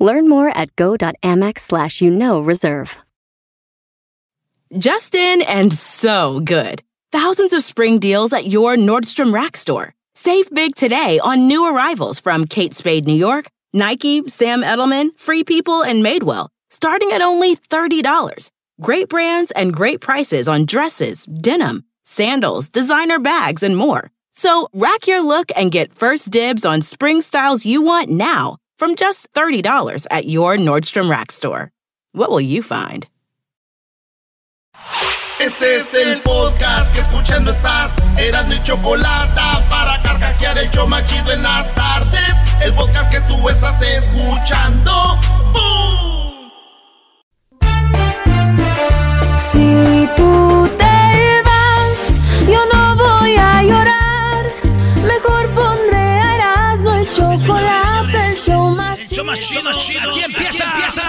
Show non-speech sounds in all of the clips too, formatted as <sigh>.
Learn more at go.amex slash you know reserve. Justin and so good. Thousands of spring deals at your Nordstrom Rack store. Save big today on new arrivals from Kate Spade New York, Nike, Sam Edelman, Free People, and Madewell, starting at only $30. Great brands and great prices on dresses, denim, sandals, designer bags, and more. So rack your look and get first dibs on spring styles you want now from just $30 at your Nordstrom Rack store. What will you find? Este es el podcast que escuchando estás. Eran mi chocolate para carcajear el yo machido en las tardes. El podcast que tú estás escuchando. ¡Bum! Si tú te vas, yo no voy a llorar. Mejor pondré a Erasmo el chocolate, show más chido, chido. Aquí empieza, empieza.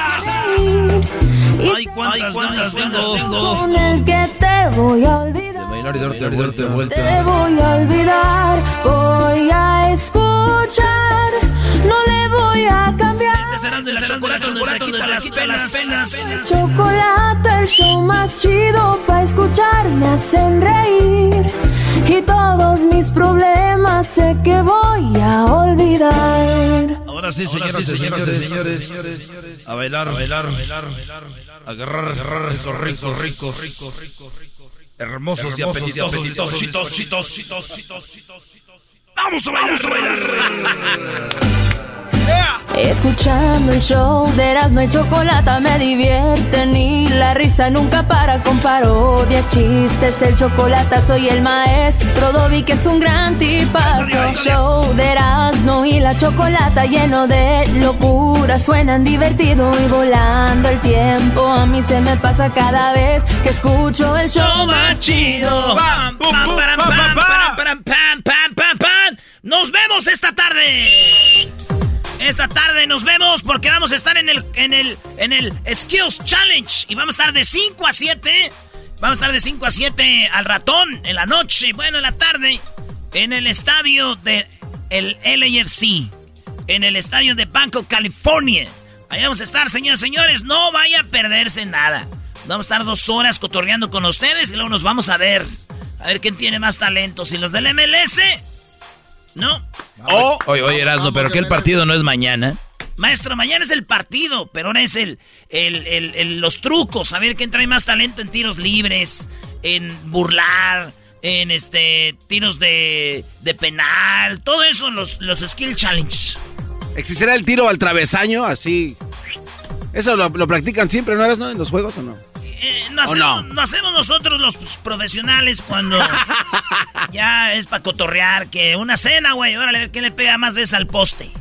Ay, cuántas ganas tengo. Con el que te voy a olvidar. Bailar y darte vuelta, vuelta. Te voy a olvidar, voy a escuchar, no le voy a cambiar. Este será de la chocolate, donde te quita las penas, penas. Chocolate, el show más chido para escuchar, me hacen reír. Y todos mis problemas sé que voy a olvidar. Ahora sí, señoras y señores, señores, a bailar, a bailar, a bailar, agarrar, agarrar esos ricos, ricos, ricos, hermosos y apetitosos, chitos, chitos, chitos, chitos. Vamos a bailar, vamos a bailar. Escuchando el show de Erasmo y Chocolata me divierte ni la risa nunca para con parodias, chistes, el chocolate soy el maestro Dobby que es un gran tipazo. Show de Erasmo y la Chocolata lleno de locura, suenan divertido y volando el tiempo. A mí se me pasa cada vez que escucho el show más chido. Pam, pum, pum, pam, pam, pam, pam, pam, pam, pam, pam. Nos vemos esta tarde. Esta tarde nos vemos porque vamos a estar en el, en el, en el Skills Challenge. Y vamos a estar de 5 a 7. Vamos a estar de 5 a 7 al ratón en la noche. Bueno, en la tarde. En el estadio de LAFC. En el estadio de Banco, California. Ahí vamos a estar, señores, señores. No vaya a perderse nada. Vamos a estar dos horas cotorreando con ustedes y luego nos vamos a ver. A ver quién tiene más talento. Si los del MLS. No. Oh, oye, oye, Erasmo, pero que el partido no es mañana. Maestro, mañana es el partido, pero ahora es el, el, el- el- los trucos. A ver quién trae más talento en tiros libres, en burlar, en este tiros de, de penal, todo eso, los, los skill challenge. ¿Existirá el tiro al travesaño así? ¿Eso lo, lo practican siempre, no eres, no? ¿En los juegos o no? Eh, no, ¿O hacemos, no? no hacemos nosotros los profesionales cuando <laughs> ya es para cotorrear, que una cena, güey, órale, a ver quién le pega más veces al poste.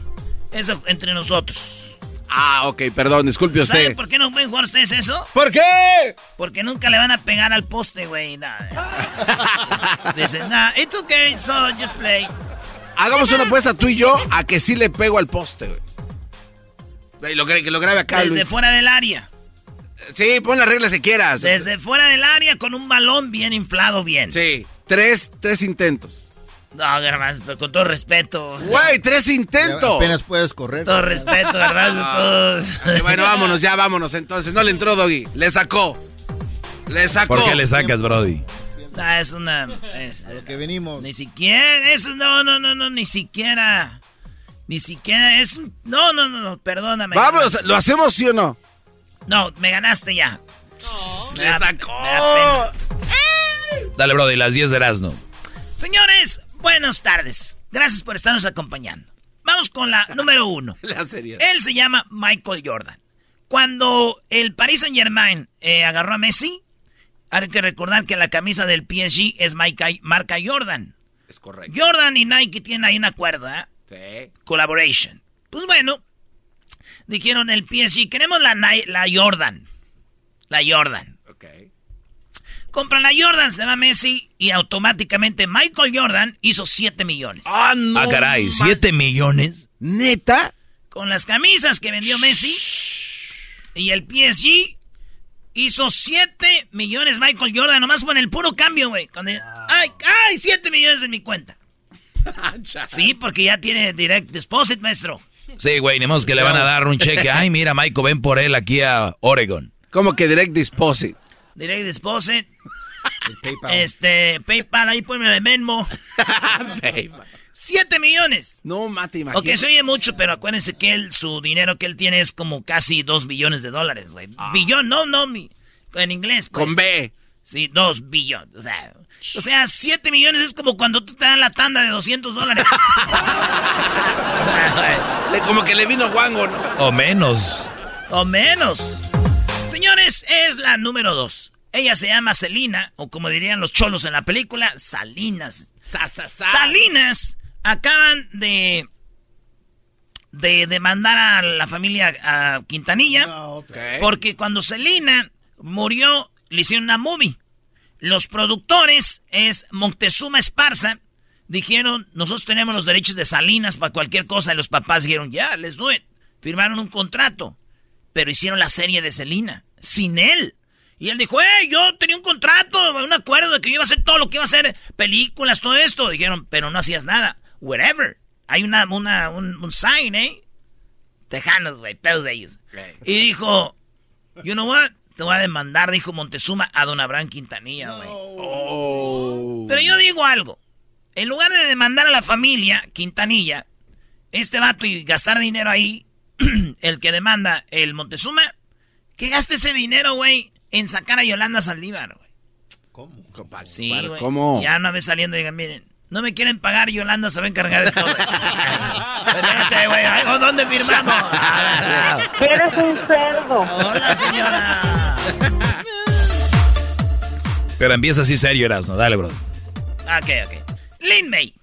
Eso entre nosotros. Ah, ok, perdón, disculpe ¿Sabe usted. por qué no pueden jugar ustedes eso? ¿Por qué? Porque nunca le van a pegar al poste, güey. Nah. <laughs> Dicen, nah, it's okay, so just play. Hagamos una apuesta tú y yo a que sí le pego al poste, güey. Lo que lo grabe acá, Desde Luis. fuera del área. Sí, pon las reglas que quieras. Desde fuera del área con un balón bien inflado, bien. Sí, tres, tres intentos. No, garbanzo, pero con todo respeto. Güey, tres intentos. Apenas puedes correr. Todo respeto, ¿verdad? <laughs> Todo- Ok, Bueno, vámonos, ya vámonos entonces. No le entró, Doggy. Le sacó. Le sacó. ¿Por qué le sacas, Brody? Ah, es una. es- A lo que venimos. ni siquiera. Es, no, no, no, no, ni siquiera. Ni siquiera es. No, no, no, no, perdóname. Vamos, garbanzo. ¿lo hacemos sí o no? No, me ganaste ya. Me Le da- sacó. me da Dale, Brody, las 10 de Erasmo. Señores, buenas tardes. Gracias por estarnos acompañando. Vamos con la <laughs> número uno. La serie. Él se llama Michael Jordan. Cuando el Paris Saint Germain agarró a Messi, hay que recordar que la camisa del PSG es marca Jordan. Es correcto. Jordan y Nike tienen ahí un acuerdo, ¿eh? Sí. Collaboration. Pues bueno, dijeron el PSG, queremos la, la Jordan. La Jordan. Ok. Compran la Jordan, se va Messi y automáticamente Michael Jordan hizo 7 millones. Ah, no. Ah, caray, man- ¿siete millones? ¿Neta? Con las camisas que vendió Messi y el PSG hizo 7 millones Michael Jordan, nomás con el puro cambio, güey. Cuando- Ay, ay, 7 millones en mi cuenta. <laughs> Sí, porque ya tiene direct deposit, maestro. Sí, güey, ni modo que le van a dar un cheque. Ay, mira, Michael, ven por él aquí a Oregon. Como que direct deposit. Direct deposit. <laughs> Este, PayPal, ahí ponme el Venmo. <laughs> 7 millones. No, mate, Ok, imagínate. se oye mucho, pero acuérdense que él, su dinero que él tiene es como casi 2 billones de dólares, güey. Billón, no, no, mi, en inglés. pues. Con B. Sí, 2 billones. O sea, o sea, 7 millones es como cuando tú te dan la tanda de 200 dólares. <laughs> Como que le vino guango, ¿no? O menos. o menos. Señores, es la número 2. Ella se llama Selina, o como dirían los cholos en la película, Salinas. Salinas acaban de de demandar a la familia a Quintanilla porque cuando Selina murió le hicieron una movie. Los productores es Moctezuma Esparza. Dijeron, nosotros tenemos los derechos de Salinas para cualquier cosa. Y los papás dijeron, ya, les do it. Firmaron un contrato. Pero hicieron la serie de Selina. Sin él. Y él dijo, hey, yo tenía un contrato, un acuerdo de que yo iba a hacer todo lo que iba a hacer, películas, todo esto. Dijeron, pero no hacías nada. Whatever. Hay una, una, un, un sign, ¿eh? Tejanos, güey, pedos de ellos. Y dijo, you know what? Te voy a demandar, dijo Montezuma a don Abraham Quintanilla, güey. Oh. Pero yo digo algo. En lugar de demandar a la familia Quintanilla, este vato y gastar dinero ahí, <clears throat> el que demanda el Montezuma, que gaste ese dinero, güey, en sacar a Yolanda Saldívar, güey. Sí, güey. ¿Cómo? Ya una vez saliendo digan, miren, no me quieren pagar, Yolanda se va a encargar de todo eso. <laughs> Güey, ¿dónde firmamos? <laughs> <laughs> Eres un cerdo. Hola, señora. Pero empieza así serio, Erasmo. Dale, bro. Ok, ok. Lin May.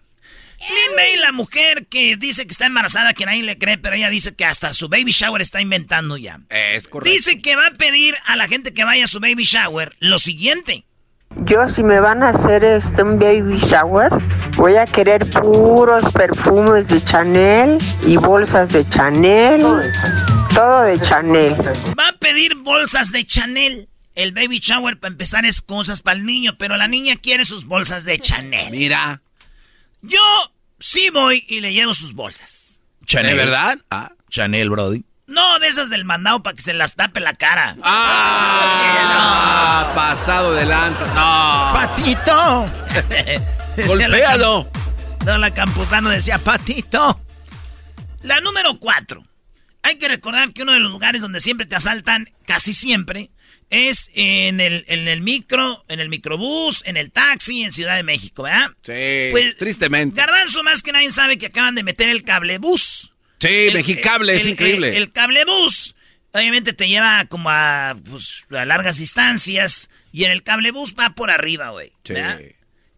Lin May, la mujer que dice que está embarazada, que nadie le cree, pero ella dice que hasta su baby shower está inventando ya. Es correcto. Dice que va a pedir a la gente que vaya a su baby shower lo siguiente. Yo si me van a hacer este un baby shower, voy a querer puros perfumes de Chanel y bolsas de Chanel, todo de Chanel. Va a pedir bolsas de Chanel. El baby shower, para empezar, es cosas para el niño, pero la niña quiere sus bolsas de Chanel. Mira. Yo sí voy y le llevo sus bolsas. Chanel. ¿De verdad? Ah. Chanel, Brody. No, de esas del mandado para que se las tape la cara. Ah, pasado de lanza. No. ¡Patito! <laughs> Golpéalo. No, la Campuzano decía, patito. La número cuatro. Hay que recordar que uno de los lugares donde siempre te asaltan, casi siempre, es en el, en el micro, en el microbús, en el taxi, en Ciudad de México, ¿verdad? Sí, Pues, tristemente. Garbanzo, más que nadie sabe que acaban de meter el cablebús. Sí, El- Mexicable, es el- increíble. El, cablebús, obviamente te lleva como a, pues, a largas distancias. Y en el cablebús va por arriba, güey. Sí.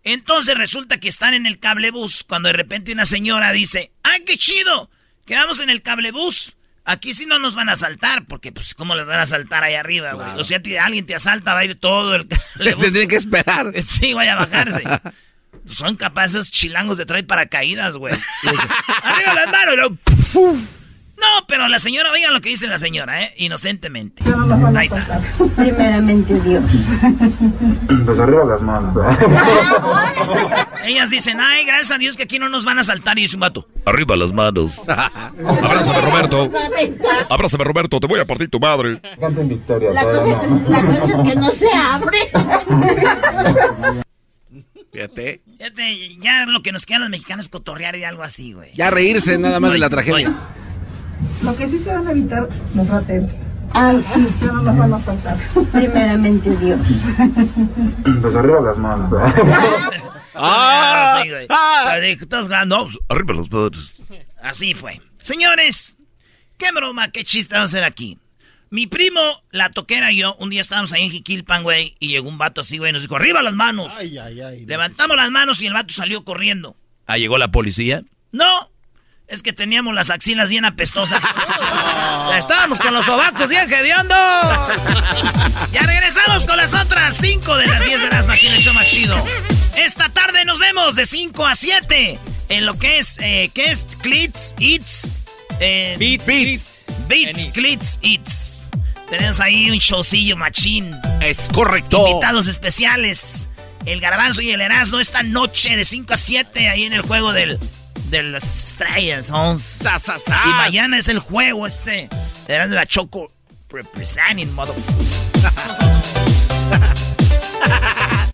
Entonces resulta que están en el cablebús cuando de repente una señora dice, ¡ay, qué chido! Que vamos en el cablebús. Aquí sí no nos van a asaltar, porque pues cómo les van a asaltar ahí arriba, güey. O sea, te- alguien te asalta, va a ir todo el. <laughs> Se tienen que esperar. <laughs> Sí, vaya a bajarse. <laughs> Son capaces chilangos de traer paracaídas, güey. Y dice, Arriba las manos. y luego, ¡puf! No, pero la señora, oigan lo que dice la señora, ¿eh? Inocentemente. Ahí está. Primeramente Dios. Pues arriba las manos. Ellas dicen, ay, gracias a Dios que aquí no nos van a saltar. Y dice un vato. Arriba las manos. <laughs> Abrázame, Roberto. Abrázame, Roberto. Te voy a partir tu madre. Canten victoria, La cosa, la cosa es que no se abre. <laughs> Fíjate. Fíjate, ya lo que nos queda a los mexicanos es cotorrear y algo así, güey. Ya reírse nada más de la tragedia. Lo que sí se van a evitar los rateros. Ay, sí. Ya no nos van a saltar. Primeramente Dios. <laughs> Pues arriba las manos. Ah, sí, güey. ah. "Estás ganando". Arriba las manos. Así fue. Señores, qué broma, qué chiste vamos a hacer aquí. Mi primo, la toquera y yo, un día estábamos ahí en Jiquilpan, güey, y llegó un vato así, güey, y nos dijo, arriba las manos. Levantamos las manos y el vato salió corriendo. Ah, llegó la policía. No, es que teníamos las axilas bien apestosas. <laughs> Estábamos con los sobacos bien hediondos. <laughs> Ya las 5 de las 10 de las show más chido. Esta tarde nos vemos de 5 a 7 en lo que es, eh, ¿qué es? Clits, Eats. Eh, Beats, Beats. Beats. Clits, Eats. Tenemos ahí un showcillo machín. Es correcto. Invitados especiales. El Garbanzo y el Erasmo esta noche de 5 a 7 ahí en el juego del, de las estrellas. ¿no? Sa, sa, sa. Y mañana es el juego ese. De la Choco representing, mother. <laughs>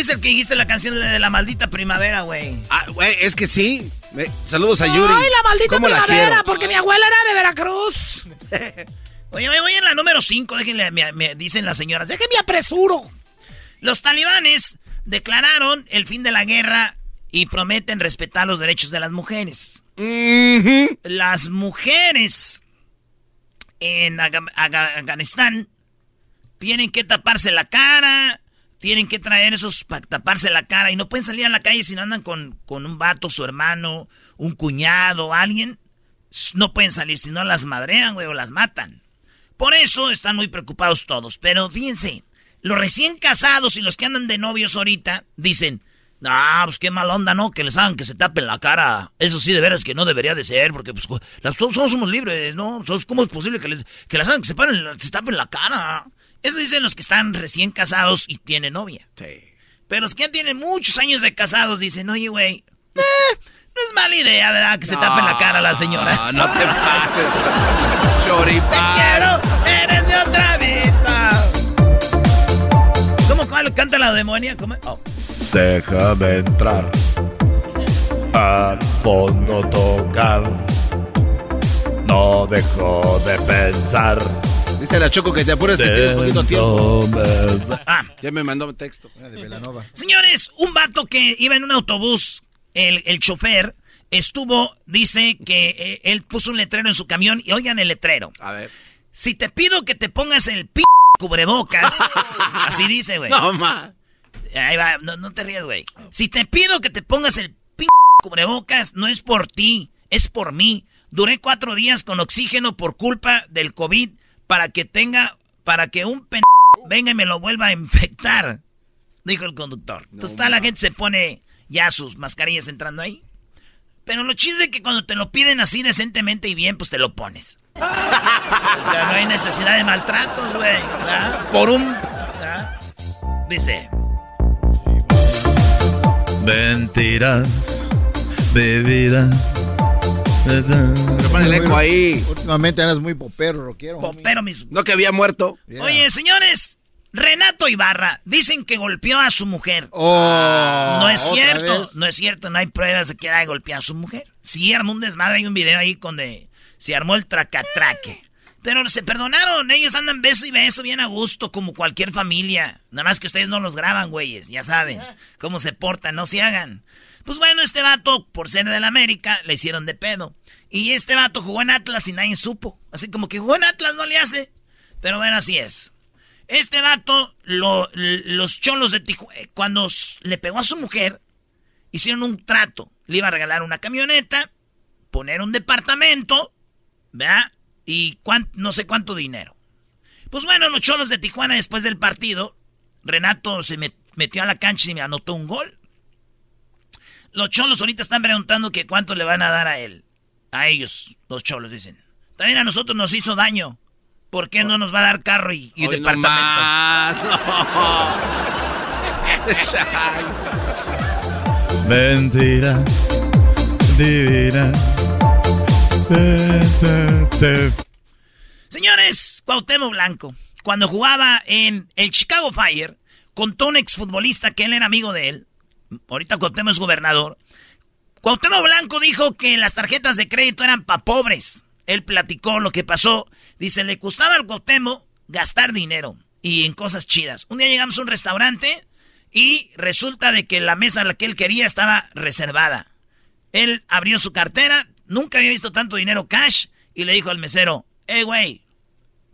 fuiste el que dijiste la canción de la maldita primavera, güey. Ah, güey, es que sí. Saludos a Yuri. Ay, la maldita ¿Cómo la primavera, porque mi abuela era de Veracruz. <laughs> Oye, oye, voy en la número 5, déjenle, me, me dicen las señoras, déjenme apresuro. Los talibanes declararon el fin de la guerra y prometen respetar los derechos de las mujeres. Las mujeres en Aga- Aga- Afganistán tienen que taparse la cara, tienen que traer esos para taparse la cara y no pueden salir a la calle si no andan con, con un vato, su hermano, un cuñado, alguien. No pueden salir, si no las madrean, güey, o las matan. Por eso están muy preocupados todos. Pero fíjense, los recién casados y los que andan de novios ahorita dicen, no, pues qué mal onda, ¿no? Que les hagan que se tapen la cara. Eso sí, de veras que no debería de ser, porque pues las, somos libres, ¿no? ¿Cómo es posible que les, que les hagan que se, paren se tapen la cara? Eso dicen los que están recién casados y tienen novia. Pero los que ya tienen muchos años de casados dicen, oye, güey, eh, no es mala idea, ¿verdad? Que se tapen la cara las señoras. No te <laughs> pases. Choripán. quiero, eres de otra vida. ¿Cómo cuál canta la demonia? ¿Cómo? Oh. Déjame entrar. Al fondo tocar. No dejo de pensar. Dice la Choco que te apures que tienes poquito tiempo. De- Ah, Ya me mandó un texto. señores, un vato que iba en un autobús, el, el chofer, estuvo, dice que eh, él puso un letrero en su camión y oigan el letrero. A ver. Si te pido que te pongas el p cubrebocas, <laughs> así dice, güey. No, ma. Ahí va, no, no te rías, güey. Si te pido que te pongas el p cubrebocas, no es por ti, es por mí. Duré cuatro días con oxígeno por culpa del COVID para que tenga, para que un p venga y me lo vuelva a infectar, dijo el conductor. Entonces toda la gente se pone ya sus mascarillas entrando ahí. Pero lo chiste es que cuando te lo piden así decentemente y bien, pues te lo pones. <laughs> O sea, no hay necesidad de maltratos, güey. Por un... ¿verdad? Dice... Mentira. Bebida. Pero pon el eco ahí. Últimamente eres muy popero, rockero. homie. Pero mis... No que había muerto. Yeah. Oye, señores, Renato Ibarra, dicen que golpeó a su mujer. Oh, no es ¿otra cierto, vez? no es cierto, no hay pruebas de que haya golpeado a su mujer. Sí, armó un desmadre, hay un video ahí donde se armó el tracatraque. Pero se perdonaron, ellos andan beso y beso bien a gusto, como cualquier familia. Nada más que ustedes no los graban, güeyes, ya saben cómo se portan, no se hagan. Pues bueno, este vato, por ser del América, le hicieron de pedo. Y este vato jugó en Atlas y nadie supo. Así como que jugó en Atlas, no le hace. Pero bueno, así es. Este vato, los cholos de Tijuana, cuando s- le pegó a su mujer, hicieron un trato. Le iba a regalar una camioneta, poner un departamento, ¿verdad? Y cuán- no sé cuánto dinero. Pues bueno, los cholos de Tijuana después del partido, Renato se met- metió a la cancha y me anotó un gol. Los cholos ahorita están preguntando que cuánto le van a dar a él. A ellos, los cholos dicen. También a nosotros nos hizo daño. ¿Por qué no nos va a dar carro y, y no departamento? más, no. Mentira. Divina. Señores, Cuauhtémoc Blanco, cuando jugaba en el Chicago Fire, contó un exfutbolista que él era amigo de él. Ahorita Cuauhtémoc es gobernador. Cuauhtémoc Blanco dijo que las tarjetas de crédito eran para pobres. Él platicó lo que pasó. Dice, le costaba al Cuauhtémoc gastar dinero y en cosas chidas. Un día llegamos a un restaurante Y resulta de que la mesa a la que él quería estaba reservada. Él abrió su cartera, nunca había visto tanto dinero cash y le dijo al mesero, hey, güey,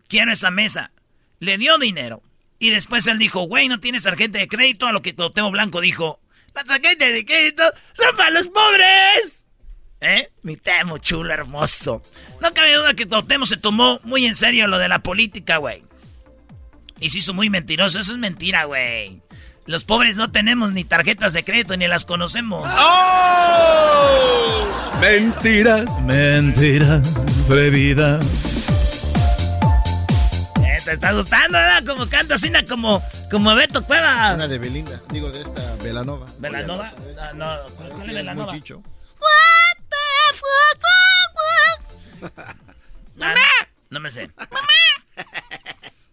quiero esa mesa. Le dio dinero. Y después él dijo, güey, ¿no tienes tarjeta de crédito? A lo que Cuauhtémoc Blanco dijo, las tarjetas de crédito son para los pobres. ¿Eh? Mi temo chulo, hermoso. No cabe duda que Cuauhtémoc se tomó muy en serio lo de la política, güey. Y se hizo muy mentiroso. Eso es mentira, güey. Los pobres no tenemos ni tarjetas de crédito ni las conocemos. ¡Oh! Mentiras. Mentira prohibida. Eh, te está gustando, ¿verdad? Como canta así, como, como Beto Cueva. Una de Belinda, digo de esta, Belanova. ¿Belanova? Ah, no, ¿cuál es Belanova? Muchicho. ¡Mamá! <laughs> No me sé. ¡Mamá! <laughs>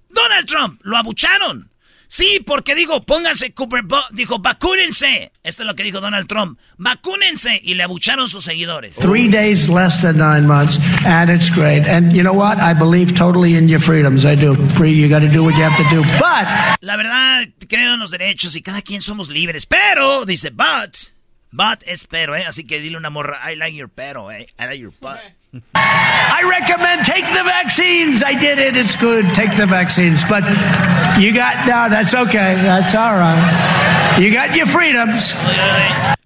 Donald Trump, lo abucharon. Sí, porque dijo, pónganse Cooper, dijo, vacúnense. Esto es lo que dijo Donald Trump. Vacúnense. Y le abucharon sus seguidores. Three days less than nine months, and it's great. And you know what? I believe totally in your freedoms. I do. You got to do what you have to do. But. La verdad, creo en los derechos y cada quien somos libres. Pero, dice, but. But es pero, ¿eh? Así que dile una morra, I like your pero, ¿eh? I like your butt. I recommend take the vaccines. I did it. It's good. Take the vaccines. But you got, no, that's okay. That's all right. You got your freedoms.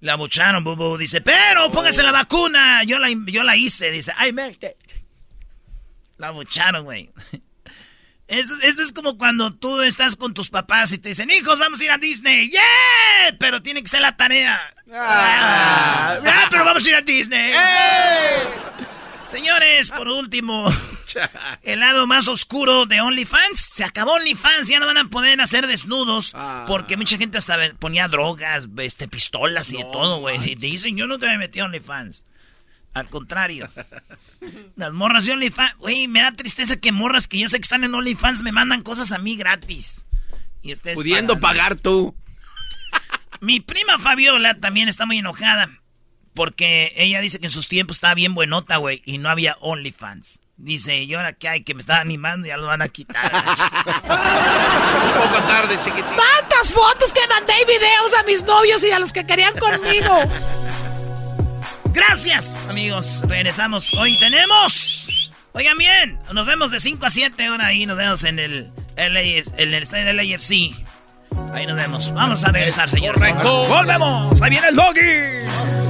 La bucharon, bubu. Dice, pero póngase la vacuna. Yo la, yo la hice. Dice, I made it. La bucharon, güey. <laughs> Eso, eso, es como cuando tú estás con tus papás y te dicen, hijos, vamos a ir a Disney. ¡Yeah! Pero tiene que ser la tarea. Ah, ah pero vamos a ir a Disney. Señores, por último, <laughs> el lado más oscuro de OnlyFans. Se acabó OnlyFans, ya no van a poder hacer desnudos. Porque mucha gente hasta ponía drogas, este, pistolas y de todo, güey. Y dicen, yo nunca me metí a OnlyFans. Al contrario. <laughs> Las morras de OnlyFans. Güey, me da tristeza que morras que yo sé que están en OnlyFans me mandan cosas a mí gratis. Y Pudiendo pagar tú. Mi prima Fabiola también está muy enojada. Porque ella dice que en sus tiempos estaba bien buenota, güey. Y no había OnlyFans. Dice, ¿y ahora qué hay? Que me está animando y ya lo van a quitar. Un poco tarde, chiquitito. Tantas fotos que mandé y videos a mis novios y a los que querían conmigo. Gracias, amigos. Regresamos. Hoy tenemos. Oigan bien, nos vemos de 5 a 7 ahora ahí. Nos vemos en el, en el estadio del AFC. Ahí nos vemos. Vamos a regresar, señores. Correcto. Volvemos. Ahí viene el doggy.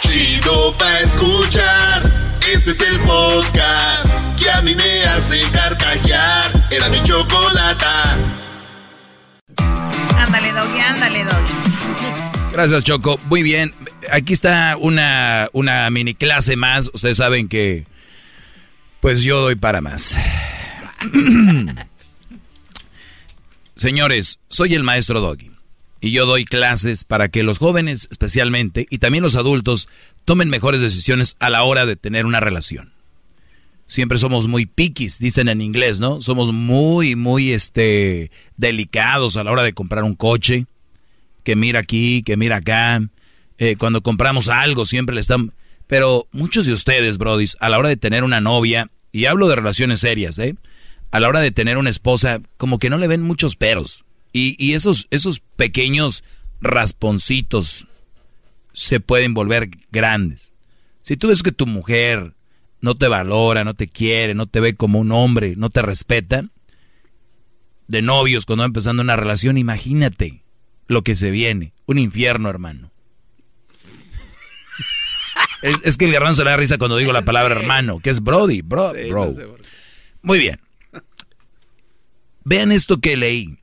Chido pa' escuchar. Este es el podcast que a mí me hace carcajear. Era mi chocolata. Ándale, doggy, ándale, doggy. Gracias, Choco. Muy bien. Aquí está una, una mini clase más. Ustedes saben que, pues yo doy para más. <clears throat> Señores, soy el maestro Doggy. Y yo doy clases para que los jóvenes especialmente y también los adultos tomen mejores decisiones a la hora de tener una relación. Siempre somos muy piquis, dicen en inglés, ¿no? Somos muy, muy, este, delicados a la hora de comprar un coche que mira aquí, que mira acá. Eh, cuando compramos algo siempre le están... Pero muchos de ustedes, brodis, a la hora de tener una novia, y hablo de relaciones serias, ¿eh? A la hora de tener una esposa, como que no le ven muchos peros. Y, y esos, esos pequeños rasponcitos se pueden volver grandes. Si tú ves que tu mujer no te valora, no te quiere, no te ve como un hombre, no te respeta, de novios cuando va empezando una relación, imagínate lo que se viene. Un infierno, hermano. <laughs> es, que el garbanzo le da risa cuando digo la palabra hermano, que es Brody, bro, bro. Muy bien. Vean esto que leí.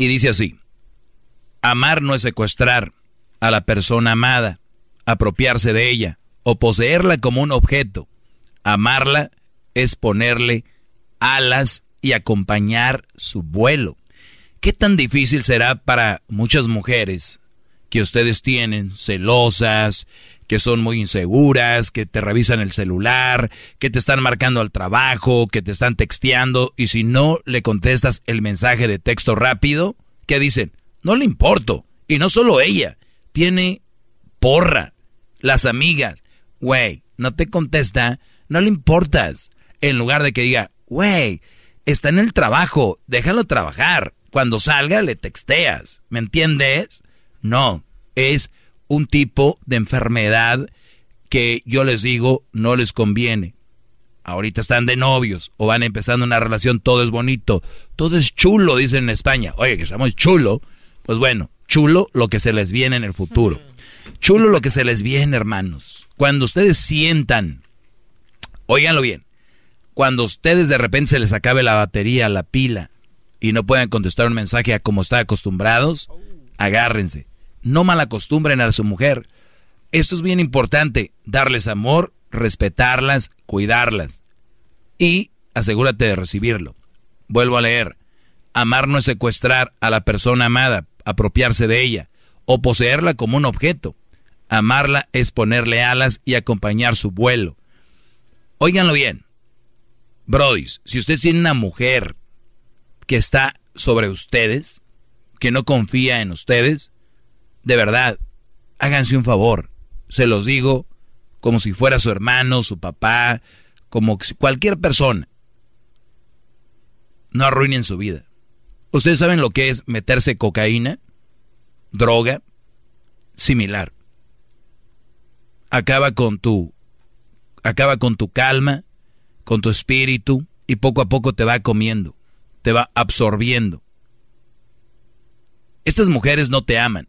Y dice así. Amar no es secuestrar a la persona amada, apropiarse de ella o poseerla como un objeto. Amarla es ponerle alas y acompañar su vuelo. ¿Qué tan difícil será para muchas mujeres que ustedes tienen, celosas, que son muy inseguras, que te revisan el celular, que te están marcando al trabajo, que te están texteando, y si no le contestas el mensaje de texto rápido, ¿qué dicen? No le importo. Y no solo ella, tiene porra. Las amigas, güey, no te contesta, no le importas. En lugar de que diga, güey, está en el trabajo, déjalo trabajar. Cuando salga le texteas, ¿me entiendes? No, es un tipo de enfermedad que yo les digo no les conviene. Ahorita están de novios o van empezando una relación, todo es bonito, todo es chulo, dicen en España. Oye, que estamos chulo. Pues bueno, chulo lo que se les viene en el futuro. Chulo lo que se les viene, hermanos. Cuando ustedes sientan, óiganlo bien, cuando ustedes de repente se les acabe la batería, la pila, y no puedan contestar un mensaje a como están acostumbrados, agárrense. No malacostumbren a su mujer. Esto es bien importante, darles amor, respetarlas, cuidarlas. Y asegúrate de recibirlo. Vuelvo a leer. Amar no es secuestrar a la persona amada, apropiarse de ella o poseerla como un objeto. Amarla es ponerle alas y acompañar su vuelo. Óiganlo bien. Brodis, si usted tiene una mujer que está sobre ustedes, que no confía en ustedes, de verdad, háganse un favor. Se los digo como si fuera su hermano, su papá, como cualquier persona. No arruinen su vida. ¿Ustedes saben lo que es meterse cocaína? Droga. Similar. Acaba con tu acaba con tu calma, con tu espíritu y poco a poco te va comiendo, te va absorbiendo. Estas mujeres no te aman,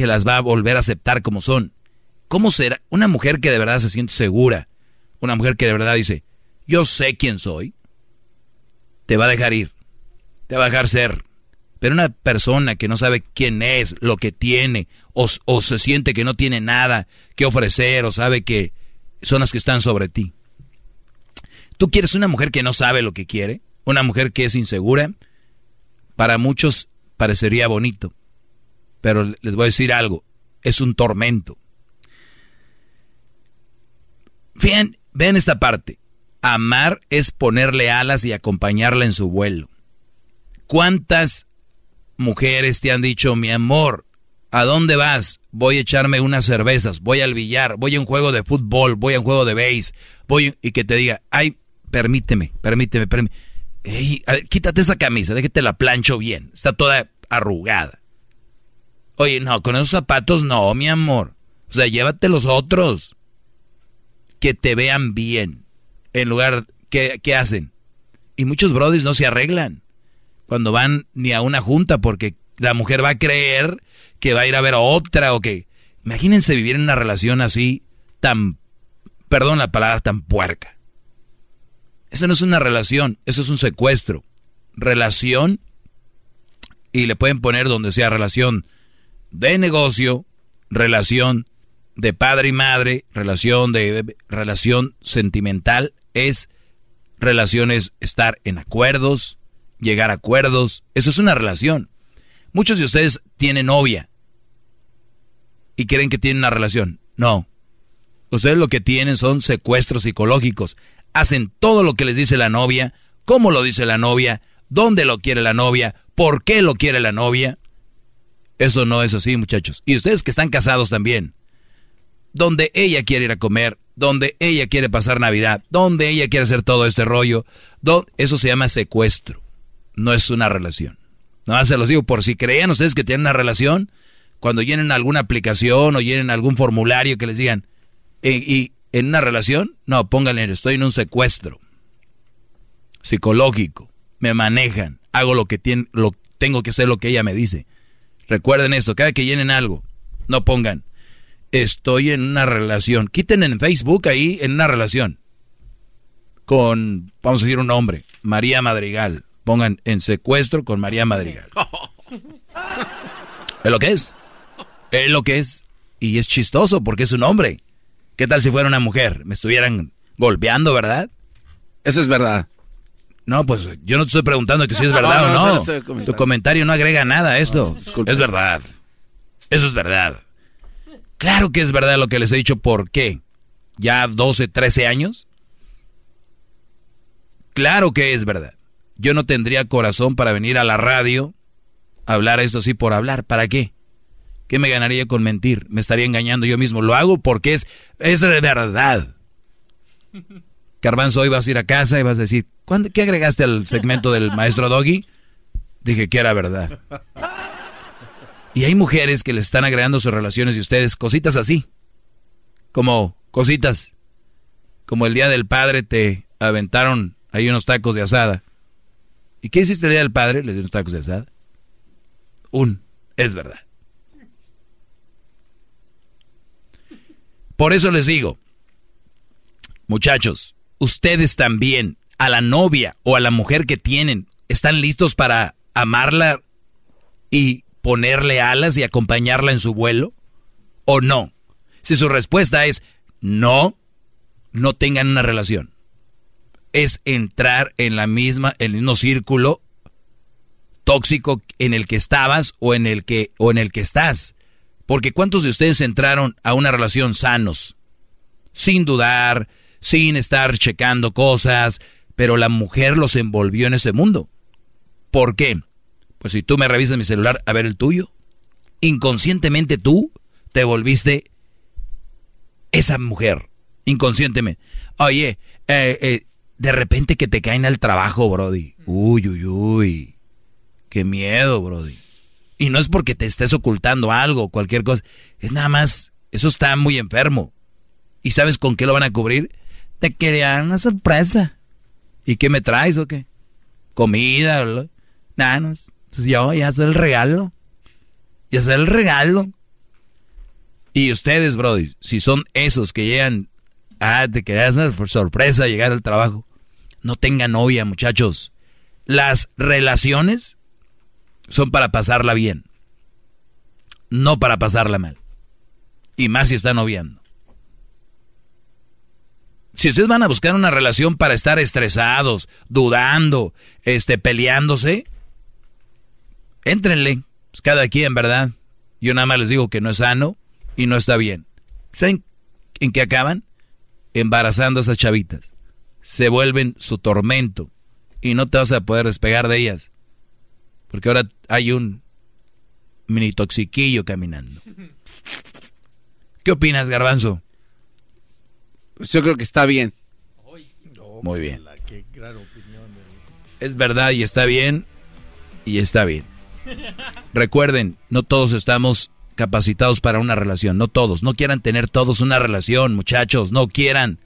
que las va a volver a aceptar como son. ¿Cómo será una mujer que de verdad se siente segura? Una mujer que de verdad dice, yo sé quién soy. Te va a dejar ir. Te va a dejar ser. Pero una persona que no sabe quién es, lo que tiene, o, o se siente que no tiene nada que ofrecer, o sabe que son las que están sobre ti. ¿Tú quieres una mujer que no sabe lo que quiere? ¿Una mujer que es insegura? Para muchos parecería bonito. Pero les voy a decir algo, es un tormento. Vean, vean esta parte. Amar es ponerle alas y acompañarla en su vuelo. ¿Cuántas mujeres te han dicho, mi amor, ¿a dónde vas? Voy a echarme unas cervezas, voy al billar, voy a un juego de fútbol, voy a un juego de base, voy y que te diga, ay, permíteme, permíteme, permíteme. quítate esa camisa, déjate la plancho bien, está toda arrugada. Oye, no, con esos zapatos no, mi amor. O sea, llévate los otros. Que te vean bien. En lugar, ¿qué, qué hacen? Y muchos brodis no se arreglan. Cuando van ni a una junta porque la mujer va a creer que va a ir a ver a otra o que... Imagínense vivir en una relación así tan... Perdón la palabra, tan puerca. Eso no es una relación, eso es un secuestro. Relación, y le pueden poner donde sea relación de negocio, relación de padre y madre, relación de relación sentimental, es relaciones estar en acuerdos, llegar a acuerdos, eso es una relación. Muchos de ustedes tienen novia y creen que tienen una relación. No. Ustedes lo que tienen son secuestros psicológicos. Hacen todo lo que les dice la novia, cómo lo dice la novia, dónde lo quiere la novia, por qué lo quiere la novia. Eso no es así, muchachos. Y ustedes que están casados también. Donde ella quiere ir a comer, donde ella quiere pasar Navidad, donde ella quiere hacer todo este rollo, eso se llama secuestro. No es una relación. No se los digo por si creían ustedes que tienen una relación, cuando llenen alguna aplicación o llenen algún formulario que les digan, ¿y, en una relación? No, pónganle, estoy en un secuestro psicológico, me manejan, hago lo que tiene, lo, tengo que hacer lo que ella me dice. Recuerden esto, cada que llenen algo, no pongan, estoy en una relación. Quiten en Facebook ahí en una relación con, vamos a decir un nombre, María Madrigal. Pongan en secuestro con María Madrigal. ¿Es lo que es? Es lo que es. Y es chistoso porque es un hombre. ¿Qué tal si fuera una mujer? Me estuvieran golpeando, ¿verdad? Eso es verdad. No, pues yo no te estoy preguntando que si es <laughs> verdad o no. Tu comentario no agrega nada a esto. es verdad. Eso es verdad. Claro que es verdad lo que les he dicho. ¿Por qué? ¿Ya 12, 13 años? Claro que es verdad. Yo no tendría corazón para venir a la radio a hablar eso así por hablar. ¿Para qué? ¿Qué me ganaría con mentir? Me estaría engañando yo mismo. Lo hago porque es, es verdad. Carbanzo, hoy vas a ir a casa y vas a decir, ¿qué agregaste al segmento del maestro Doggy? Dije que era verdad. Y hay mujeres que le están agregando sus relaciones y ustedes cositas así. Como cositas. Como el día del padre te aventaron ahí unos tacos de asada. ¿Y qué hiciste el día del padre? Le di unos tacos de asada. Un, es verdad. Por eso les digo, muchachos, ustedes también, a la novia o a la mujer que tienen, ¿están listos para amarla y ponerle alas y acompañarla en su vuelo? ¿O no? Si su respuesta es no, no tengan una relación. Es entrar en la misma, en el mismo círculo tóxico en el que estabas o en el que, o en el que estás. Porque ¿cuántos de ustedes entraron a una relación sanos? Sin dudar, sin estar checando cosas, pero la mujer los envolvió en ese mundo. ¿Por qué? Pues si tú me revisas mi celular a ver el tuyo, inconscientemente tú te volviste esa mujer. Inconscientemente. Oye, eh, eh, de repente que te caen al trabajo, Brody. Uy, uy, uy. Qué miedo, Brody. Y no es porque te estés ocultando algo, cualquier cosa. Es nada más, eso está muy enfermo. ¿Y sabes con qué lo van a cubrir? Te querían una sorpresa. ¿Y qué me traes o qué? Comida, Nada, no, yo ya sé el regalo. Ya sé el regalo. Y ustedes, Brody, si son esos que llegan, ah, te quedas por sorpresa llegar al trabajo, no tengan novia, muchachos. Las relaciones son para pasarla bien, no para pasarla mal. Y más si están noviando. Si ustedes van a buscar una relación para estar estresados, dudando, este, peleándose, éntrenle. Cada quien, ¿verdad? Yo nada más les digo que no es sano y no está bien. ¿Saben en qué acaban? Embarazando a esas chavitas. Se vuelven su tormento y no te vas a poder despegar de ellas. Porque ahora hay un mini toxiquillo caminando. ¿Qué opinas, Garbanzo? Pues yo creo que está bien. Muy bien. Es verdad y está bien y está bien. <laughs> Recuerden, no todos estamos capacitados para una relación, no todos. No quieran tener todos una relación, muchachos, no quieran.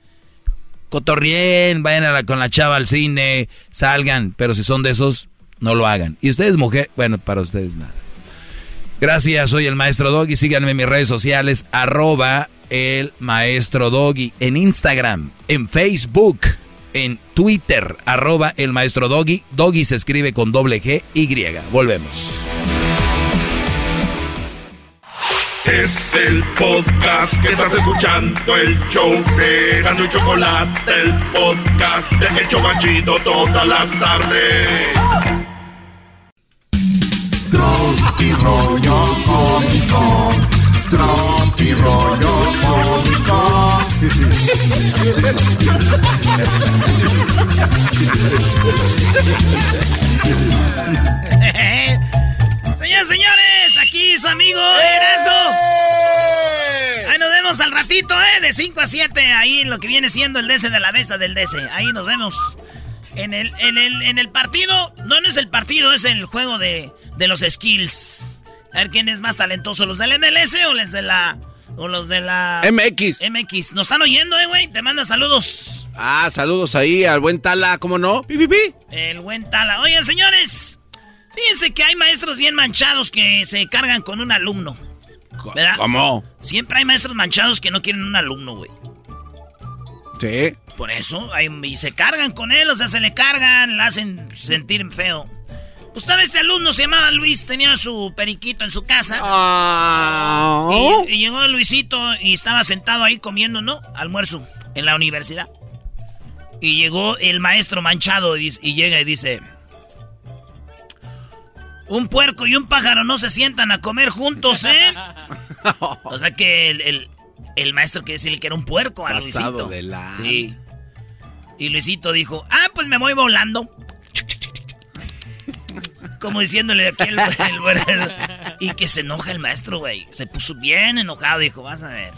Cotorrien, vayan a con la chava al cine, salgan, pero si son de esos, no lo hagan. Y ustedes, mujer, bueno, para ustedes nada. Gracias, soy el maestro Doggy. Síganme en mis redes sociales, arroba el maestro Doggy, en Instagram, en Facebook, en Twitter, arroba el maestro Doggy. Doggy se escribe con doble G Y. Volvemos. Es el podcast que estás escuchando, el show de Gano y Chocolate, el podcast de El Chocachito todas las tardes. Tropi rollo cómico, tropi rollo cómico. Señores, señores, aquí su amigo Erasmo. Ahí nos vemos al ratito, ¿eh? De 5 a 7, ahí en lo que viene siendo el DC de la mesa del DC. Ahí nos vemos. En el, en el, en el partido, no, no es el partido, es el juego de, de los skills. A ver quién es más talentoso, los del MLS o los de la. O los de la. MX. MX. Nos están oyendo, eh, güey. Te manda saludos. Ah, saludos ahí al buen Tala, ¿cómo no? Pi, pi, pi. El buen Tala. Oigan, señores. Fíjense que hay maestros bien manchados que se cargan con un alumno. ¿Verdad? ¿Cómo? Siempre hay maestros manchados que no quieren un alumno, güey. Sí. Por eso, hay- y se cargan con él, o sea, se le cargan, le hacen sentir feo. Pues estaba este alumno, se llamaba Luis, tenía su periquito en su casa. Y, y llegó Luisito y estaba sentado ahí comiendo, ¿no? Almuerzo en la universidad. Y llegó el maestro manchado y, y llega y dice... Un puerco y un pájaro no se sientan a comer juntos, ¿eh? <laughs> O sea que el, el- el maestro quiere decirle que era un puerco a Pasado Luisito. de lanza. Sí. Y Luisito dijo, ah, pues me voy volando. Como diciéndole aquí el, el- Y que se enoja el maestro, güey. Se puso bien enojado, dijo, vas a ver.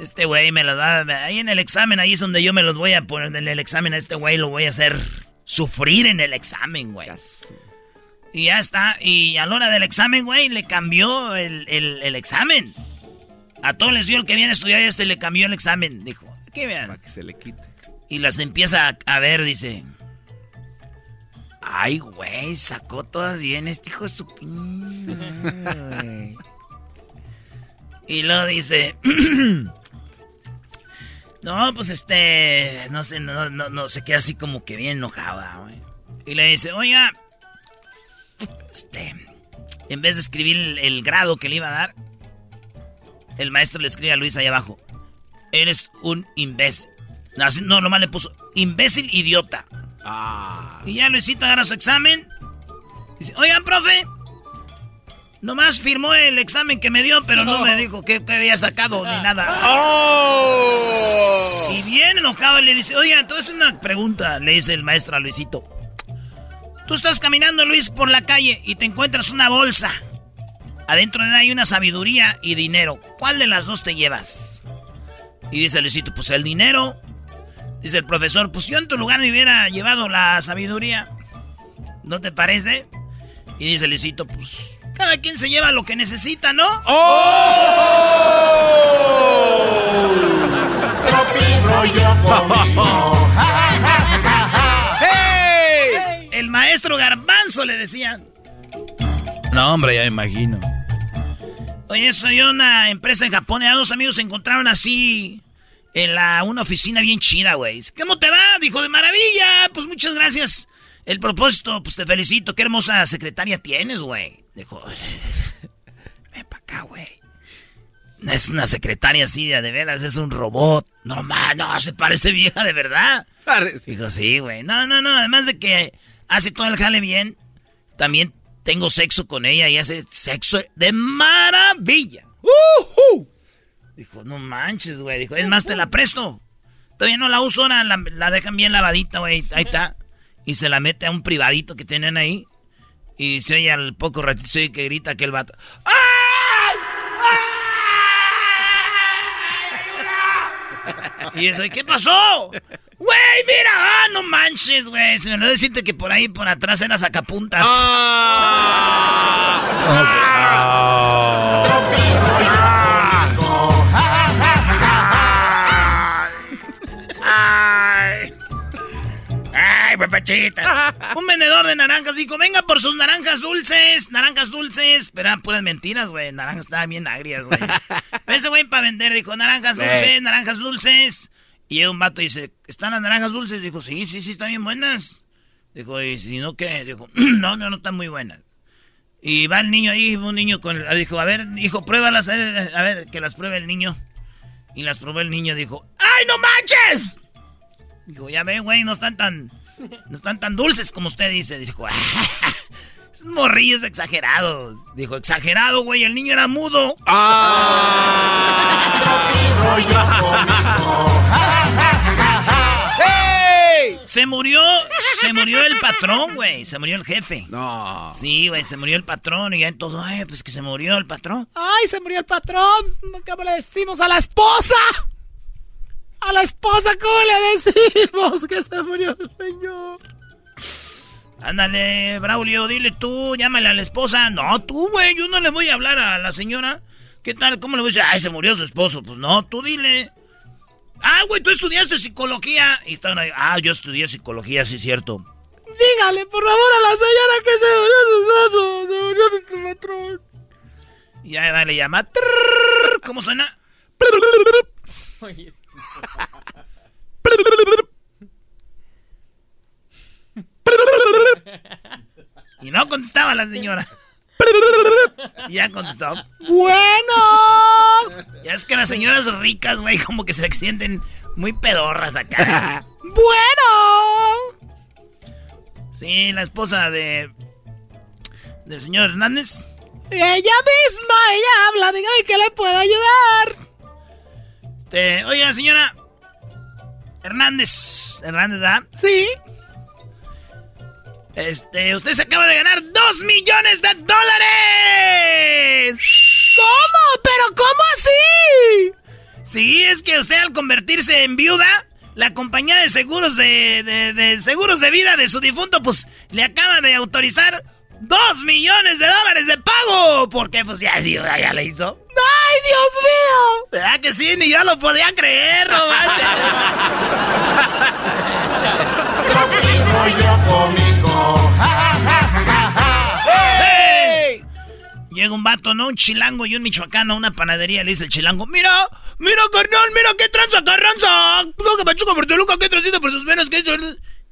Este güey me los va... Ahí en el examen, ahí es donde yo me los voy a poner. En el examen a este güey lo voy a hacer sufrir en el examen, güey. Y ya está. Y a la hora del examen, güey, le cambió el, el- el examen. A todos les dio el que viene a estudiar y este le cambió el examen. Dijo, aquí vean. Para que se le quite. Y las empieza a, a ver, dice. Ay, güey, sacó todas bien este hijo de su pin- güey". <laughs> Y luego dice. <clears throat> no, pues este. No sé, no, no, no, se queda así como que bien enojada, güey. Y le dice, oiga. Este. En vez de escribir el, el grado que le iba a dar, el maestro le escribe a Luis ahí abajo. Eres un imbécil. No, nomás le puso imbécil idiota. Y ya Luisito agarra su examen. Dice, oigan, profe. Nomás firmó el examen que me dio, pero no, me dijo que, que había sacado ni nada. Y bien enojado le dice, oiga, entonces una pregunta, le dice el maestro a Luisito. Tú estás caminando, Luis, por la calle y te encuentras una bolsa. Adentro de ella hay una sabiduría y dinero. ¿Cuál de las dos te llevas? Y dice Luisito, pues el dinero. Dice el profesor, pues yo en tu lugar me hubiera llevado la sabiduría. ¿No te parece? Y dice Luisito, pues cada quien se lleva lo que necesita, ¿no? <laughs> <laughs> El maestro Garbanzo le decían. No, hombre, ya me imagino. Oye, soy una empresa en Japón. Ya dos amigos se encontraron así en la una oficina bien chida, güey. ¿Cómo te va? Dijo, de maravilla. Pues muchas gracias. El propósito, pues te felicito. Qué hermosa secretaria tienes, güey. Dijo, <laughs> ven para acá, güey. No es una secretaria así, de veras, es un robot. No, man, no, se parece vieja de verdad. Dijo, sí, güey. No, no, no, además de que hace todo el jale bien, también tengo sexo con ella y hace sexo de maravilla. Dijo, no manches, güey. Dijo, es más, te la presto. Todavía no la uso, ahora la, la dejan bien lavadita, güey. Ahí está. Y se la mete a un privadito que tienen ahí. Y se oye al poco ratito se oye que grita aquel vato. Y eso, ¿y qué pasó? Güey, mira, ah, no manches, güey. Se me olvidó decirte que por ahí, por atrás era sacapuntas. Ay. Un vendedor de naranjas dijo, venga por sus naranjas dulces, naranjas dulces. Pero eran puras mentiras, güey. Naranjas estaban bien agrias, güey. Pero ese güey para vender dijo, naranjas dulces, naranjas dulces. Y un vato dice, ¿están las naranjas dulces? Dijo, sí, sí, sí, están bien buenas. Dijo, ¿y si no qué? Dijo, <clears throat> no, no, no están muy buenas. Y va el niño ahí, un niño con... Dijo, a ver, hijo, pruébalas, a ver, a ver, que las pruebe el niño. Y las probó el niño, dijo, ¡ay, no manches! Dijo, ya ve, güey, no están tan... No están tan dulces como usted dice. Dijo, <laughs> ¡ah! Morrillos exagerados. Dijo, exagerado, güey, el niño era mudo. Se murió, se murió el patrón, güey. Se murió el jefe. No. Sí, güey, se murió el patrón y ya entonces, ay, pues que se murió el patrón. ¡Ay, se murió el patrón! ¿Cómo le decimos a la esposa? A la esposa, ¿cómo le decimos que se murió el señor? Ándale, Braulio, dile tú, llámale a la esposa. No, tú, güey, yo no le voy a hablar a la señora. ¿Qué tal? ¿Cómo le voy a decir? Ay, se murió su esposo. Pues no, tú dile. Ah, güey, tú estudiaste psicología. Y estaban ahí. Ah, yo estudié psicología, sí es cierto. Dígale, por favor, a la señora que se murió su esposo. Se murió mi patrón. Y ahí le llama. ¿Cómo suena? Y no contestaba la señora. ya contestó. Bueno. Ya es que las señoras ricas, güey, como que se sienten muy pedorras acá. bueno. Sí, la esposa de... Del señor Hernández. Ella misma, ella habla. Dígame que le puedo ayudar. Te... Oiga, señora... Hernández. Hernández, ¿verdad? Sí. Este, usted se acaba de ganar dos millones de dólares. ¿Cómo? ¿Pero cómo así? Sí, es que usted al convertirse en viuda, la compañía de seguros de, de, de seguros de vida de su difunto, pues le acaba de autorizar dos millones de dólares de pago. Porque pues ya sí, ya le hizo. ¡Ay, Dios mío! ¿Verdad que sí? Ni yo lo podía creer, no ¡Hey! Llega un vato, ¿no? Un chilango y un michoacano a una panadería. Le dice el chilango, mira, mira, carnal, mira qué tranza, carranza. No, que machuca por Toluca, qué transita por sus venas, qué...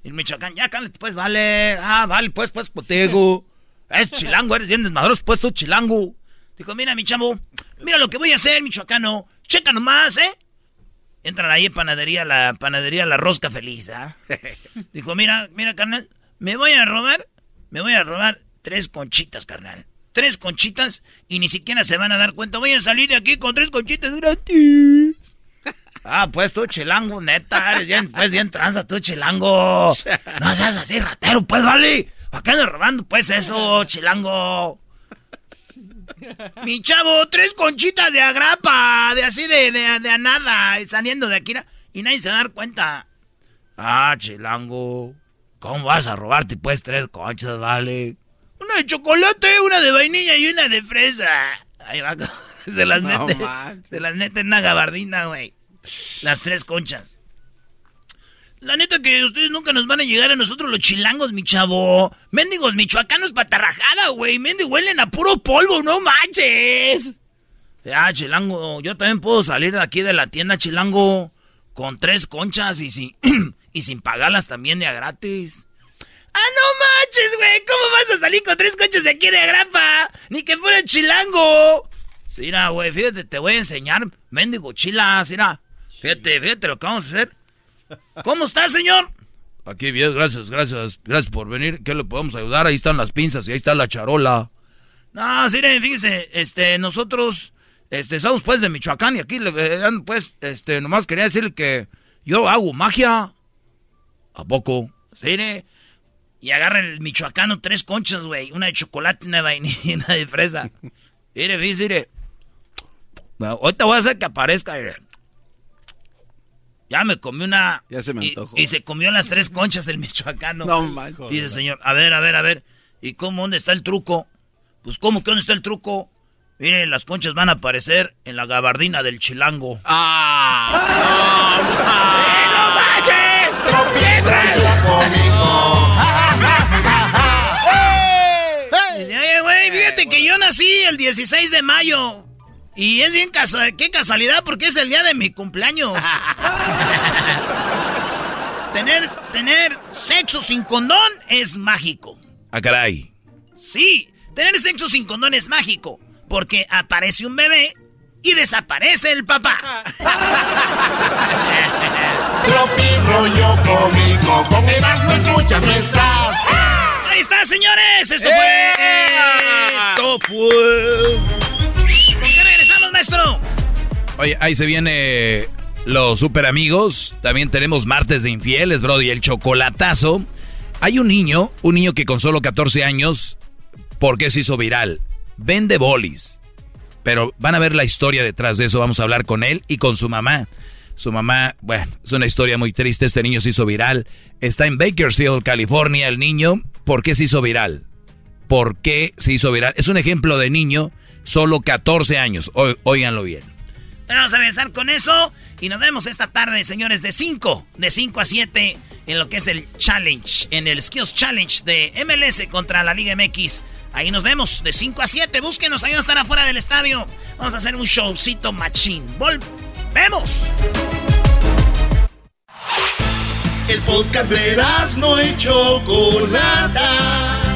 El michoacán, ya, cállate, pues, vale. Ah, vale, pues, pues, potego. Es chilango, eres bien desmadroso, pues, tú, chilango. Dijo, mira, mi chavo, mira lo que voy a hacer, michoacano. Checa nomás, ¿eh? Entran ahí en panadería, la panadería La Rosca Feliz, ¿ah? <laughs> Dijo, mira, mira, carnal, me voy a robar, me voy a robar tres conchitas, carnal. Tres conchitas y ni siquiera se van a dar cuenta. Voy a salir de aquí con tres conchitas gratis. <laughs> Ah, pues tú, chilango, neta, eres bien, pues bien tranza tú, chilango. <laughs> No seas así, ratero, pues, vale. ¿Para qué andas robando, pues, eso, chilango? Mi chavo, tres conchitas de agrapa, de así de, de, de a nada, saliendo de aquí, y nadie se va a dar cuenta. Ah, chilango, ¿cómo vas a robarte, pues, tres conchas, vale? Una de chocolate, una de vainilla y una de fresa. Ahí va, <laughs> se las No mete, se las mete en una gabardina, güey. Las tres conchas. La neta que ustedes nunca nos van a llegar a nosotros los chilangos, mi chavo. Méndigos michoacanos patarrajada, güey. Méndigos huelen a puro polvo, no manches. Ya, chilango, yo también puedo salir de aquí de la tienda, chilango, con tres conchas y sin, <clears throat> y sin pagarlas también de a gratis. ¡Ah, no manches, güey! ¿Cómo vas a salir con tres conchas de aquí de agrapa? Ni que fuera chilango. Sí, mira, güey, fíjate, te voy a enseñar, mendigo chilas, mira. Fíjate, fíjate lo que vamos a hacer. ¿Cómo está, señor? Aquí bien, gracias, gracias, gracias por venir. ¿Qué le podemos ayudar? Ahí están las pinzas y ahí está la charola. No, sí, fíjese, este, nosotros, este, somos pues de Michoacán y aquí, le, eh, pues, este, nomás quería decirle que yo hago magia. ¿A poco? Sí. Y agarra el michoacano tres conchas, güey. Una de chocolate, una de vainilla y <laughs> una de fresa. Mire, mire. Bueno, ahorita voy a hacer que aparezca, mire. Ya me comí una. Ya se me y- antojó. Y, se comió las tres conchas el michoacano. No manches. Dice, señor, a ver, a ver, a ver. ¿Y cómo, dónde está el truco? Pues, ¿cómo que dónde está el truco? Miren, las conchas van a aparecer en la gabardina del chilango. Dice, Oye, güey, fíjate que yo nací el 16 de mayo. Y es bien casual, qué casualidad porque es el día de mi cumpleaños. <laughs> tener, tener sexo sin condón es mágico. Ah, caray. Sí, tener sexo sin condón es mágico. Porque aparece un bebé y desaparece el papá. Tropi rollo cómico, con Erasmo escuchas no estás. Ahí está, señores. Esto fue. Esto fue. Oye, ahí se viene los super amigos. También tenemos martes de infieles, Brody, el chocolatazo. Hay un niño, un niño que con solo 14 años, ¿por qué se hizo viral? Vende bolis. Pero van a ver la historia detrás de eso. Vamos a hablar con él y con su mamá. Su mamá, bueno, es una historia muy triste. Este niño se hizo viral. Está en Bakersfield, California, el niño. ¿Por qué se hizo viral? ¿Por qué se hizo viral? Es un ejemplo de niño, solo 14 años. Óiganlo bien. Vamos a empezar con eso y nos vemos esta tarde, señores, de 5, de 5 a 7 en lo que es el challenge, en el Skills Challenge de MLS contra la Liga MX. Ahí nos vemos de 5 a 7. Búsquenos, ahí vamos a estar afuera del estadio. Vamos a hacer un showcito machín. ¡Volvemos! El podcast de no hecho Chocolata.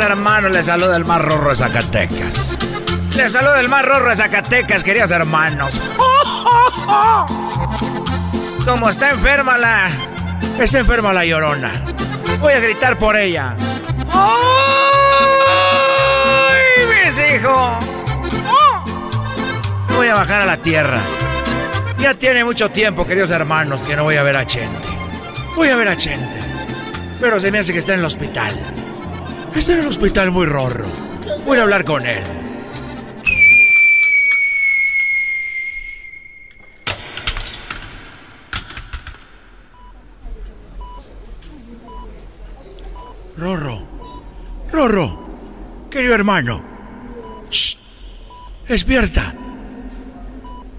hermanos, les saluda el más rorro de Zacatecas. Les saluda el más rorro de Zacatecas, queridos hermanos. Como está enferma la... Está enferma la llorona. Voy a gritar por ella. ¡Ay, Voy a bajar a la tierra. Ya tiene mucho tiempo, queridos hermanos, que no voy a ver a Chente. Voy a ver a Chente. Pero se me hace que está en el hospital. Está en el hospital muy rorro. Voy a hablar con él. Rorro. Rorro. Querido hermano. Shh. Despierta.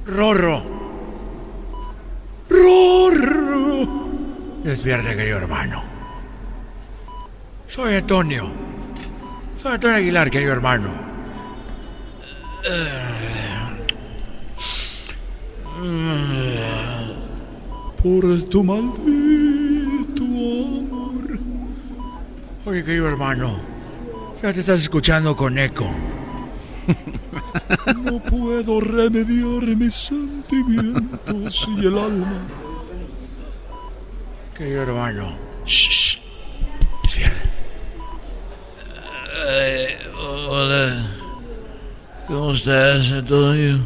Rorro. Rorro. Despierta, querido hermano. Soy Antonio. Soy Antonio Aguilar, querido hermano. Por tu maldito amor. Oye, querido hermano, ya te estás escuchando con eco. <laughs> No puedo remediar mis sentimientos y el alma. Querido hermano. Shh. Eh, hola. ¿Cómo estás, Antonio?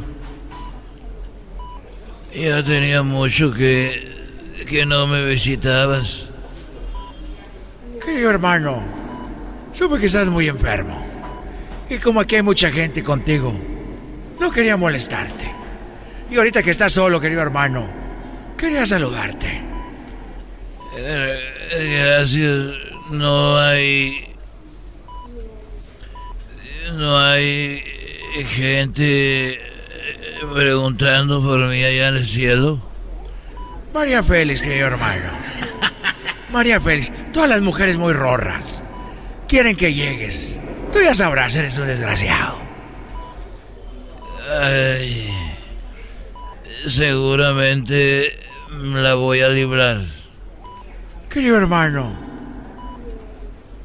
Ya tenía mucho que, que no me visitabas. Querido hermano, supe que estás muy enfermo. Y como aquí hay mucha gente contigo, no quería molestarte. Y ahorita que estás solo, querido hermano, quería saludarte. Eh, gracias. No hay no hay gente preguntando por mí allá en el cielo. María Félix, querido hermano. María Félix, todas las mujeres muy rorras quieren que llegues. Tú ya sabrás, eres un desgraciado. Ay, seguramente la voy a librar. Querido hermano,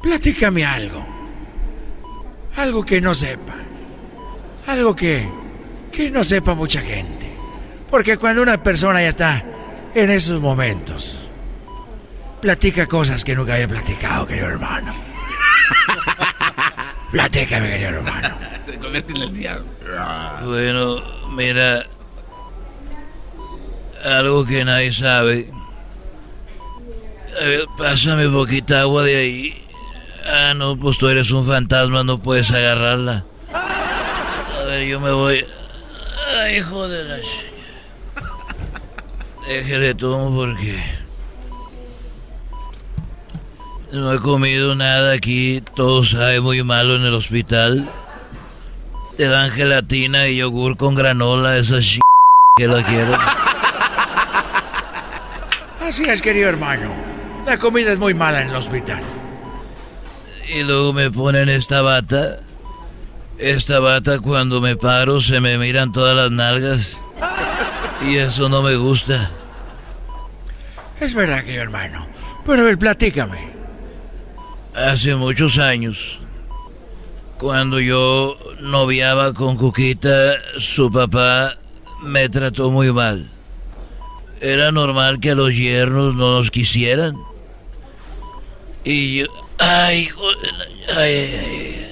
platícame algo. Algo que no sepa. Algo que, que no sepa mucha gente. Porque cuando una persona ya está en esos momentos, platica cosas que nunca había platicado, querido hermano. Platícame, querido hermano. <laughs> Se convierte en el diablo. Bueno, mira, algo que nadie sabe. A ver, pásame poquita agua de ahí. Ah, no, pues tú eres un fantasma, no puedes agarrarla. A ver, yo me voy. Ay, hijo de la... Déjele todo porque... No he comido nada aquí, todo sabe muy malo en el hospital. Te dan gelatina y yogur con granola, esa ch... que la quiero. <laughs> Así es, querido hermano. La comida es muy mala en el hospital. Y luego me ponen esta bata. Esta bata cuando me paro se me miran todas las nalgas. Y eso no me gusta. Es verdad, querido hermano. Pero a ver, platícame. Hace muchos años, cuando yo noviaba con Cuquita, su papá me trató muy mal. Era normal que los yernos no nos quisieran. Y yo, ay, ay, ay.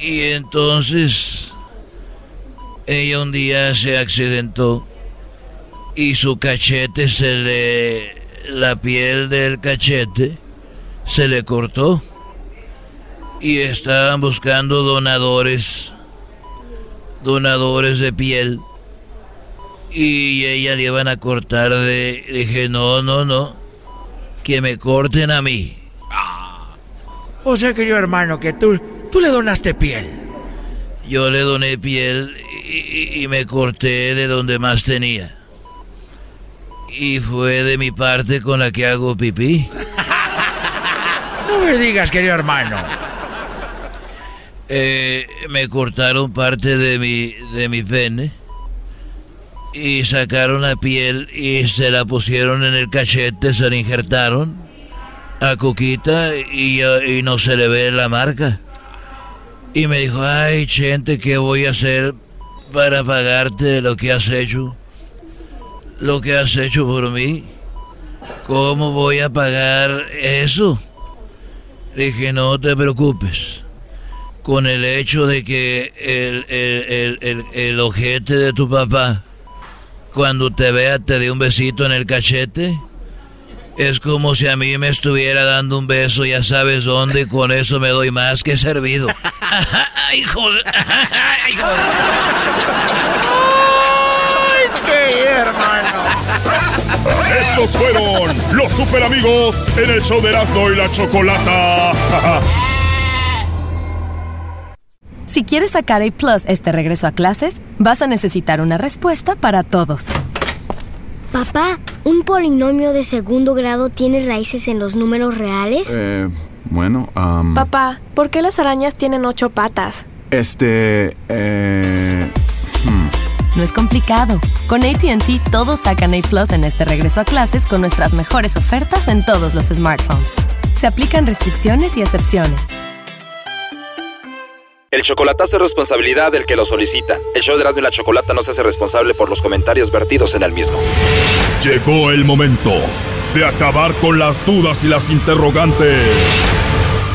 Y entonces, ella un día se accidentó y su cachete se le, la piel del cachete se le cortó. Y estaban buscando donadores, donadores de piel. Y ella le iban a cortar de... Dije, no, no, no. Que me corten a mí. O sea, querido hermano, que tú, tú le donaste piel. Yo le doné piel y, y- y me corté de donde más tenía. Y fue de mi parte con la que hago pipí. <laughs> No me digas, querido hermano. Eh, me cortaron parte de mi, de mi pene y sacaron la piel y se la pusieron en el cachete, se la injertaron a Coquita y, y no se le ve la marca. Y me dijo, ay, Chente, ¿qué voy a hacer para pagarte lo que has hecho? Lo que has hecho por mí. ¿Cómo voy a pagar eso? Le dije, no te preocupes. Con el hecho de que el, el, el, el, ojete de tu papá, cuando te vea, te dé un besito en el cachete, es como si a mí me estuviera dando un beso, ya sabes dónde, y con eso me doy más que servido. <laughs> Hijo <laughs> ¡Ay, qué hermano! Estos fueron los super amigos en el show de Erasmo y la Chocolata. <laughs> Si quieres sacar A Plus este regreso a clases, vas a necesitar una respuesta para todos. Papá, ¿un polinomio de segundo grado tiene raíces en los números reales? Eh, bueno, am, Papá, ¿por qué las arañas tienen ocho patas? este, eh, hmm. No es complicado. Con ATT todos sacan A Plus en este regreso a clases con nuestras mejores ofertas en todos los smartphones. Se aplican restricciones y excepciones. El chocolatazo es responsabilidad del que lo solicita. El show de Erasmo y la Chocolata no se hace responsable por los comentarios vertidos en el mismo. Llegó el momento de acabar con las dudas y las interrogantes.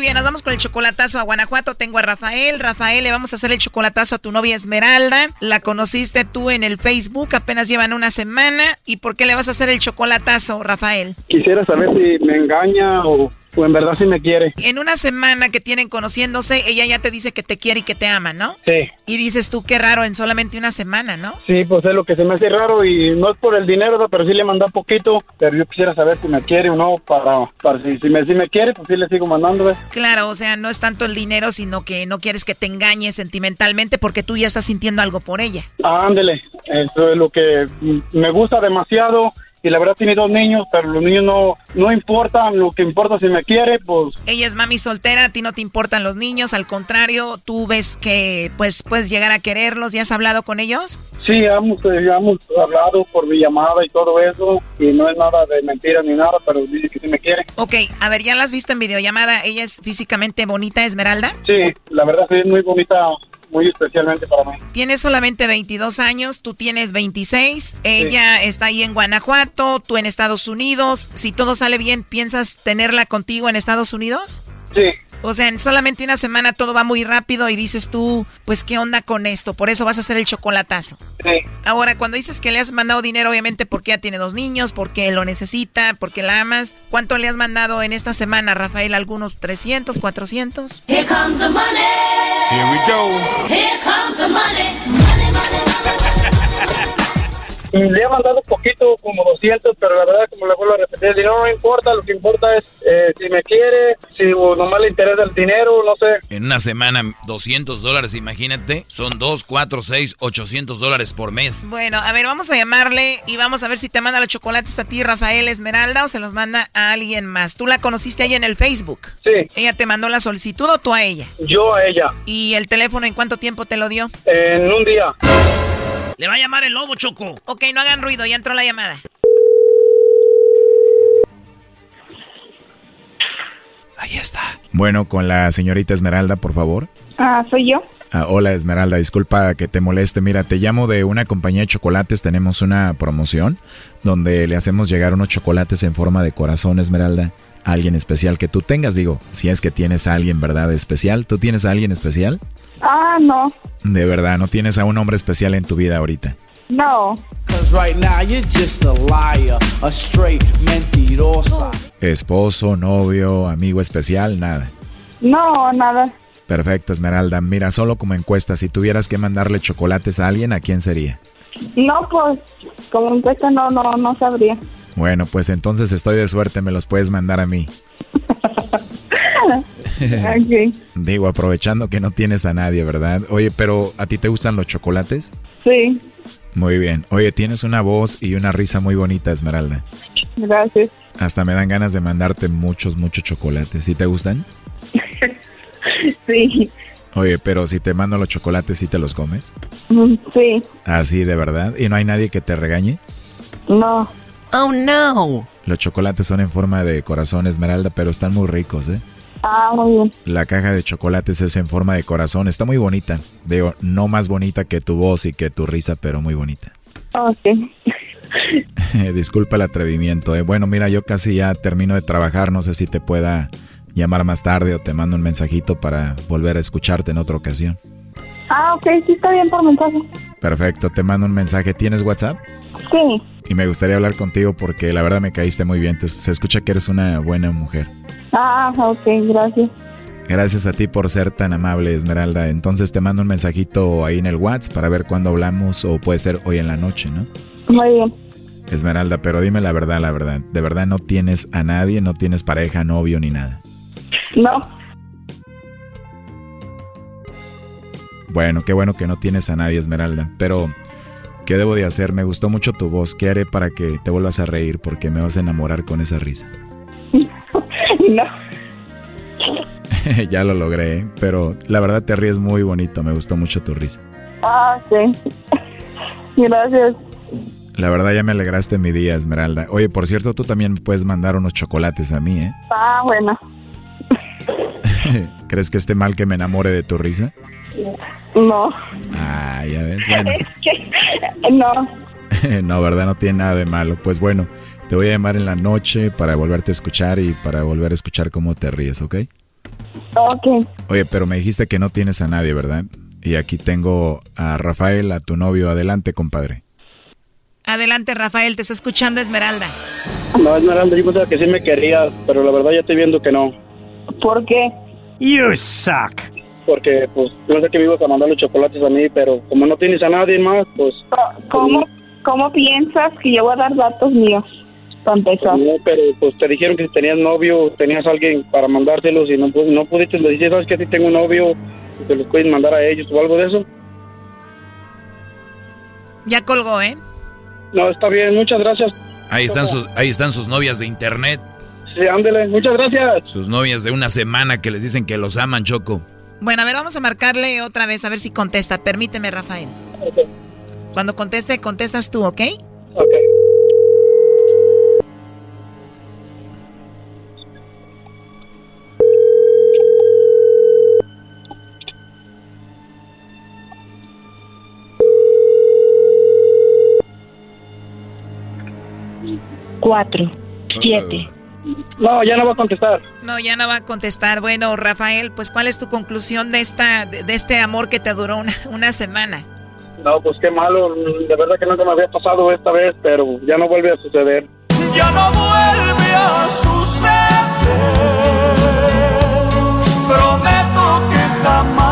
Bien, nos vamos con el chocolatazo a Guanajuato. Tengo a Rafael. Rafael, le vamos a hacer el chocolatazo a tu novia Esmeralda. La conociste tú en el Facebook, apenas llevan una semana. ¿Y por qué le vas a hacer el chocolatazo, Rafael? Quisiera saber si me engaña o, o en verdad si me quiere. En una semana que tienen conociéndose, ella ya te dice que te quiere y que te ama, ¿no? Sí, Y dices tú, qué raro, en solamente una semana, ¿no? sí, pues es lo que se me hace raro y no es por el dinero, pero sí le mandó poquito, pero yo quisiera saber si me quiere o no, para, para si, si, me, si me quiere, pues sí le sigo mandando. Claro, o sea, no es tanto el dinero, sino que no quieres que te engañe sentimentalmente porque tú ya estás sintiendo algo por ella. Ah, ándele, eso es lo que me gusta demasiado y la verdad tiene dos niños, pero los niños no, no importan, lo que importa si me quiere, pues... Ella es mami soltera, a ti no te importan los niños, al contrario, tú ves que pues puedes llegar a quererlos, ¿ya has hablado con ellos? Sí, hemos, eh, hemos hablado por mi llamada y todo eso, y no es nada de mentira ni nada, pero dice que sí me quiere. Ok, a ver, ¿ya la has visto en videollamada? ¿Ella es físicamente bonita, Esmeralda? Sí, la verdad sí es muy bonita muy especialmente para mí. Tienes solamente 22 años, tú tienes 26, ella está ahí en Guanajuato, tú en Estados Unidos. Si todo sale bien, ¿piensas tenerla contigo en Estados Unidos? Sí. O sea, en solamente una semana todo va muy rápido y dices tú, pues, ¿qué onda con esto? Por eso vas a hacer el chocolatazo. Sí. Ahora, cuando dices que le has mandado dinero, obviamente porque ya tiene dos niños, porque lo necesita, porque la amas. ¿Cuánto le has mandado en esta semana, Rafael? ¿Algunos 300, 400? Here comes the money. Here we go. Here comes the money. Le he mandado poquito, como 200, pero la verdad, como le vuelvo a repetir, el dinero no importa, lo que importa es eh, si me quiere, si nomás le interesa el dinero, no sé. En una semana, 200 dólares, imagínate, son 2, 4, 6, 800 dólares por mes. Bueno, a ver, vamos a llamarle y vamos a ver si te manda los chocolates a ti, Rafael Esmeralda, o se los manda a alguien más. ¿Tú la conociste ahí en el Facebook? Sí. ¿Ella te mandó la solicitud o tú a ella? Yo a ella. ¿Y el teléfono en cuánto tiempo te lo dio? En un día. Le va a llamar el lobo, Choco. Ok, no hagan ruido, ya entró la llamada. Ahí está. Bueno, con la señorita Esmeralda, por favor. Ah, soy yo. Ah, hola Esmeralda, disculpa que te moleste. Mira, te llamo de una compañía de chocolates. Tenemos una promoción donde le hacemos llegar unos chocolates en forma de corazón, Esmeralda. A alguien especial que tú tengas, digo, si es que tienes a alguien, ¿verdad? Especial. ¿Tú tienes a alguien especial? Ah, no. De verdad, no tienes a un hombre especial en tu vida ahorita. No. Esposo, novio, amigo especial, nada. No, nada. Perfecto, Esmeralda. Mira, solo como encuesta, si tuvieras que mandarle chocolates a alguien, ¿a quién sería? No, pues, como encuesta no, no, no sabría. Bueno, pues entonces estoy de suerte, me los puedes mandar a mí. <laughs> <laughs> Digo, aprovechando que no tienes a nadie, ¿verdad? Oye, pero ¿a ti te gustan los chocolates? Sí, Muy bien. Oye, tienes una voz y una risa muy bonita, Esmeralda. gracias. Hasta me dan ganas de mandarte muchos, muchos chocolates. ¿Sí te gustan? <laughs> Sí, Oye, pero si te mando los chocolates, ¿sí te los comes? Mm, sí, Así, de verdad. ¿Y no hay nadie que te regañe? no. Oh, no. Los chocolates son en forma de corazón, Esmeralda, pero están muy ricos, ¿eh? Ah, muy bien. La caja de chocolates es en forma de corazón. Está muy bonita. Digo, no más bonita que tu voz y que tu risa, pero muy bonita. Ok. <laughs> Disculpa el atrevimiento. ¿eh? Bueno, mira, yo casi ya termino de trabajar. No sé si te pueda llamar más tarde o te mando un mensajito para volver a escucharte en otra ocasión. Ah, ok, sí está bien por mensaje. Perfecto, te mando un mensaje. ¿Tienes WhatsApp? Sí. Y me gustaría hablar contigo porque la verdad me caíste muy bien. Te- se escucha que eres una buena mujer. Ah, ok, gracias. Gracias a ti por ser tan amable, Esmeralda. Entonces te mando un mensajito ahí en el WhatsApp para ver cuándo hablamos o puede ser hoy en la noche, ¿no? Muy bien. Esmeralda, pero dime la verdad, la verdad. ¿De verdad no tienes a nadie? ¿No tienes pareja, novio ni nada? No. Bueno, qué bueno que no tienes a nadie, Esmeralda. Pero, ¿qué debo de hacer? Me gustó mucho tu voz. ¿Qué haré para que te vuelvas a reír? Porque me vas a enamorar con esa risa. <laughs> No. <laughs> ya lo logré, pero la verdad te ríes muy bonito. Me gustó mucho tu risa. Ah, sí. Gracias. La verdad ya me alegraste mi día, Esmeralda. Oye, por cierto, tú también puedes mandar unos chocolates a mí, ¿eh? Ah, bueno. <laughs> ¿Crees que esté mal que me enamore de tu risa? No. Ah, ya ves. Bueno, <laughs> Es que... No. no, ¿verdad? No tiene nada de malo. Pues bueno, te voy a llamar en la noche para volverte a escuchar y para volver a escuchar cómo te ríes, ¿ok? Ok. Oye, pero me dijiste que no tienes a nadie, ¿verdad? Y aquí tengo a Rafael, a tu novio. Adelante, compadre. Adelante, Rafael, te está escuchando Esmeralda. No, Esmeralda, yo pensaba que sí me quería, pero la verdad ya estoy viendo que no. ¿Por qué? You suck. Porque, pues, yo sé que me ibas a mandar los chocolates a mí, pero como no tienes a nadie más, pues... ¿Cómo, ¿Cómo piensas que yo voy a dar datos míos? No, pero pues te dijeron que si tenías novio, tenías alguien para mandárselos y no, pu- no pudiste decir, ¿sabes que Si tengo un novio, y te los puedes mandar a ellos o algo de eso. Ya colgó, ¿eh? No, está bien, muchas gracias. Ahí están sus, ahí están sus novias de internet. Sí, ándele, muchas gracias. Sus novias de una semana que les dicen que los aman, Choco. Bueno, a ver, vamos a marcarle otra vez a ver si contesta. Permíteme, Rafael. Cuando conteste, contestas tú, ¿ok? Ok. Cuatro, siete. No, ya no va a contestar. No, ya no va a contestar. Bueno, Rafael, pues ¿cuál es tu conclusión de esta de, de este amor que te duró una, una semana? No, pues qué malo. De verdad que nunca me había pasado esta vez, pero ya no vuelve a suceder. Ya no vuelve a suceder. Prometo que jamás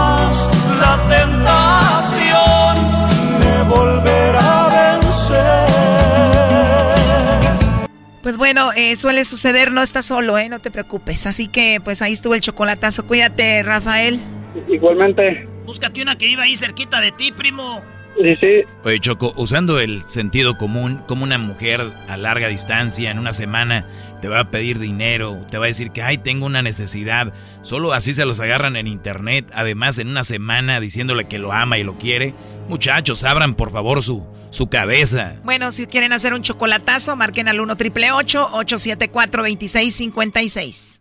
Pues bueno, eh, suele suceder, no estás solo, ¿eh? No te preocupes. Así que pues ahí estuvo el chocolatazo. Cuídate, Rafael. Igualmente. Búscate una que iba ahí cerquita de ti, primo. Sí, sí. Oye, Choco, usando el sentido común, como una mujer a larga distancia en una semana te va a pedir dinero, te va a decir que, ay, tengo una necesidad, solo así se los agarran en internet, además en una semana diciéndole que lo ama y lo quiere. Muchachos, abran por favor su, su cabeza. Bueno, si quieren hacer un chocolatazo, marquen al 1 triple 874 2656.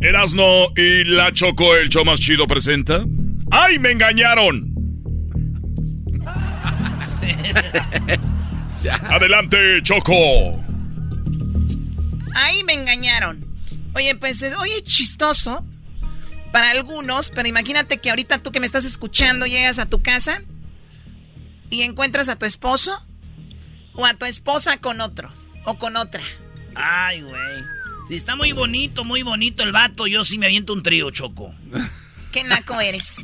Erasno y la Choco, el show más chido presenta. ¡Ay, me engañaron! <laughs> Adelante, Choco. Ahí me engañaron. Oye, pues, es- oye, chistoso para algunos, pero imagínate que ahorita tú que me estás escuchando llegas a tu casa y encuentras a tu esposo o a tu esposa con otro o con otra. Ay, güey. Si está muy bonito, muy bonito el vato, yo sí me aviento un trío, Choco. <laughs> ¿Qué naco eres?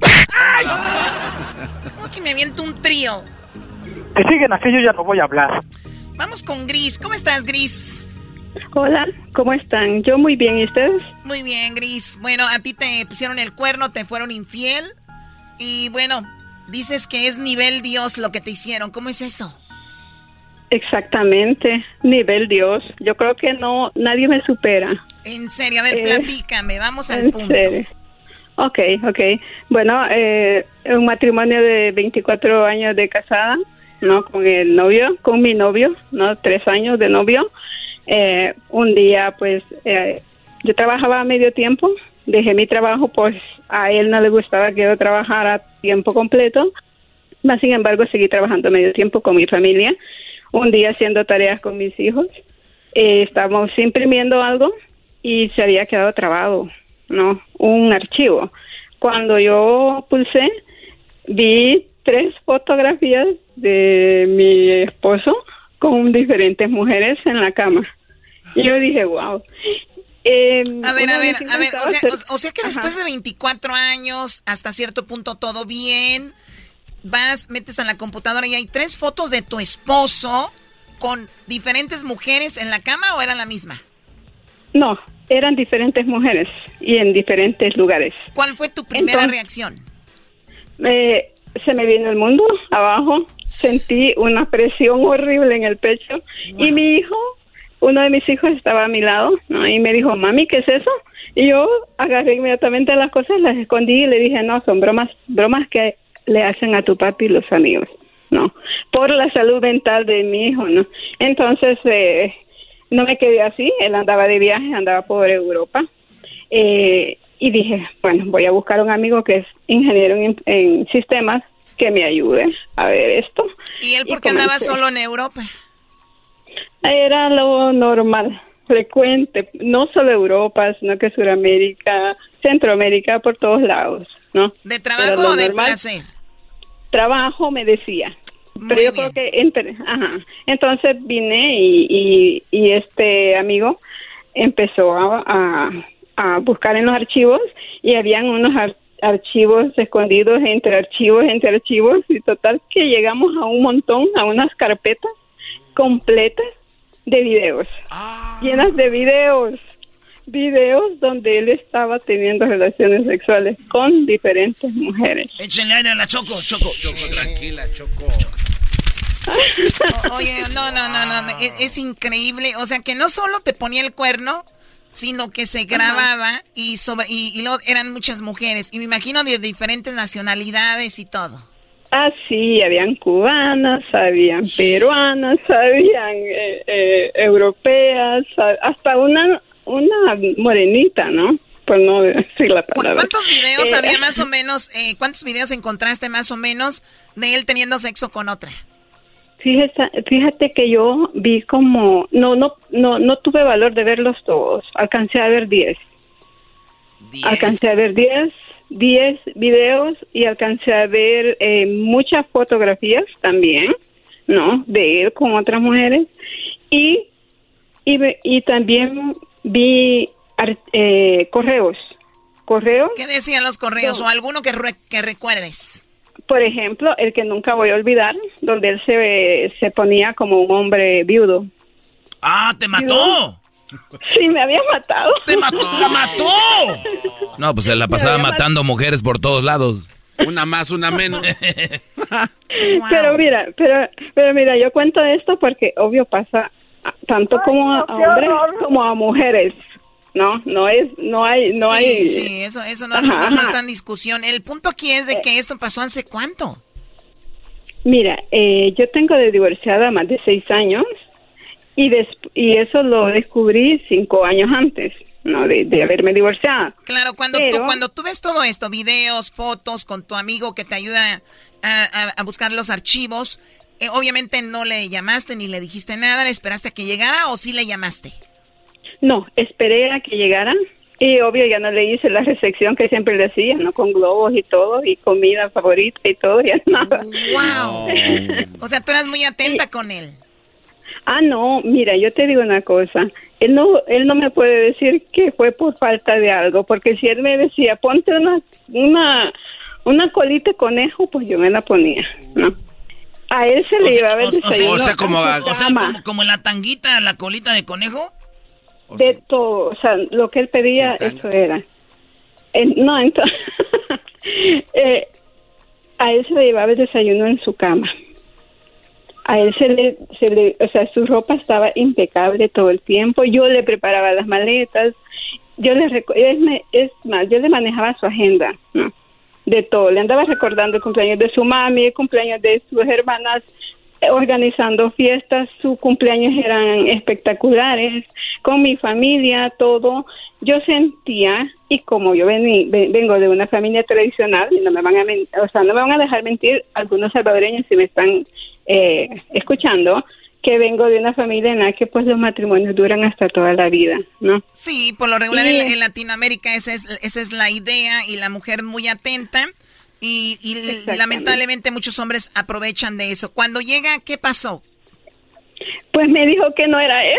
¿Cómo que me aviento un trío? Que siguen así, yo ya no voy a hablar. Vamos con Gris. ¿Cómo estás, Gris? Hola, ¿cómo están? Yo muy bien, ¿y ustedes? Muy bien, Gris. Bueno, a ti te pusieron el cuerno, te fueron infiel. Y bueno, dices que es nivel Dios lo que te hicieron. ¿Cómo es eso? Exactamente, nivel Dios. Yo creo que no, nadie me supera. En serio, a ver, Eh, platícame, vamos al En punto. serio. Ok, ok. Bueno, eh, un matrimonio de 24 años de casada, ¿no? Con el novio, con mi novio, ¿no? Tres años de novio. Eh, un día, pues, eh, yo trabajaba a medio tiempo, dejé mi trabajo, pues a él no le gustaba que yo trabajara a tiempo completo. Sin embargo, seguí trabajando a medio tiempo con mi familia. Un día haciendo tareas con mis hijos. Eh, estábamos imprimiendo algo y se había quedado trabado, ¿no? Un archivo. Cuando yo pulsé, vi tres fotografías de mi esposo con diferentes mujeres en la cama. Y yo dije, wow. Eh, A ver, a ver, a ver, o sea, o, o sea que Ajá. después de 24 años, hasta cierto punto todo bien, vas, metes a la computadora y hay tres fotos de tu esposo con diferentes mujeres en la cama o era la misma? No, eran diferentes mujeres y en diferentes lugares. ¿Cuál fue tu primera Entonces- reacción? Eh, se me vino el mundo abajo, sentí una presión horrible en el pecho y mi hijo, uno de mis hijos estaba a mi lado ¿no? y me dijo, mami, ¿qué es eso? Y yo agarré inmediatamente las cosas, las escondí y le dije, no, son bromas, bromas que le hacen a tu papi los amigos, ¿no? Por la salud mental de mi hijo, ¿no? Entonces, eh, no me quedé así, él andaba de viaje, andaba por Europa. Eh, y dije, bueno, voy a buscar un amigo que es ingeniero en, en sistemas que me ayude a ver esto. ¿Y él por qué andaba solo en Europa? Era lo normal, frecuente, no solo Europa, sino que Sudamérica, Centroamérica, por todos lados, ¿no? ¿De trabajo o de placer? Trabajo, me decía. Pero yo creo que, entre, ajá. Entonces vine y, y, y este amigo empezó a, a, a, buscar en los archivos y habían unos ar archivos escondidos entre archivos, entre archivos y total que llegamos a un montón, a unas carpetas completas de videos, llenas de videos, videos donde él estaba teniendo relaciones sexuales con diferentes mujeres. Échenle aire a la Choco, Choco. Choco, tranquila, Choco. O- Oye, no, no, no, no, es, es increíble. O sea, que no solo te ponía el cuerno, sino que se grababa y sobre y, y luego eran muchas mujeres. Y me imagino de diferentes nacionalidades y todo. Ah, sí, habían cubanas, habían peruanas, habían eh, eh, europeas, ha- hasta una, una morenita, ¿no? Por no <laughs> decir la ¿Cu- palabra. ¿Cuántos videos Eh, había más o menos? eh, ¿Cuántos videos encontraste más o menos de él teniendo sexo con otra? Fíjate, fíjate que yo vi como, no, no, no, no tuve valor de verlos todos. Alcancé a ver 10. Alcancé a ver 10, 10 videos y alcancé a ver eh, muchas fotografías también, ¿no? De él con otras mujeres. Y, y, y también vi eh, correos. Correos. ¿Qué decían los correos No. o alguno que, re- que recuerdes? Por ejemplo, el que nunca voy a olvidar, donde él se, se ponía como un hombre viudo. ¡Ah, te mató! <laughs> Sí, me había matado. ¡Te mató! ¡La mató! <laughs> No, pues se la pasaba matando mujeres por todos lados. Una más, una menos. <laughs> Pero mira, pero, pero mira, yo cuento esto porque obvio pasa tanto como a, a hombres como a mujeres, ¿no? No es, no hay, no sí, hay. sí, eso, eso no, Ajá, no- no ajá. está en discusión. El punto aquí es de que esto pasó hace cuánto. Mira, eh, yo tengo de divorciada más de seis años y des- y eso lo descubrí cinco años antes, ¿no? De, de haberme divorciado. Claro, cuando, tú, Pero- cuando tú ves todo esto, videos, fotos con tu amigo que te ayuda a, a- a buscar los archivos, eh, obviamente no le llamaste ni le dijiste nada, le esperaste a que llegara o sí le llamaste. No, esperé a que llegaran y obvio ya no le hice la recepción que siempre le hacía, ¿no? Con globos y todo y comida favorita y todo, <laughs> ya nada. ¡Wow! O sea, tú eras muy atenta con él. Ah, no, mira, yo te digo una cosa. Él no, él no me puede decir que fue por falta de algo, porque si él me decía, ponte una, una, una colita de conejo, pues yo me la ponía, ¿no? A él se le llevaba el desayuno. o sea, como a a- su O sea, cama, como, como la tanguita, la colita de conejo. de todo, o sea, lo que él pedía, eso era. Eh, no, entonces, <laughs> eh, a él se le llevaba el desayuno en su cama. A él se le, se le, o sea, su ropa estaba impecable todo el tiempo. Yo le preparaba las maletas. Yo le, es, me- es más, yo le manejaba su agenda, ¿no? De todo. Le andaba recordando el cumpleaños de su mami, el cumpleaños de sus hermanas, eh, organizando fiestas. Sus cumpleaños eran espectaculares, con mi familia, todo. Yo sentía, y como yo vení- ve- vengo de una familia tradicional, no me van a, o sea, no me van a dejar mentir algunos salvadoreños si me están eh, escuchando, que vengo de una familia en la que pues los matrimonios duran hasta toda la vida, ¿no? Sí, por lo regular Sí. en, en Latinoamérica esa es, esa es la idea y la mujer muy atenta y, y lamentablemente muchos hombres aprovechan de eso. Cuando llega, ¿qué pasó? Pues me dijo que no era él.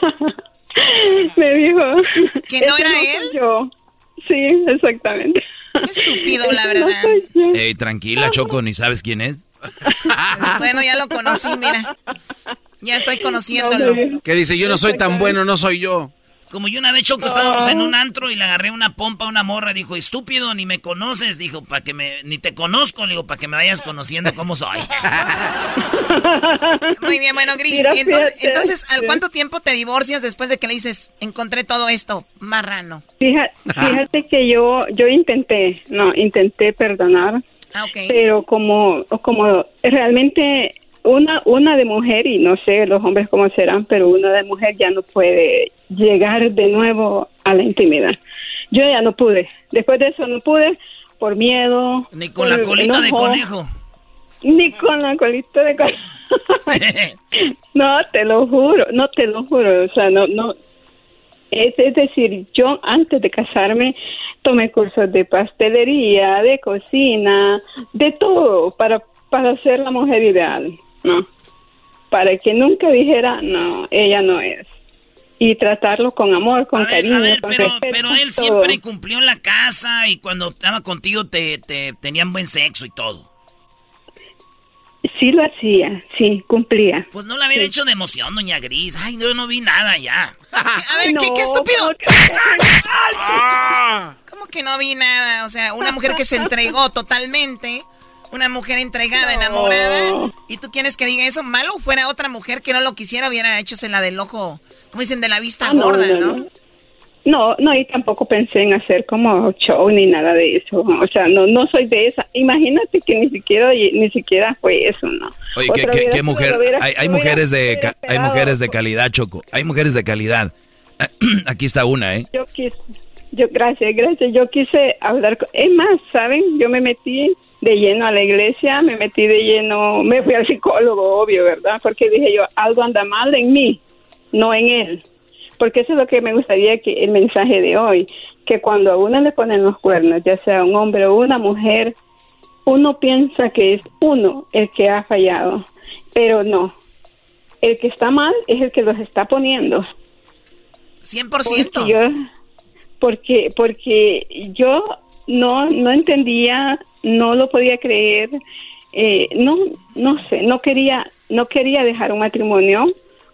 <laughs> me dijo ¿Que no "Ese era él? yo. Sí, exactamente. Qué estúpido, <laughs> la no verdad. Ey, tranquila, Choco, ni sabes quién es. Bueno, ya lo conocí, mira. Ya estoy conociéndolo. Que dice, yo no soy tan bueno, no soy yo. Como yo una vez, Choco, estábamos en un antro y le agarré una pompa a una morra. Dijo, estúpido, ni me conoces. Dijo, para que me... Ni te conozco. Le digo, para que me vayas conociendo cómo soy. Muy bien, bueno, Gris. entonces, ¿al cuánto tiempo te divorcias después de que le dices, encontré todo esto, marrano? Fíjate, fíjate que yo, yo intenté, no, intenté perdonar. Ah, pero como, como realmente una, una de mujer, y no sé los hombres cómo serán, pero una de mujer ya no puede llegar de nuevo a la intimidad. Yo ya no pude. Después de eso no pude por miedo. Ni con la colita de conejo. Ni con la colita de conejo. <laughs> <laughs> no, te lo juro, no te lo juro. O sea, no, no. Es, es decir, yo antes de casarme tomé cursos de pastelería, de cocina, de todo para, para ser la mujer ideal. No. Para que nunca dijera, no, ella no es. Y tratarlo con amor, con cariño, con pero, respeto. Pero él siempre cumplió en la casa y cuando estaba contigo te, te tenían buen sexo y todo. Sí lo hacía, sí, cumplía. Pues no la había hecho de emoción, doña Gris. Ay, yo no vi nada ya. <laughs> A ver, ¿qué, qué estúpido? <laughs> ¿Cómo que no vi nada? O sea, una mujer que se entregó totalmente una mujer entregada, enamorada, y tú quieres que diga eso, malo fuera otra mujer que no lo quisiera, hubiera hecho la del ojo, como dicen, de la vista Ah, gorda, ¿no? No, no, y tampoco pensé en hacer como show ni nada de eso. O sea, no, no soy de esa. Imagínate que ni siquiera, ni siquiera fue eso, ¿no? Oye, ¿qué, qué- qué mujer? hubiera- Hay, mujeres de ca- hay mujeres de calidad, Choco. Hay mujeres de calidad. <clears throat> Aquí está una, ¿eh? Yo quise, yo, gracias, gracias. Yo quise hablar con, es más, ¿saben? Yo me metí de lleno a la iglesia, me metí de lleno, me fui al psicólogo, obvio, ¿verdad? Porque dije yo, algo anda mal en mí, no en él. Porque eso es lo que me gustaría que el mensaje de hoy, que cuando a uno le ponen los cuernos, ya sea un hombre o una mujer, uno piensa que es uno el que ha fallado, pero no. El que está mal es el que los está poniendo. 100%. Porque yo, porque, porque yo no, no entendía, no lo podía creer, eh, no, no sé, no quería, no quería dejar un matrimonio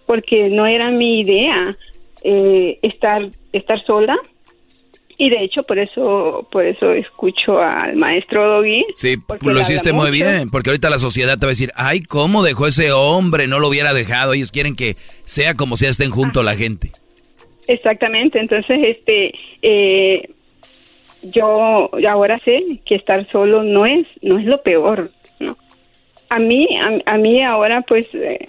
porque no era mi idea eh, estar, estar sola. Y de hecho, por eso, por eso escucho al maestro Doggy. Sí, lo hiciste muy bien, porque ahorita la sociedad te va a decir, ay, ¿cómo dejó ese hombre? No lo hubiera dejado. Ellos quieren que sea como sea, estén junto la gente. Exactamente, entonces este eh, yo ahora sé que estar solo no es no es lo peor, ¿no? A mí a, a mí ahora pues eh,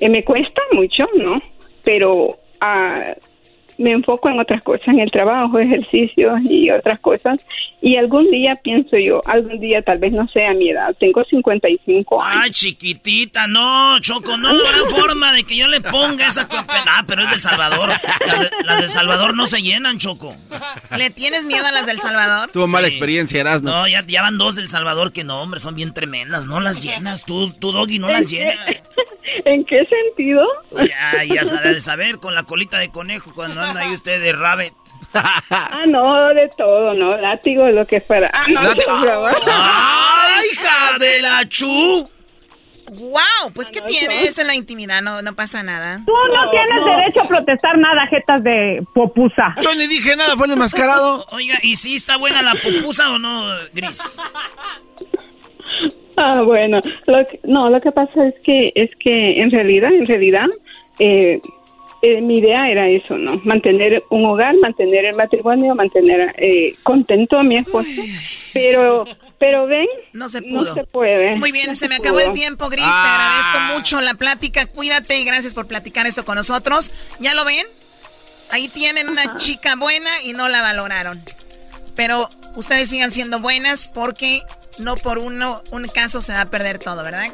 eh, me cuesta mucho, ¿no? Pero ah, me enfoco en otras cosas, en el trabajo, ejercicios y otras cosas. Y algún día pienso yo, algún día tal vez no sea mi edad, tengo 55 años. Ay, chiquitita, no, Choco, no habrá <laughs> forma de que yo le ponga esa... Ah, pero es del Salvador. Las de, las de Salvador no se llenan, Choco. ¿Le tienes miedo a las del Salvador? Tuvo mala experiencia, Erasmo. No, ya, ya van dos del Salvador que no, hombre, son bien tremendas. No las llenas, tú, tú Doggy, no las llenas. <laughs> ¿En qué sentido? Ya, ya sabe de saber, con la colita de conejo cuando anda ahí usted de rabbit. Ah, no, de todo, ¿no? Látigo, lo que fuera. Ah, no. ¡Ay, hija de la chu! ¡Wow! Pues, ¿qué tienes en la intimidad? No, no pasa nada. Tú no, tienes derecho a protestar nada, jetas de popusa. Yo ni dije nada, fue el enmascarado. Oiga, ¿y si está buena la pupusa o no, Gris? Ah, bueno, lo que- no, lo que pasa es que es que en realidad, en realidad, eh, eh, mi idea era eso, ¿no? Mantener un hogar, mantener el matrimonio, mantener eh, contento a mi esposo, pero, pero ven, no se pudo. No se puede. Muy bien, no se me pudo. acabó el tiempo, Gris. Te agradezco mucho la plática. Cuídate y gracias por platicar esto con nosotros. ¿Ya lo ven? Ahí tienen una chica buena y no la valoraron. Pero ustedes sigan siendo buenas porque no por uno, un caso se va a perder todo, ¿verdad?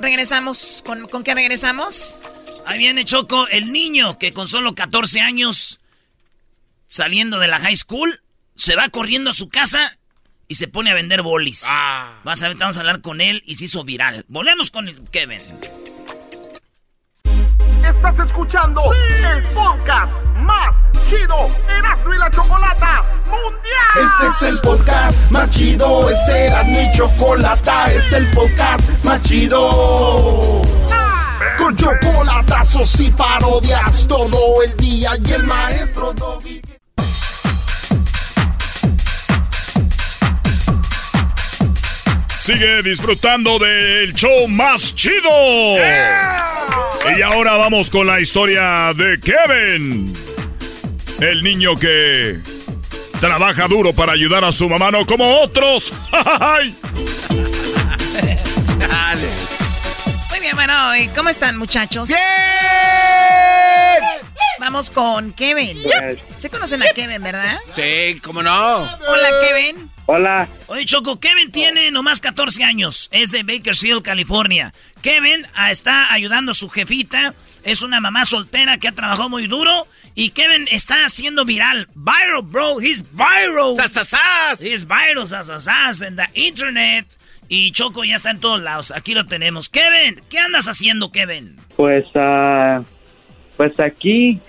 Regresamos. ¿Con, ¿con qué regresamos? Ahí viene Choco, el niño que con solo 14 años, saliendo de la high school, se va corriendo a su casa y se pone a vender bolis. Vas a ver, vamos a hablar con él y se hizo viral. Volvemos con el Kevin. Estás escuchando el podcast más chido Erasmo y la Chocolata Mundial. Este es el podcast más chido, este era mi chocolata, este es el podcast más chido. Con chocolatazo casos y parodias todo el día. Y el maestro Doggy. Sigue disfrutando del show más chido. Y ahora vamos con la historia de Kevin. El niño que trabaja duro para ayudar a su mamá, no como otros. <laughs> Muy bueno, ¿cómo están muchachos? ¡Bien! Vamos con Kevin. ¿Se conocen a Kevin, verdad? Sí, cómo no. Hola, Kevin. Hola. Oye, Choco, Kevin tiene nomás 14 años. Es de Bakersfield, California. Kevin ah, está ayudando a su jefita. Es una mamá soltera que ha trabajado muy duro. Y Kevin está haciendo viral. Viral, bro. He's viral. ¡Sasasas! He's viral, sasasas, en the internet. Y Choco ya está en todos lados. Aquí lo tenemos. Kevin, ¿qué andas haciendo, Kevin? Pues, ah, pues aquí.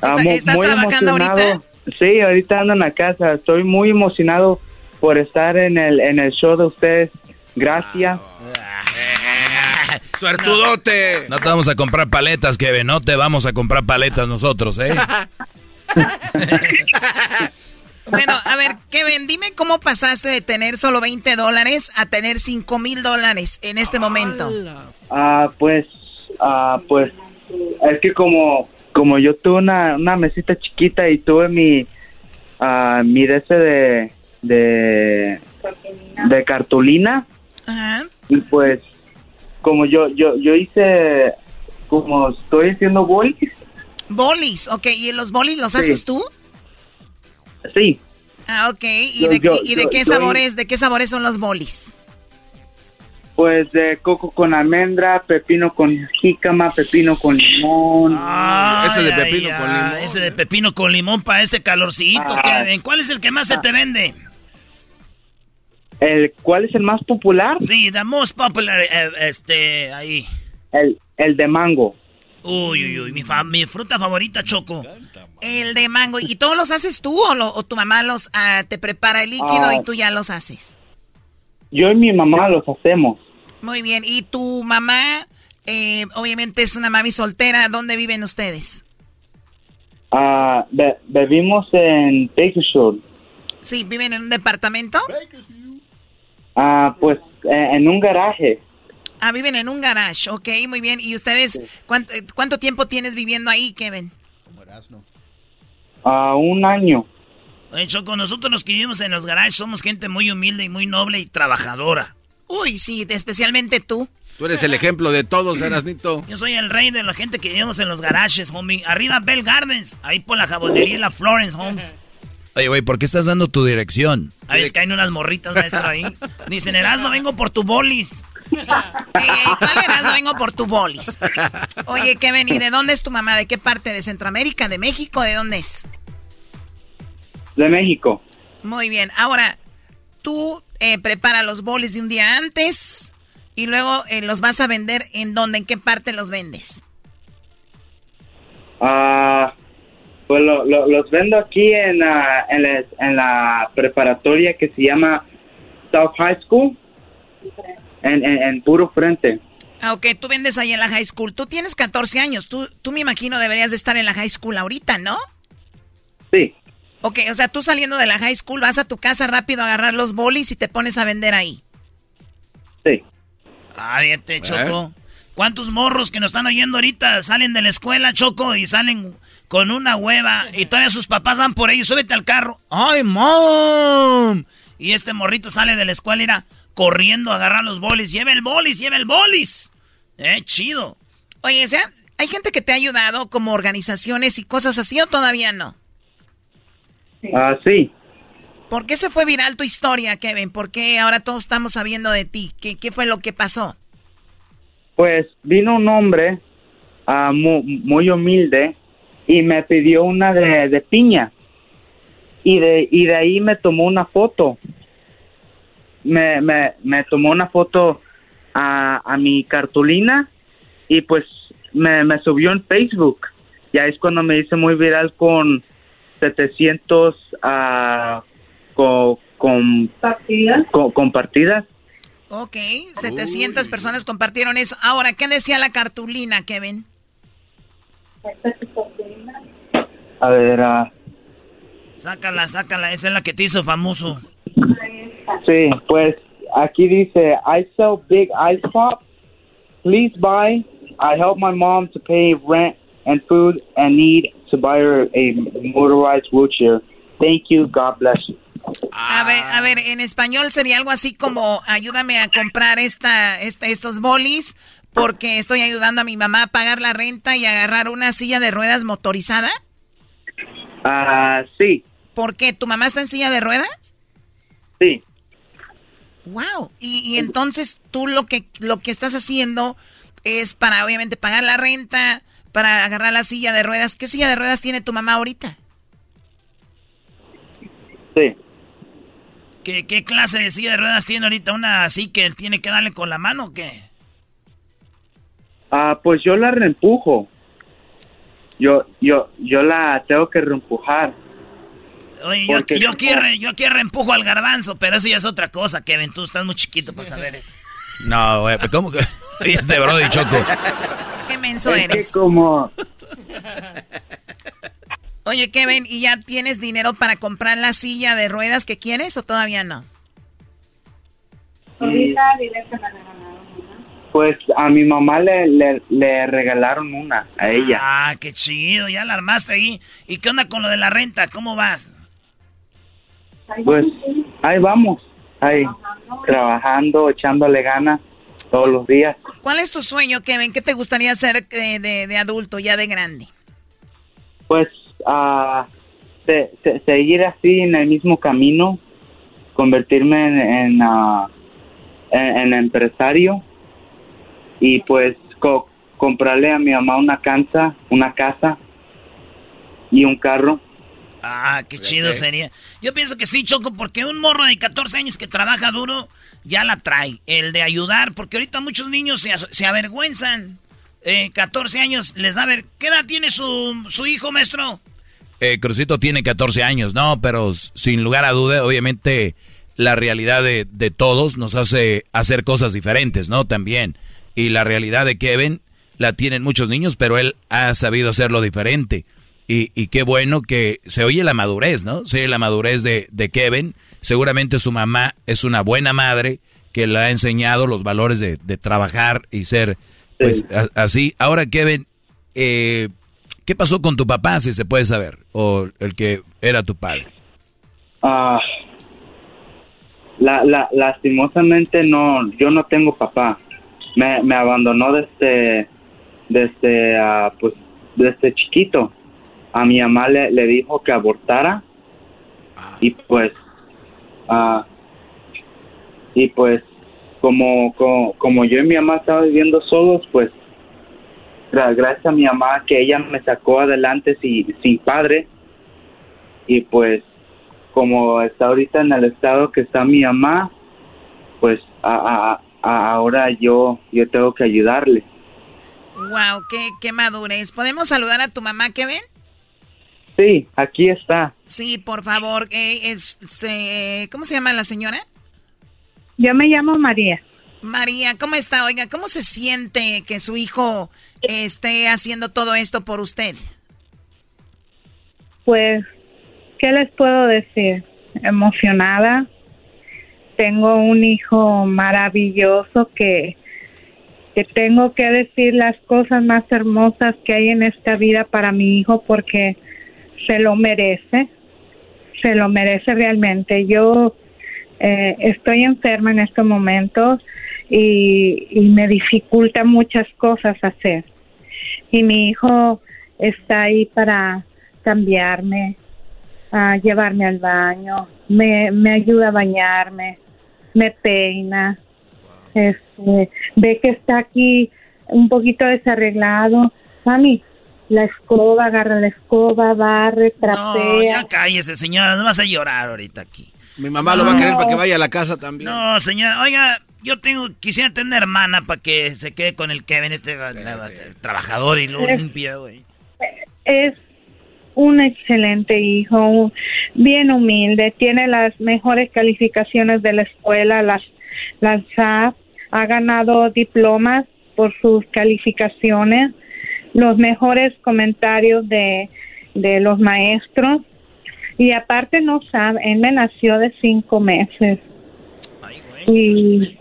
¿Estás muy trabajando emocionado. ahorita? Sí, ahorita ando en la casa. Estoy muy emocionado por estar en el, en el show de ustedes. Gracias. <laughs> ¡Suertudote! No te vamos a comprar paletas, Kevin. No te vamos a comprar paletas nosotros, ¿eh? <laughs> Bueno, a ver, Kevin, dime cómo pasaste de tener solo 20 dólares a tener 5 mil dólares en este momento. Ah, pues, ah, pues, es que como, como yo tuve una, una mesita chiquita y tuve mi, ah, mi de ese de, de, de cartulina Ajá. y pues, como yo, yo, yo hice, como estoy haciendo bolis, Bolis, ok, ¿y los bolis los Sí. haces tú? Sí, Ah, ok, ¿y Yo- de, yo- y de yo- qué yo- sabores, de qué sabores son los bolis? pues de coco con almendra, pepino con jícama, pepino con limón. Ay, ese de pepino ay, con limón. Ese de pepino con limón para este calorcito, Ah. Kevin. ¿Cuál es el que más se te vende? El, ¿Cuál es el más popular? Sí, the most popular, eh, este, ahí. El, el de mango. Uy, uy, uy, mi, fa- mi fruta favorita, Choco. El de mango, ¿y todos los haces tú o, lo- o tu mamá los ah, te prepara el líquido Ah. y tú ya los haces? Yo y mi mamá los hacemos. Muy bien, ¿y tu mamá, eh, obviamente es una mami soltera, ¿dónde viven ustedes? Ah, be- bebimos en Bakersfield. Sí, ¿viven en un departamento? Ah, pues eh, en un garaje. Ah, viven en un garage, ok, muy bien. ¿Y ustedes, cuánto, eh, cuánto tiempo tienes viviendo ahí, Kevin? Ah, un año. Oye, Choco, nosotros los que vivimos en los garages somos gente muy humilde y muy noble y trabajadora. Uy, sí, especialmente tú. Tú eres el ejemplo de todos, Erasnito. <clears throat> Yo soy el rey de la gente que vivimos en los garajes, homie. Arriba Bell Gardens, ahí por la jabonería y la Florence Homes. Oye, güey, ¿por qué estás dando tu dirección? Ahí es que hay unas morritas, maestro, ahí. <laughs> Dicen, Erasmo, vengo por tu bolis. Eh, ¿Cuál eras? No vengo por tu bolis. Oye, Kevin, ¿y de dónde es tu mamá? ¿De qué parte? ¿De Centroamérica? ¿De México? ¿De dónde es? De México. Muy bien. Ahora, tú eh, preparas los bolis de un día antes y luego eh, los vas a vender en dónde, en qué parte los vendes. Ah, pues lo- lo- los vendo aquí en, la- en, la, en la preparatoria que se llama South High School. En, en, en puro frente. Ah, ok, tú vendes ahí en la high school. Tú tienes 14 años. Tú, tú me imagino deberías de estar en la high school ahorita, ¿no? Sí. Ok, o sea, tú saliendo de la high school vas a tu casa rápido a agarrar los bolis y te pones a vender ahí. Sí. Ah, fíjate, Choco. ¿Cuántos morros que nos están oyendo ahorita salen de la escuela, Choco, y salen con una hueva y todavía sus papás van por ahí, súbete al carro. ¡Ay, mom! Y este morrito sale de la escuela y irá corriendo a agarrar los bolis. ¡Lleva el bolis, lleva el bolis! ¡Eh, chido! Oye, o sea, ¿hay gente que te ha ayudado como organizaciones y cosas así o todavía no? Ah, sí. ¿Por qué se fue viral tu historia, Kevin? ¿Por qué ahora todos estamos sabiendo de ti? ¿Qué, qué fue lo que pasó? Pues vino un hombre ah, mu- muy, humilde y me pidió una de, de piña. Y de, y de ahí me tomó una foto. Me, me, me tomó una foto a, a mi cartulina y pues me, me subió en Facebook. Y ahí es cuando me hice muy viral con 700 ah, co- con, co- compartidas. Ok, 700 personas compartieron eso. Ahora, ¿qué decía la cartulina, Kevin? A ver, ah, Sácala, sácala, esa es la que te hizo famoso. Sí, pues aquí dice, I sell big ice pop. Please buy. I help my mom to pay rent and food and need to buy her a motorized wheelchair. Thank you. God bless you. A ver, a ver, en español sería algo así como ayúdame a comprar esta, esta, estos bolis porque estoy ayudando a mi mamá a pagar la renta y agarrar una silla de ruedas motorizada. Ah, sí, ¿Por qué? ¿Tu mamá está en silla de ruedas? sí. Wow. Y, y entonces tú lo que lo que estás haciendo es para obviamente pagar la renta, para agarrar la silla de ruedas. ¿Qué silla de ruedas tiene tu mamá ahorita? Sí. ¿Qué, ¿Qué clase de silla de ruedas tiene ahorita? ¿Una así que tiene que darle con la mano o qué? Ah, pues yo la reempujo. Yo, yo, yo la tengo que reempujar. Oye, yo, Porque- yo, aquí re- yo aquí reempujo al garbanzo, pero eso ya es otra cosa, Kevin. Tú estás muy chiquito para saber eso. No, güey, ¿cómo que? <laughs> Este Brody Choco. Qué menso Es que eres. como, Oye, Kevin, ¿y ya tienes dinero para comprar la silla de ruedas que quieres o todavía no? pues a mi mamá le, le, le regalaron una a ella. Ah, qué chido, ya la armaste ahí. ¿Y qué onda con lo de la renta? ¿Cómo vas? Pues ahí vamos, ahí trabajando, echándole ganas todos los días. ¿Cuál es tu sueño, Kevin? ¿Qué te gustaría hacer eh, de, de adulto, ya de grande? Pues se- se- seguir así en el mismo camino, convertirme en, en, ah, en- en empresario y pues co- comprarle a mi mamá una casa, una casa y un carro. Ah, qué chido sería. Yo pienso que sí, Choco, porque un morro de 14 años que trabaja duro ya la trae. El de ayudar, porque ahorita muchos niños se, avergüenzan. Eh, 14 años les da ver. ¿Qué edad tiene su, su hijo, maestro? Eh, Crucito tiene 14 años, no, pero sin lugar a duda, obviamente la realidad de, de todos nos hace hacer cosas diferentes, ¿no? También. Y la realidad de Kevin la tienen muchos niños, pero él ha sabido hacerlo diferente. Y, y qué bueno que se oye la madurez, ¿no? Se oye la madurez de, de Kevin. Seguramente su mamá es una buena madre que le ha enseñado los valores de, de trabajar y ser pues a- así. Ahora, Kevin, eh, ¿qué pasó con tu papá, si se puede saber? O el que era tu padre. Ah, la, la, lastimosamente no, yo no tengo papá. Me, me abandonó desde, desde, ah, pues, desde chiquito. A mi mamá le, le dijo que abortara y pues, ah, y pues, como, como, como yo y mi mamá estaban viviendo solos, pues, gra- gracias a mi mamá que ella me sacó adelante sin, sin padre y pues como está ahorita en el estado que está mi mamá, pues a, a- a- ahora yo yo tengo que ayudarle. Wow, qué, qué madurez. ¿Podemos saludar a tu mamá, Kevin? Sí, aquí está. Sí, por favor. eh, es, se- ¿Cómo se llama la señora? Yo me llamo María. María, ¿cómo está? Oiga, ¿cómo se siente que su hijo esté haciendo todo esto por usted? Pues, ¿qué les puedo decir? Emocionada. Tengo un hijo maravilloso que, que tengo que decir las cosas más hermosas que hay en esta vida para mi hijo porque se lo merece. Se lo merece realmente. Yo eh, estoy enferma en estos momentos y, me dificulta muchas cosas hacer. Y mi hijo está ahí para cambiarme, a llevarme al baño, me, me ayuda a bañarme, me peina, este, ve que está aquí un poquito desarreglado. Mami, la escoba, agarra la escoba, barre, No, trapea. ya cállese, señora. No vas a llorar ahorita aquí. Mi mamá lo va a querer para que vaya a la casa también. No, señora. Oiga, yo tengo, quisiera tener una hermana para que se quede con el Kevin, este va a ser trabajador y lo Es- limpia, güey. es un excelente hijo, bien humilde, tiene las mejores calificaciones de la escuela, las, las ha, ha ganado diplomas por sus calificaciones, los mejores comentarios de, de los maestros. Y aparte no sabe, él me nació de cinco meses. Y,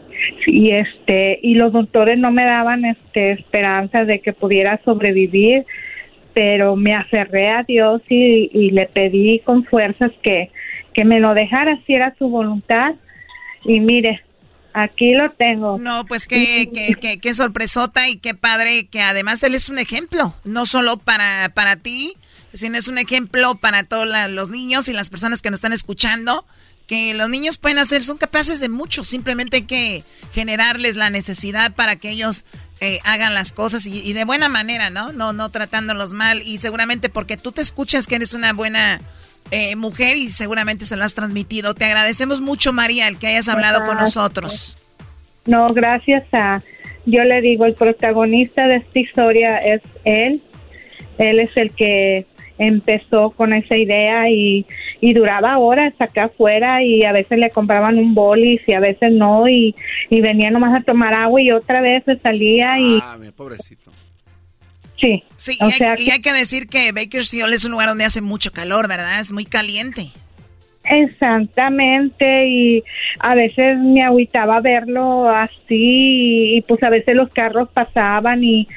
y este y los doctores no me daban este esperanza de que pudiera sobrevivir pero me aferré a Dios y, y le pedí con fuerzas que, que me lo dejara si era su voluntad. Y mire Aquí lo tengo. No, pues qué, qué, qué, sorpresota y qué padre que además él es un ejemplo, no solo para, para ti, sino es un ejemplo para todos los niños y las personas que nos están escuchando, que los niños pueden hacer, son capaces de mucho, simplemente hay que generarles la necesidad para que ellos eh, hagan las cosas y, y, de buena manera, ¿no? No, no tratándolos mal y seguramente porque tú te escuchas que eres una buena eh, mujer y seguramente se lo has transmitido. Te agradecemos mucho, María, el que hayas hablado con nosotros. No, gracias a, yo le digo, el protagonista de esta historia es él. Él es el que empezó con esa idea y, y duraba horas acá afuera y a veces le compraban un bolis y a veces no y, y venía nomás a tomar agua y otra vez se salía y... Ah, mi pobrecito. Sí. Sí, y hay, que, y hay, que, decir que Bakersfield es un lugar donde hace mucho calor, ¿verdad? Es muy caliente. Exactamente, y a veces me agüitaba verlo así, y pues a veces los carros pasaban y,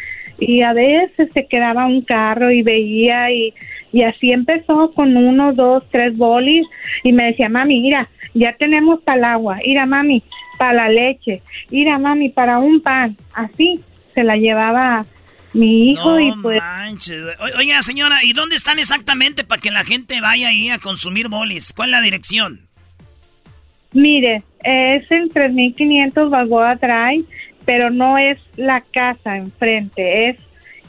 y a veces se quedaba un carro y veía y, y así empezó con uno, dos, tres bolis y me decía, mami, mira, ya tenemos para el agua, mira mami, para la leche, mira mami, para un pan, así se la llevaba mi hijo no y pues... Manches. O, oiga, señora, ¿y dónde están exactamente para que la gente vaya ahí a consumir bolis? ¿Cuál es la dirección? Mire, es el 3500 Balboa Drive, pero no es la casa enfrente, es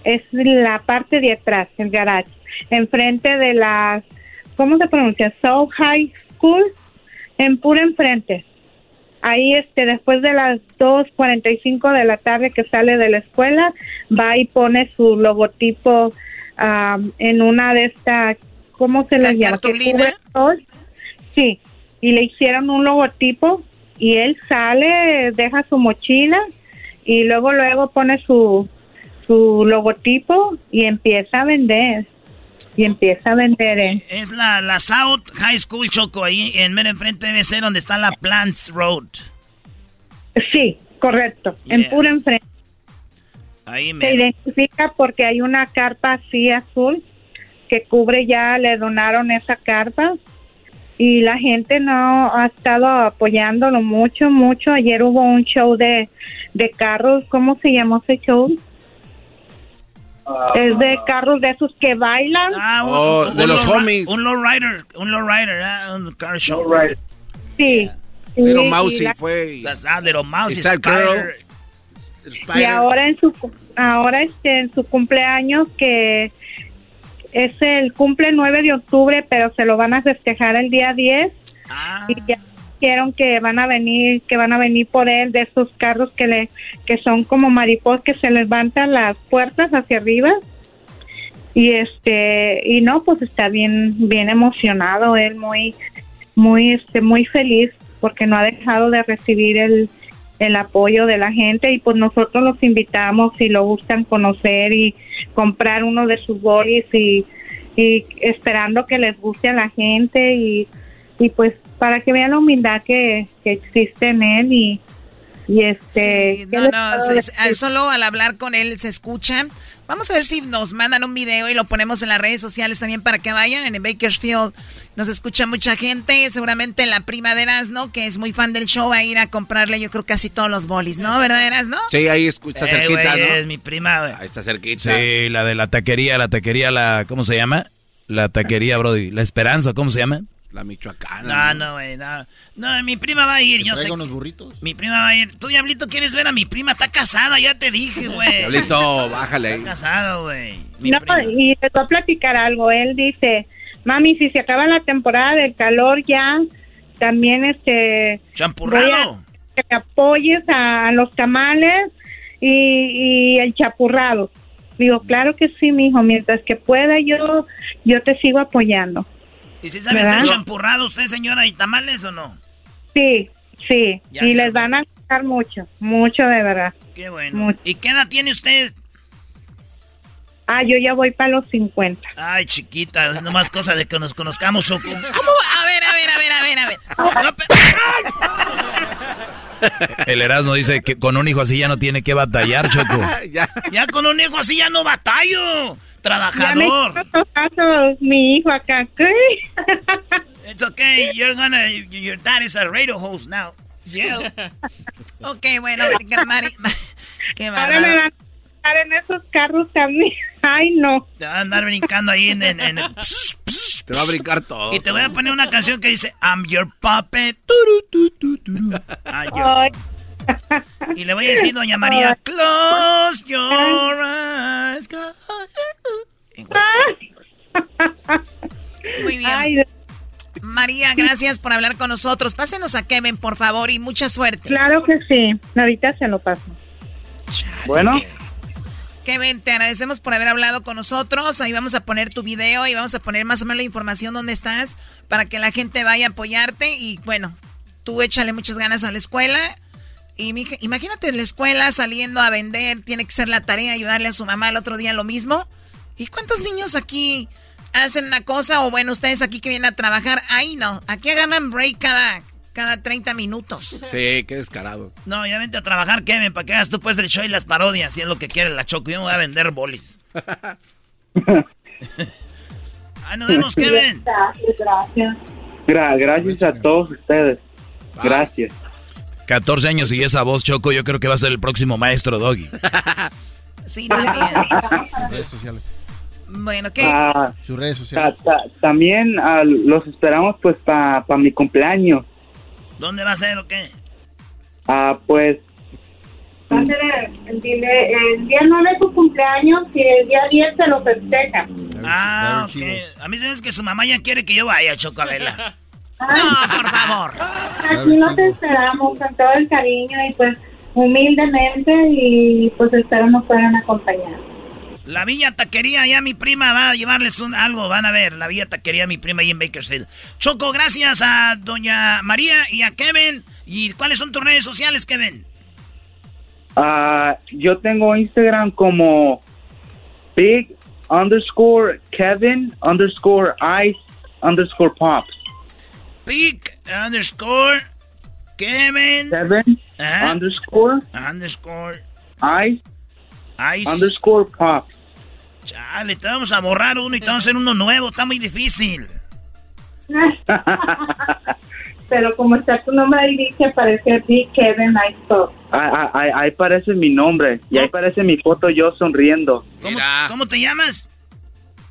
es la parte de atrás, el garage, enfrente de las, ¿cómo se pronuncia? South High School, en puro enfrente ahí este después de las 2.45 de la tarde que sale de la escuela va y pone su logotipo um, en una de estas ¿cómo se le llama? Sí, y le hicieron un logotipo y él sale, deja su mochila y luego luego pone su su logotipo y empieza a vender y empieza a vender. ¿eh? Es la, la South High School Choco, ahí en medio enfrente debe ser donde está la Plants Road. Sí, correcto, yes. en puro enfrente. Ahí me... Se identifica porque hay una carpa así azul que cubre ya, le donaron esa carpa y la gente no ha estado apoyándolo mucho, mucho. Ayer hubo un show de, de carros, ¿cómo se llamó ese show? Es de carros de esos que bailan. Ah, un, oh, un, de un los low, homies. Un lowrider, un lowrider, ah, un car show. Low sí. Little sí, Mousy la, fue. Ah, Little Mousy, Spider. Y ahora en su ahora este en su cumpleaños que es el cumple 9 de octubre, pero se lo van a festejar el día 10. Ah. Y ya dijeron que van a venir, que van a venir por él de esos carros que le que son como mariposas que se levantan las puertas hacia arriba. Y este y no, pues está bien bien emocionado él, muy muy este muy feliz porque no ha dejado de recibir el el apoyo de la gente y pues nosotros los invitamos si lo gustan conocer y comprar uno de sus bolis y, y esperando que les guste a la gente y, y pues para que vean la humildad que, que existe en él y, y este sí, no, no, se, solo al hablar con él se escucha vamos a ver si nos mandan un video y lo ponemos en las redes sociales también para que vayan en Bakersfield nos escucha mucha gente seguramente la prima de Erasno que es muy fan del show va a ir a comprarle yo creo casi todos los bolis ¿no? ¿verdad Erasno? sí ahí está eh, cerquita wey, ¿no? es mi prima wey. ahí está cerquita sí la de la taquería la taquería la ¿cómo se llama? la taquería Brody la Esperanza ¿cómo se llama? La Michoacana. No, no, güey, no. No, mi prima va a ir, yo sé. unos burritos? Mi prima va a ir. Tú, Diablito, ¿quieres ver a mi prima? Está casada, ya te dije, <laughs> güey. Diablito, bájale. Está casada, güey. No, prima. y te voy a platicar algo. Él dice, mami, si se acaba la temporada del calor ya, también este... Champurrado. que te apoyes a los tamales y, y el chapurrado. Digo, claro que sí, mijo, mientras que pueda yo, yo te sigo apoyando. ¿Y si sabe hacer champurrado usted, señora, y tamales o no? Sí, sí. Ya y les van a gustar mucho, mucho de verdad. Qué bueno. Mucho. ¿Y qué edad tiene usted? Ah, yo ya voy para los 50. Ay, chiquita, es nomás cosa de que nos conozcamos, Choco. <laughs> ¿Cómo? A ver, a ver, a ver, a ver, a ver. No, pe- El Erasmo dice que con un hijo así ya no tiene que batallar, Choco. ya. con un hijo así ya no batallo. Ya me Trabajador. hizo caso mi hijo acá. It's okay, you're gonna, your dad is a radio host now. Yeah. <laughs> ok, bueno, Mari, qué Ahora bárbaro. me van a estar en esos carros también. <laughs> Ay, no. Te va a andar brincando ahí en... en, en- pss, pss, Te va a brincar todo. y te voy a poner una canción que dice I'm your puppet. Your- Ay. Y le voy a decir, doña María, close your eyes. close Muy bien. María, gracias por hablar con nosotros. Pásenos a Kevin, por favor, y mucha suerte. claro que sí. Ahorita se lo paso. Bueno, Kevin, te agradecemos por haber hablado con nosotros. Ahí vamos a poner tu video y vamos a poner más o menos la información donde estás para que la gente vaya a apoyarte. Y bueno, tú échale muchas ganas a la escuela. Y mija, imagínate en la escuela saliendo a vender, tiene que ser la tarea, ayudarle a su mamá el otro día lo mismo. ¿Y cuántos niños aquí hacen una cosa? O bueno, ustedes aquí que vienen a trabajar, ahí no. Aquí agarran break cada, cada 30 minutos. Sí, qué descarado. No, ya vente a trabajar, Kevin, para que hagas tú pues el show y las parodias, si es lo que quiere la Choco. Yo me voy a vender bolis. Ay, <laughs> nos vemos, Kevin. Gracias, gracias. gra- gracias a todos ustedes. Gracias. 14 años y esa voz, Choco, yo creo que va a ser el próximo maestro Doggy. <laughs> Sí, también. Redes sociales. Bueno, ¿qué? Ah, Sus redes sociales. ta- también ah, los esperamos pues para mi cumpleaños. ¿Dónde va a ser o qué? Ah, pues Va a ser el, dile, el día 9 de tu cumpleaños y el día 10 se lo festeja. Ah, ok. A mí se me hace que su mamá ya quiere que yo vaya, Choco, a verla. <laughs> No, por favor. Aquí nos esperamos con todo el cariño y pues humildemente y pues espero nos puedan acompañar. La Villa Taquería, ya mi prima va a llevarles un, algo, van a ver. La Villa Taquería, mi prima ahí en Bakersfield. Choco, gracias a doña María y a Kevin. ¿Y cuáles son tus redes sociales, Kevin? ah, yo tengo Instagram como big underscore Kevin underscore ice underscore pops. Pic underscore Kevin Kevin Ajá. underscore underscore ice ice underscore pops. Chale, te vamos a borrar uno y te vamos a hacer uno nuevo. Está muy difícil. <laughs> Pero como está tu nombre ahí dice aparece Big Kevin Ice Pop. Ahí, ahí- ahí aparece mi nombre y ahí aparece mi foto yo sonriendo. ¿Cómo, cómo te llamas?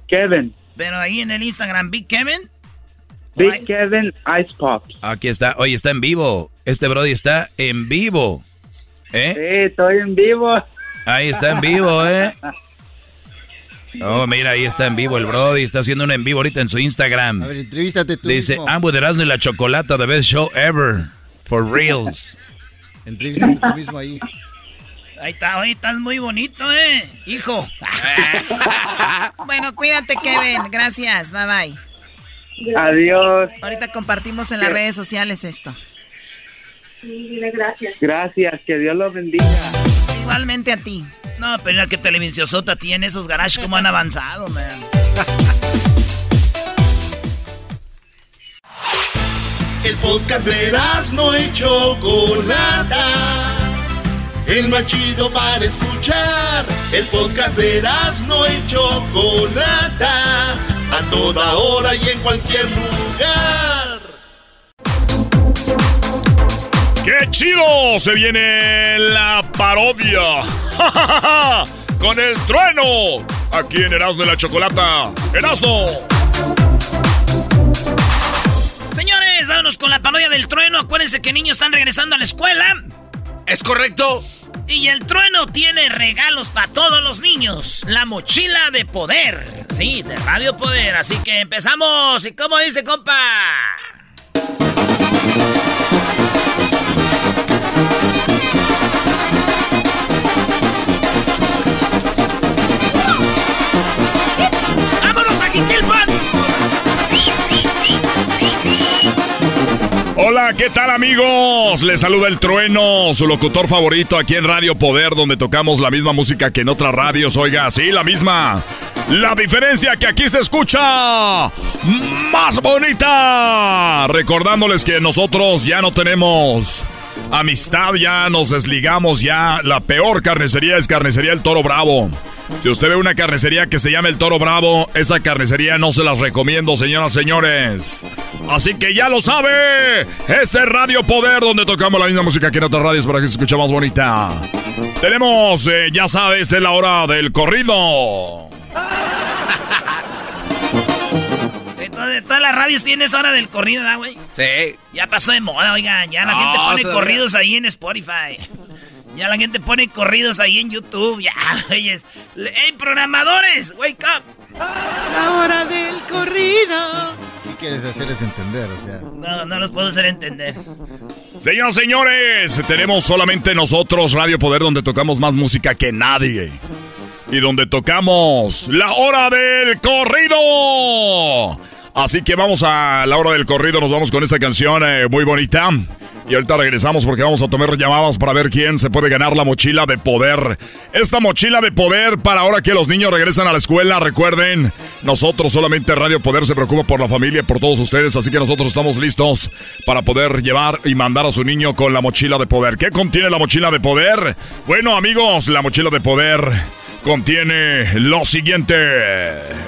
Kevin. Pero ahí en el Instagram, Big Kevin. Big Kevin Ice Pops. Aquí está, oye, está en vivo. Este Brody está en vivo. ¿Eh? Sí, estoy en vivo. Ahí está en vivo, ¿eh? Oh, mira, ahí está en vivo el Brody. Está haciendo un en vivo ahorita en su Instagram. A ver, entrevístate tú Dice, mismo. I'm with Erasmo y la Chocolata, the best show ever. For reals. <laughs> Entrevístate tú mismo ahí. Ahí está, oye, estás muy bonito, ¿eh? Hijo. <laughs> Bueno, cuídate, Kevin. Gracias. Bye bye. Adiós. Ahorita compartimos en las redes sociales esto. Sí, gracias. Gracias, que Dios los bendiga. Igualmente a ti. No, pero mira que televisiosota tiene esos garages como han avanzado, man. El podcast de no y Chocolata. El más chido para escuchar. El podcast de no y Chocolata. A toda hora y en cualquier lugar. ¡Qué chido! Se viene la parodia. ¡Ja, ja, ja, ja! Con el trueno. Aquí en Erasmo de la Chocolata. ¡Erasmo! Señores, vámonos con la parodia del trueno. Acuérdense que niños están regresando a la escuela. ¿Es correcto? Y el trueno tiene regalos para todos los niños. La mochila de poder. Sí, de Radio Poder. Así que empezamos. ¿Y cómo dice, compa? Hola, ¿qué tal amigos? Les saluda el trueno, su locutor favorito aquí en Radio Poder, donde tocamos la misma música que en otras radios. Oiga, sí, la misma. La diferencia que aquí se escucha más bonita. Recordándoles que nosotros ya no tenemos amistad, ya nos desligamos, ya la peor carnicería es carnicería El Toro Bravo. Si usted ve una carnicería que se llama El Toro Bravo, esa carnicería no se las recomiendo, señoras y señores. Así que ya lo sabe, este es Radio Poder, donde tocamos la misma música que en otras radios para que se escuche más bonita. Tenemos, eh, ya sabes, es la hora del corrido. Todas las radios tienen esa hora del corrido, ¿verdad, güey? Sí. Ya pasó de moda, oigan. Ya la No, gente pone todavía. corridos ahí en Spotify. Ya la gente pone corridos ahí en YouTube. Ya, <laughs> güeyes. ¡Ey, programadores! ¡Wake up! La hora del corrido. ¿Qué quieres hacerles entender? O sea, No, no los puedo hacer entender. Señoras y señores, tenemos solamente nosotros Radio Poder donde tocamos más música que nadie. Y donde tocamos la hora del corrido. Así que vamos a la hora del corrido, nos vamos con esta canción eh, muy bonita. Y ahorita regresamos porque vamos a tomar llamadas para ver quién se puede ganar la mochila de poder. Esta mochila de poder para ahora que los niños regresan a la escuela. Recuerden, nosotros solamente Radio Poder se preocupa por la familia por todos ustedes. Así que nosotros estamos listos para poder llevar y mandar a su niño con la mochila de poder. ¿Qué contiene la mochila de poder? Bueno amigos, la mochila de poder contiene lo siguiente.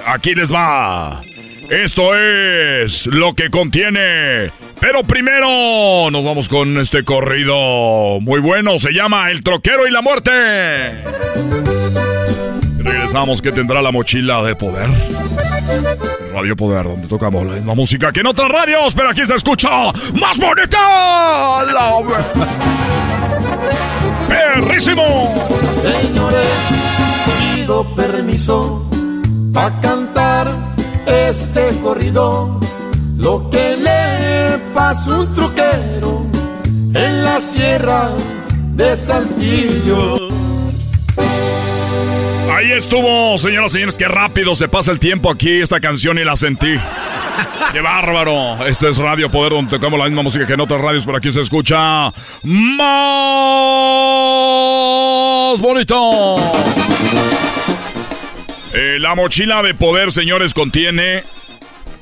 Aquí les va. Esto es lo que contiene. Pero primero nos vamos con este corrido muy bueno. Se llama El Troquero y la Muerte. Regresamos que tendrá la mochila de poder. Radio Poder, donde tocamos la misma música que en otras radios, pero aquí se escucha más bonita. La... ¡Perrísimo! Señores, pido permiso para cantar este corrido. Lo que le pasó a un truquero en la sierra de Saltillo. Ahí estuvo, señoras y señores, qué rápido se pasa el tiempo aquí, esta canción y la sentí. <laughs> ¡Qué bárbaro! Este es Radio Poder, donde tocamos la misma música que en otras radios, pero aquí se escucha más bonito. Eh, la mochila de poder, señores, contiene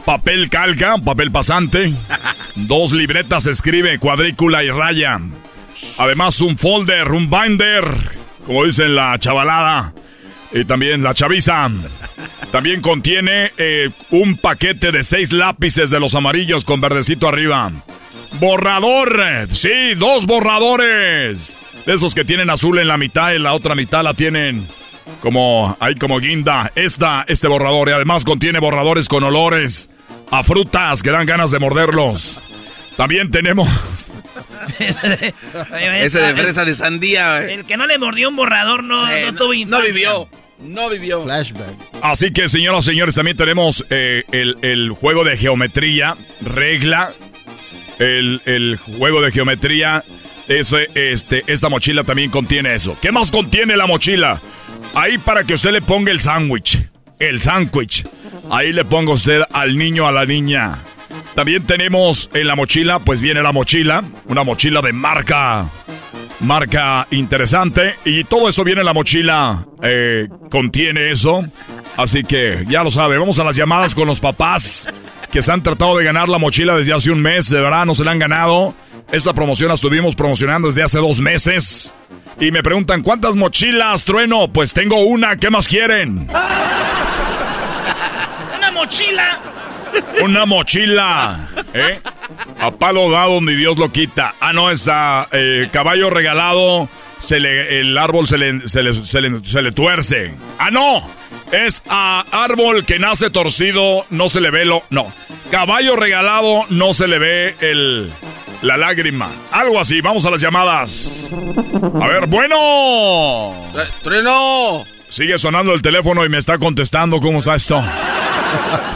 papel calca, papel pasante, <laughs> dos libretas escribe, cuadrícula y raya. Además, un folder, un binder, como dicen la chavalada. Y también la chaviza. También contiene eh, un paquete de seis lápices de los amarillos con verdecito arriba. Borrador. Sí, dos borradores. De esos que tienen azul en la mitad y la otra mitad la tienen como hay como guinda. Esta, este borrador. Y además contiene borradores con olores a frutas que dan ganas de morderlos. También tenemos. <laughs> Ese de fresa de sandía. eh. El que no le mordió un borrador no, Eh, no no- tuvo no infancia. vivió. No vivió. flashback. Así que, señoras y señores, también tenemos eh, el, el juego de geometría, regla, el, el juego de geometría. Eso, este, esta mochila también contiene eso. ¿Qué más contiene la mochila? Ahí para que usted le ponga el sándwich. El sándwich. Ahí le ponga usted al niño, a la niña. También tenemos en la mochila, pues viene la mochila, una mochila de marca marca interesante y todo eso viene en la mochila, eh, contiene eso. Así que ya lo sabe, vamos a las llamadas con los papás que se han tratado de ganar la mochila desde hace un mes, de verdad no se la han ganado. Esta promoción la estuvimos promocionando desde hace dos meses. Y me preguntan, ¿cuántas mochilas, trueno? Pues tengo una, ¿qué más quieren? <laughs> ¡Una mochila! Una mochila, ¿eh? A palo dado donde Dios lo quita. Ah, no, es a eh, caballo regalado, se le, el árbol se le, se, le, se le- se le tuerce. Ah, no, es a árbol que nace torcido, no se le ve lo... No, caballo regalado, no se le ve el... La lágrima. Algo así, vamos a las llamadas. A ver, bueno. ¡Trueno! Sigue sonando el teléfono y me está contestando. ¿Cómo está esto?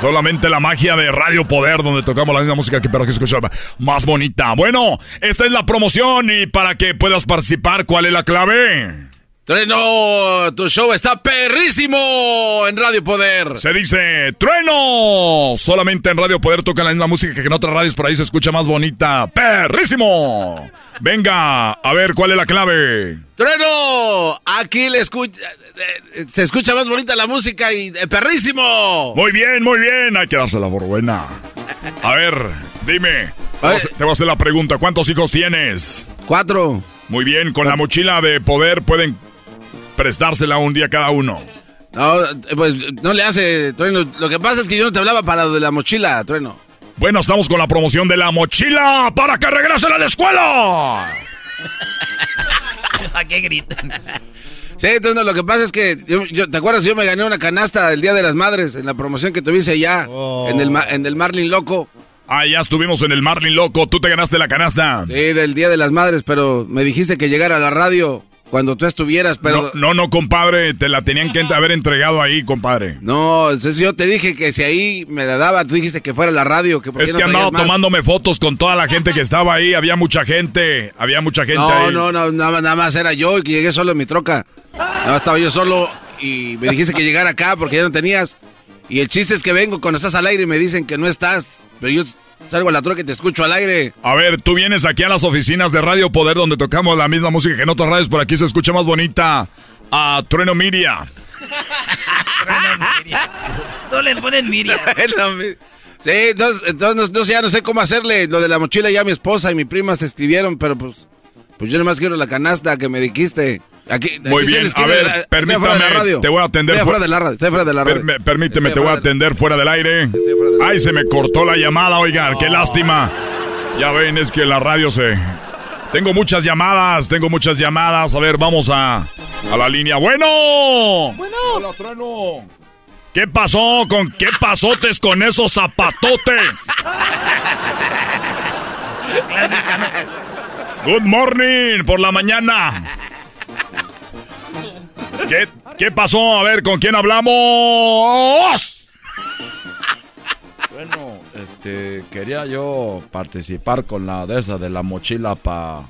Solamente la magia de Radio Poder, donde tocamos la misma música que pero que escucha más bonita. Bueno, esta es la promoción y para que puedas participar, ¿cuál es la clave? Trueno, tu show está perrísimo en Radio Poder. Se dice, Trueno. Solamente en Radio Poder tocan la misma música que en otras radios, por ahí se escucha más bonita. Perrísimo. Venga, a ver cuál es la clave. Trueno, aquí le escucha, eh, se escucha más bonita la música y eh, perrísimo. Muy bien, muy bien. Hay que dársela por buena. A ver, dime. Te voy a hacer la pregunta. ¿Cuántos hijos tienes? Cuatro. Muy bien, con la mochila de poder pueden prestársela un día cada uno. No, pues no le hace, Trueno. Lo que pasa es que yo no te hablaba para lo de la mochila, Trueno. Bueno, estamos con la promoción de la mochila para que regresen a la escuela. <laughs> ¿A qué gritan? Sí, Trueno, lo que pasa es que, yo, ¿te acuerdas? Yo me gané una canasta el Día de las Madres en la promoción que tuviste allá, en, el, en el Marlin Loco. Ah, ya estuvimos en el Marlin Loco. ¿Tú te ganaste la canasta? Sí, del Día de las Madres, pero me dijiste que llegara a la radio cuando tú estuvieras, pero... No, no, compadre, te la tenían que haber entregado ahí, compadre. No, entonces yo te dije que si ahí me la daba, tú dijiste que fuera la radio. Que es que andaba tomándome fotos con toda la gente que estaba ahí, había mucha gente, había mucha gente no, ahí. No, no, nada, nada más era yo y que llegué solo en mi troca. Nada más estaba yo solo y me dijiste que llegara acá porque ya no tenías. Y el chiste es que vengo cuando estás al aire y me dicen que no estás, pero yo Salgo a la troca y te escucho al aire. A ver, tú vienes aquí a las oficinas de Radio Poder donde tocamos la misma música que en otras radios, por aquí se escucha más bonita a Trueno Miria. Trueno Miria. No le ponen Miria. <laughs> sí, entonces, entonces no, ya no sé cómo hacerle. Lo de la mochila ya mi esposa y mi prima se escribieron, pero pues, pues yo nomás quiero la canasta que me dijiste. Aquí, Muy bien, a ver, permítame, te voy a atender fuera de la radio, fuera de la radio. permíteme, te voy a atender fuera del aire. Ay, se me cortó la llamada, oigan, qué lástima. Ya ven, es que la radio se... Tengo muchas llamadas, tengo muchas llamadas. A ver, vamos a, a la línea. Bueno. Bueno. Hola, trueno. ¿Qué pasó con qué pasotes con esos zapatotes? <laughs> Good morning por la mañana. ¿Qué, pasó? A ver, ¿con quién hablamos? Bueno, este, quería yo participar con la de esa de la mochila para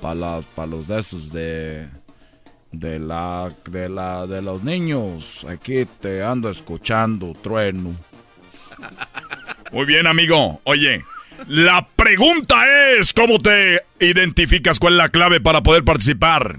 pa pa los de esos de de la de la de los niños. Aquí te ando escuchando, trueno. Muy bien, amigo. Oye, la pregunta es ¿cómo te identificas? ¿Cuál es la clave para poder participar?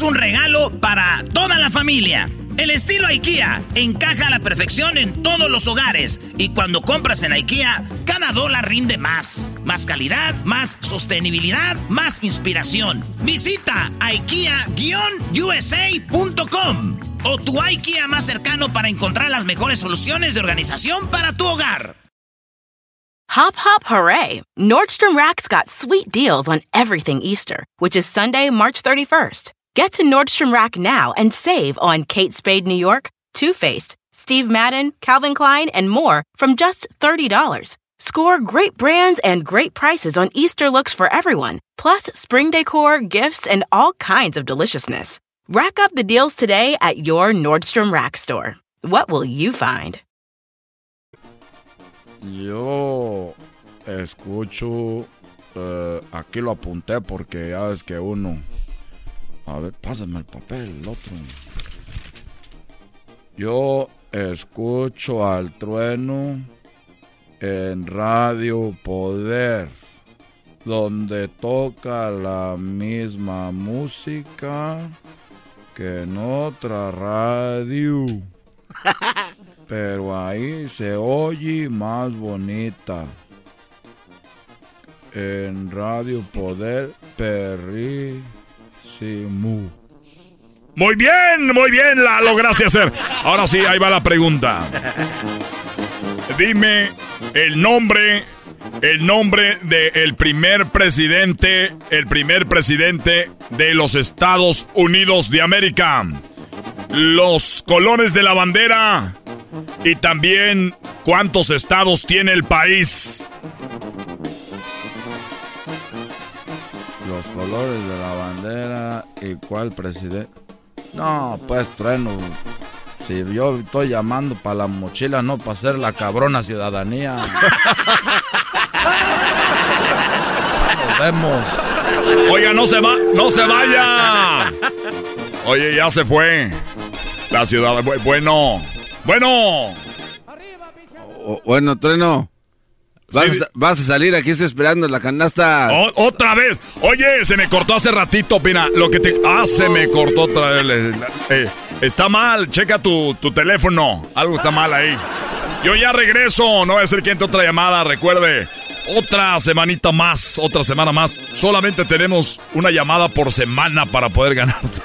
un regalo para toda la familia. El estilo IKEA encaja a la perfección en todos los hogares y cuando compras en IKEA, cada dólar rinde más. Más calidad, más sostenibilidad, más inspiración. Visita IKEA-USA.com o tu IKEA más cercano para encontrar las mejores soluciones de organización para tu hogar. Hop, hop, hooray! Nordstrom Rack's got sweet deals on everything Easter, which is Sunday, March 31st. Get to Nordstrom Rack now and save on Kate Spade New York, Too Faced, Steve Madden, Calvin Klein, and more from just $30. Score great brands and great prices on Easter looks for everyone, plus spring decor, gifts, and all kinds of deliciousness. Rack up the deals today at your Nordstrom Rack store. What will you find? Yo escucho, uh, aquí lo apunté porque ya ves que uno A ver, pásame el papel, el otro. Yo escucho al trueno en Radio Poder, donde toca la misma música que en otra radio. <laughs> Pero ahí se oye más bonita. En Radio Poder, Muy bien, muy bien, la lograste hacer. Ahora sí, ahí va la pregunta. Dime el nombre el nombre del primer presidente, el primer presidente de los Estados Unidos de América. Los colores de la bandera y también cuántos estados tiene el país. Los colores de la bandera y cuál presidente. No, pues trueno. Si yo estoy llamando para la mochila, no para hacer la cabrona ciudadanía. Nos vemos. Oiga, no se va, no se vaya. Oye, ya se fue. La ciudad, bu- bueno, bueno. O- bueno, Trueno. Vas, Sí. a, vas a salir aquí, estoy esperando la canasta. O- otra vez. Oye, se me cortó hace ratito, Pina. Lo que te. Ah, se me cortó otra vez. Eh, está mal. Checa tu, tu teléfono. Algo está mal ahí. Yo ya regreso. No voy a ser que entre otra llamada. Recuerde. Otra semanita más. Otra semana más. Solamente tenemos una llamada por semana para poder ganarse.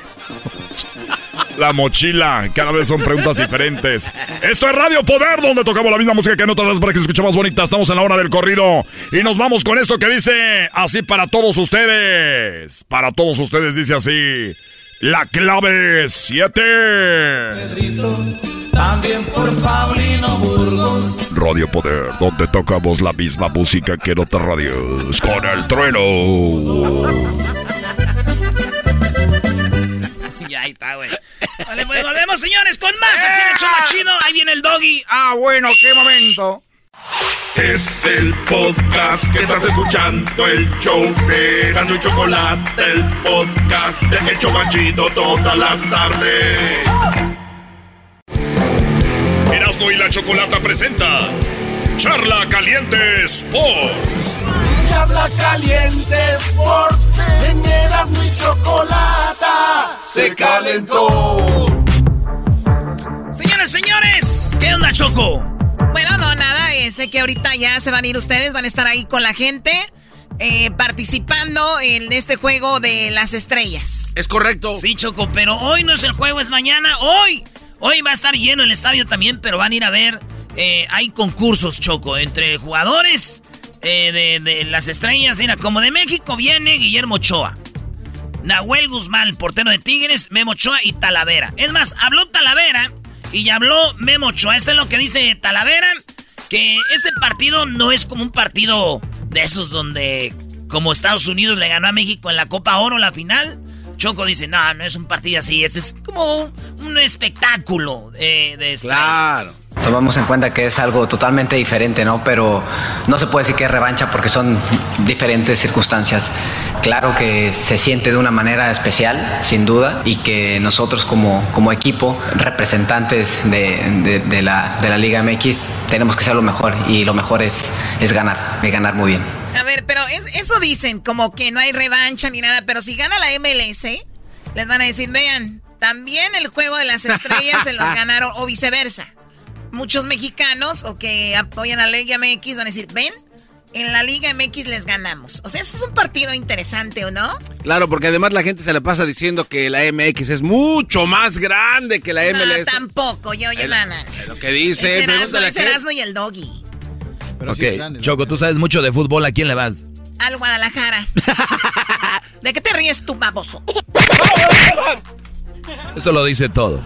La mochila, cada vez son preguntas diferentes. Esto es Radio Poder, donde tocamos la misma música que en otras para que se escuche más bonita. Estamos en la hora del corrido y nos vamos con esto que dice así para todos ustedes. Para todos ustedes dice así. La clave 7. También por Paulino Burgos. Radio Poder, donde tocamos la misma música que en otras radios. Con el trueno. <laughs> Ya ahí está, güey. Vale, pues volvemos, señores, con más. Aquí en el show más chido. Ahí viene el doggy. Ah, bueno, qué momento. Es el podcast que estás escuchando, el show de Gano y Chocolate, el podcast de El Chobachito todas las tardes. Erasmo y la Chocolata presenta Charla Caliente Sports. Habla caliente Sports, en Erasmo y Chocolata se calentó. Señores, señores, ¿qué onda, Choco? Bueno, no, nada. eh, sé que ahorita ya se van a ir ustedes, van a estar ahí con la gente, eh, participando en este juego de las estrellas. Es correcto. Sí, Choco, pero hoy no es el juego, es mañana. Hoy, hoy va a estar lleno el estadio también, pero van a ir a ver. eh, hay concursos, Choco, entre jugadores de, de las estrellas. Mira, como de México viene Guillermo Ochoa. Nahuel Guzmán, portero de Tigres, Memo Ochoa y Talavera. Es más, habló Talavera y ya habló Memo Ochoa. Esto es lo que dice Talavera, que este partido no es como un partido de esos donde, como Estados Unidos le ganó a México en la Copa Oro la final. Choco dice, no, no es un partido así, este es como un, un espectáculo de, de Claro. Tomamos en cuenta que es algo totalmente diferente, ¿no? Pero no se puede decir que es revancha porque son diferentes circunstancias. Claro que se siente de una manera especial, sin duda, y que nosotros como, como equipo, representantes de, de- de la, de la Liga MX, tenemos que ser lo mejor y lo mejor es, es ganar, y ganar muy bien. A ver, pero es- eso dicen, como que no hay revancha ni nada, pero si gana la MLS, les van a decir, vean, también el juego de las estrellas se los <laughs> ganaron, o viceversa. Muchos mexicanos o que apoyan a la Liga MX van a decir, ven, en la Liga MX les ganamos. O sea, eso es un partido interesante, ¿o no? Claro, porque además la gente se la pasa diciendo que la MX es mucho más grande que la No, MLS. tampoco, yo, yo, no, lo que dice. Es Erasmo, es. Erasmo y el Doggy. ok, Choco, tú sabes mucho de fútbol. ¿A quién le vas? Al Guadalajara. <laughs> ¿De qué te ríes tú, baboso? <laughs> Eso lo dice todo.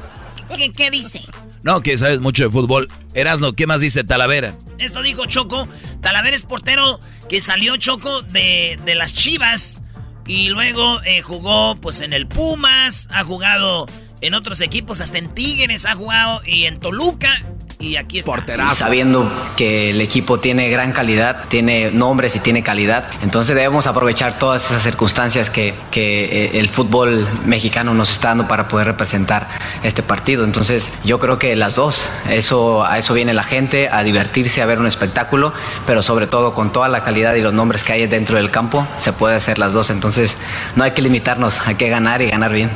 ¿Qué, qué dice? No, que sabes mucho de fútbol. Erasno, ¿qué más dice Talavera? Eso dijo Choco. Talavera es portero que salió Choco de, de las Chivas y luego eh, jugó pues en el Pumas, ha jugado en otros equipos, hasta en Tigres ha jugado y en Toluca y aquí está. Y sabiendo que el equipo tiene gran calidad, tiene nombres y tiene calidad, entonces debemos aprovechar todas esas circunstancias que, que, eh, el fútbol mexicano nos está dando para poder representar este partido. Entonces yo creo que las dos, eso, a eso viene la gente, a divertirse, a ver un espectáculo, pero sobre todo con toda la calidad y los nombres que hay dentro del campo, se puede hacer las dos. Entonces no hay que limitarnos, hay que ganar y ganar bien.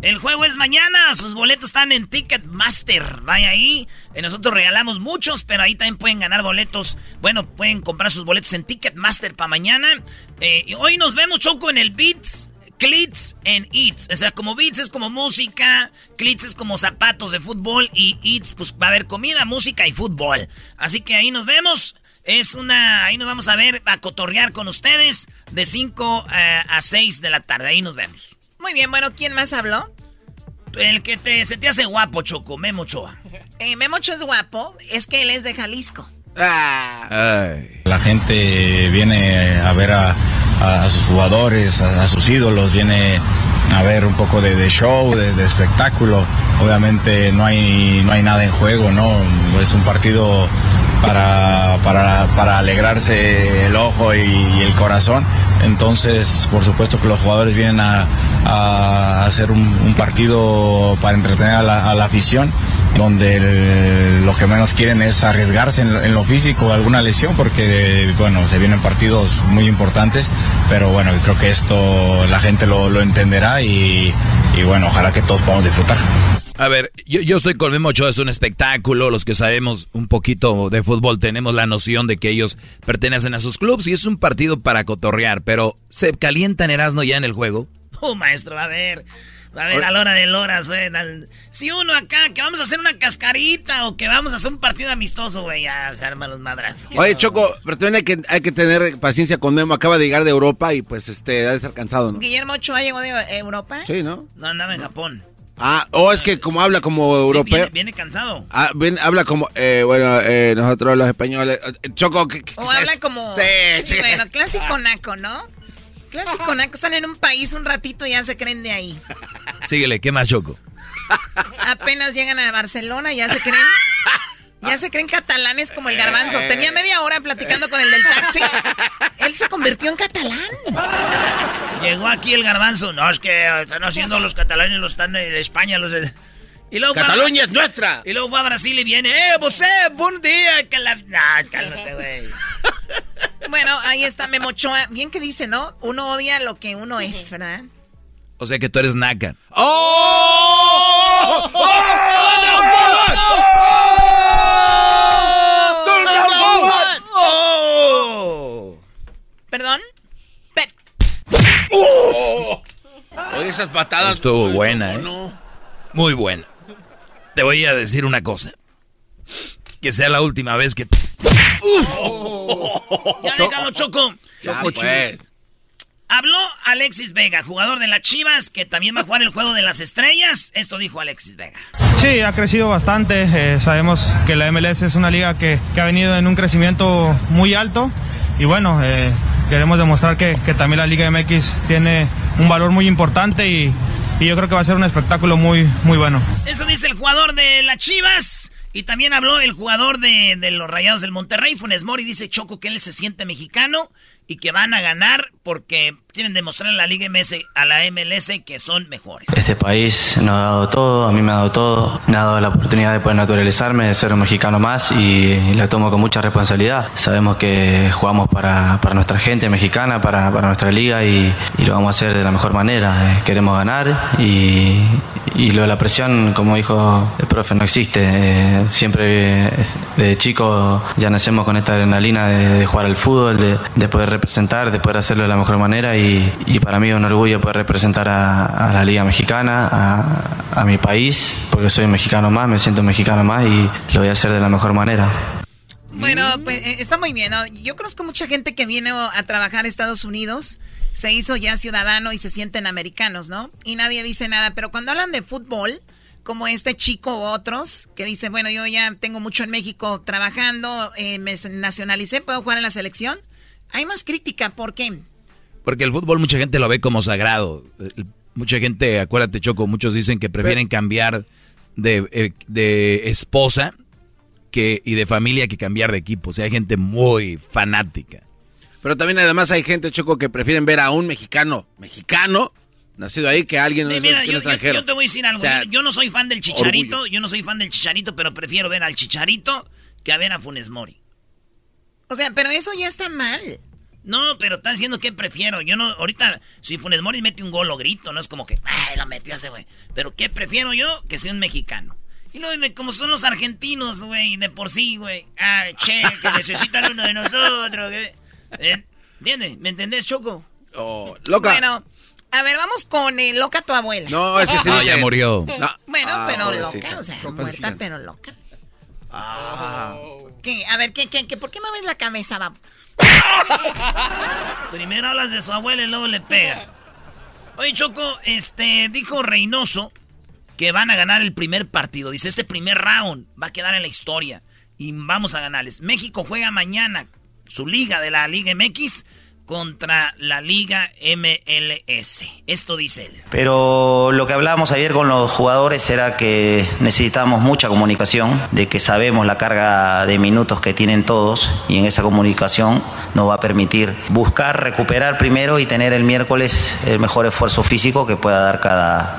El juego es mañana, sus boletos están en Ticketmaster. Vaya ahí. Eh, Nosotros regalamos muchos, pero ahí también pueden ganar boletos. Bueno, pueden comprar sus boletos en Ticketmaster para mañana. Eh, hoy nos vemos, Choco, en el Beats, Clits and Eats. O sea, como Beats es como música, Clits es como zapatos de fútbol y Eats, pues va a haber comida, música y fútbol. Así que ahí nos vemos. Es una. Ahí nos vamos a ver, a cotorrear con ustedes de 5 eh, a 6 de la tarde. Ahí nos vemos. Muy bien, bueno, ¿quién más habló? El que te, se te hace guapo, Choco, Memo Ochoa. Eh, Memo Ochoa es guapo, es que él es de Jalisco. La gente viene a ver a, a sus jugadores, a, a sus ídolos, viene a ver un poco de, de show, de, de espectáculo. Obviamente no hay, no hay nada en juego, ¿no? Es un partido para, para, para alegrarse el ojo y, y el corazón. Entonces, por supuesto que los jugadores vienen a, a hacer un, un partido para entretener a la, a la afición, donde el- lo que menos quieren es arriesgarse en, en lo físico, alguna lesión, porque, bueno, se vienen partidos muy importantes, pero bueno, creo que esto la gente lo, lo entenderá y, y bueno, ojalá que todos podamos disfrutar. A ver, yo, yo estoy con Memo Ochoa, es un espectáculo. Los que sabemos un poquito de fútbol tenemos la noción de que ellos pertenecen a sus clubes y es un partido para cotorrear, pero ¿se calientan Erasmo ya en el juego? <laughs> Oh, maestro, a ver. A ver, a la hora de horas, güey. Si uno acá, que vamos a hacer una cascarita o que vamos a hacer un partido amistoso, güey, ya se arman los madras. Oye, Choco, pero también hay que, hay que tener paciencia con Memo. Acaba de llegar de Europa y pues este, ha de estar cansado, ¿no? Guillermo Ochoa llegó de Europa. Sí, ¿no? No andaba en Japón. Ah, o es que como habla como Sí, europeo. viene, viene cansado. Ah, habla como, eh, bueno, eh, nosotros los españoles. Choco, ¿qué, qué O habla como... Sí, Sí, sí. bueno, clásico <laughs> naco, ¿no? Clásico naco, están en un país un ratito y ya se creen de ahí. Síguele, ¿qué más, Choco? Apenas llegan a Barcelona, ya se creen... Ya se creen catalanes como el garbanzo. Tenía media hora platicando con el del taxi. Él se convirtió en catalán. Llegó aquí el garbanzo. No, es que están haciendo los catalanes, los están en España, los de... Y luego va- Cataluña es nuestra. Y luego va a Brasil y viene, eh, vos, buen día, que la... Nah, cálmate, güey. <laughs> Bueno, ahí está Memo Ochoa. Bien que dice, ¿no? Uno odia lo que uno es, ¿verdad? O sea que tú eres naca. ¡Oh! ¡Oh! ¿Perdón? Oye, esas patadas. Estuvo buena, ¿eh? no. Muy buena. Te voy a decir una cosa. Que sea la última vez que... Ya déjalo, Choco. Ya, Choco, pues. Habló Alexis Vega, jugador de las Chivas, que también va a jugar el juego de las estrellas. Esto dijo Alexis Vega. Sí, ha crecido bastante. eh, sabemos que la MLS es una liga que, que ha venido en un crecimiento muy alto y bueno, eh, queremos demostrar que, que también la Liga MX tiene un valor muy importante y, y yo creo que va a ser un espectáculo muy, muy bueno. Eso dice el jugador de las Chivas. Y también habló el jugador de, de los Rayados del Monterrey, Funes Mori. Dice Choco que él se siente mexicano y que van a ganar porque quieren demostrar a la Liga MS, a la MLS que son mejores. Este país nos ha dado todo, a mí me ha dado todo, me ha dado la oportunidad de poder naturalizarme, de ser un mexicano más y la tomo con mucha responsabilidad. Sabemos que jugamos para, nuestra gente mexicana, para, nuestra liga y, lo vamos a hacer de la mejor manera. Eh, Queremos ganar y, lo de la presión, como dijo el profe, no existe. Eh, siempre de chico ya nacemos con esta adrenalina de, jugar al fútbol, de poder representar, de poder hacerlo de la mejor manera y, y para mí es un orgullo poder representar a, a la Liga Mexicana, a, a mi país, porque soy mexicano más, me siento mexicano más y lo voy a hacer de la mejor manera. Bueno, pues eh, está muy bien. ¿no? Yo conozco mucha gente que viene a trabajar a Estados Unidos, se hizo ya ciudadano y se sienten americanos, ¿no? Y nadie dice nada, pero cuando hablan de fútbol, como este chico u otros, que dicen, bueno, yo ya tengo mucho en México trabajando, eh, me nacionalicé, puedo jugar en la selección, hay más crítica, ¿por qué? Porque el fútbol mucha gente lo ve como sagrado. Mucha gente, acuérdate Choco, muchos dicen que prefieren cambiar de, eh, de esposa que, y de familia que cambiar de equipo. O sea, hay gente muy fanática. Pero también además hay gente, Choco, que prefieren ver a un mexicano, mexicano, nacido ahí, que a alguien Eh, no mira, yo, yo- extranjero. yo te voy a decir algo. O sea, yo, yo no soy fan del chicharito, yo no soy fan del chicharito, pero prefiero ver al chicharito que a ver a Funes Mori. O sea, pero eso ya está mal. No, pero están diciendo que prefiero. Yo no, ahorita, si Funes Mori mete un gol, lo grito, no es como que, ay, lo metió ese güey. Pero ¿qué prefiero yo? Que sea un mexicano. Y luego, de- como son los argentinos, güey, de por sí, güey. Ah, che, que necesitan uno de nosotros. ¿Eh? ¿Entiendes? ¿Me entendés, Choco? Oh, loca. Bueno, a ver, vamos con eh, loca tu abuela. No, es que se No, <laughs> dice- ya murió. No. Bueno, Ah, pero pobrecita. loca, o sea, muerta pero loca. Ah. ¿Qué. A ver, ¿qué, qué, qué? ¿Por qué me ves la cabeza, va? <laughs> Primero hablas de su abuela y luego le pegas. Oye, Choco, este, dijo Reynoso que van a ganar el primer partido. Dice, este primer round va a quedar en la historia y vamos a ganarles. México juega mañana su liga de la Liga MX contra la Liga MLS. Esto dice él. Pero lo que hablábamos ayer con los jugadores era que necesitamos mucha comunicación, de que sabemos la carga de minutos que tienen todos y en esa comunicación nos va a permitir buscar, recuperar primero y tener el miércoles el mejor esfuerzo físico que pueda dar cada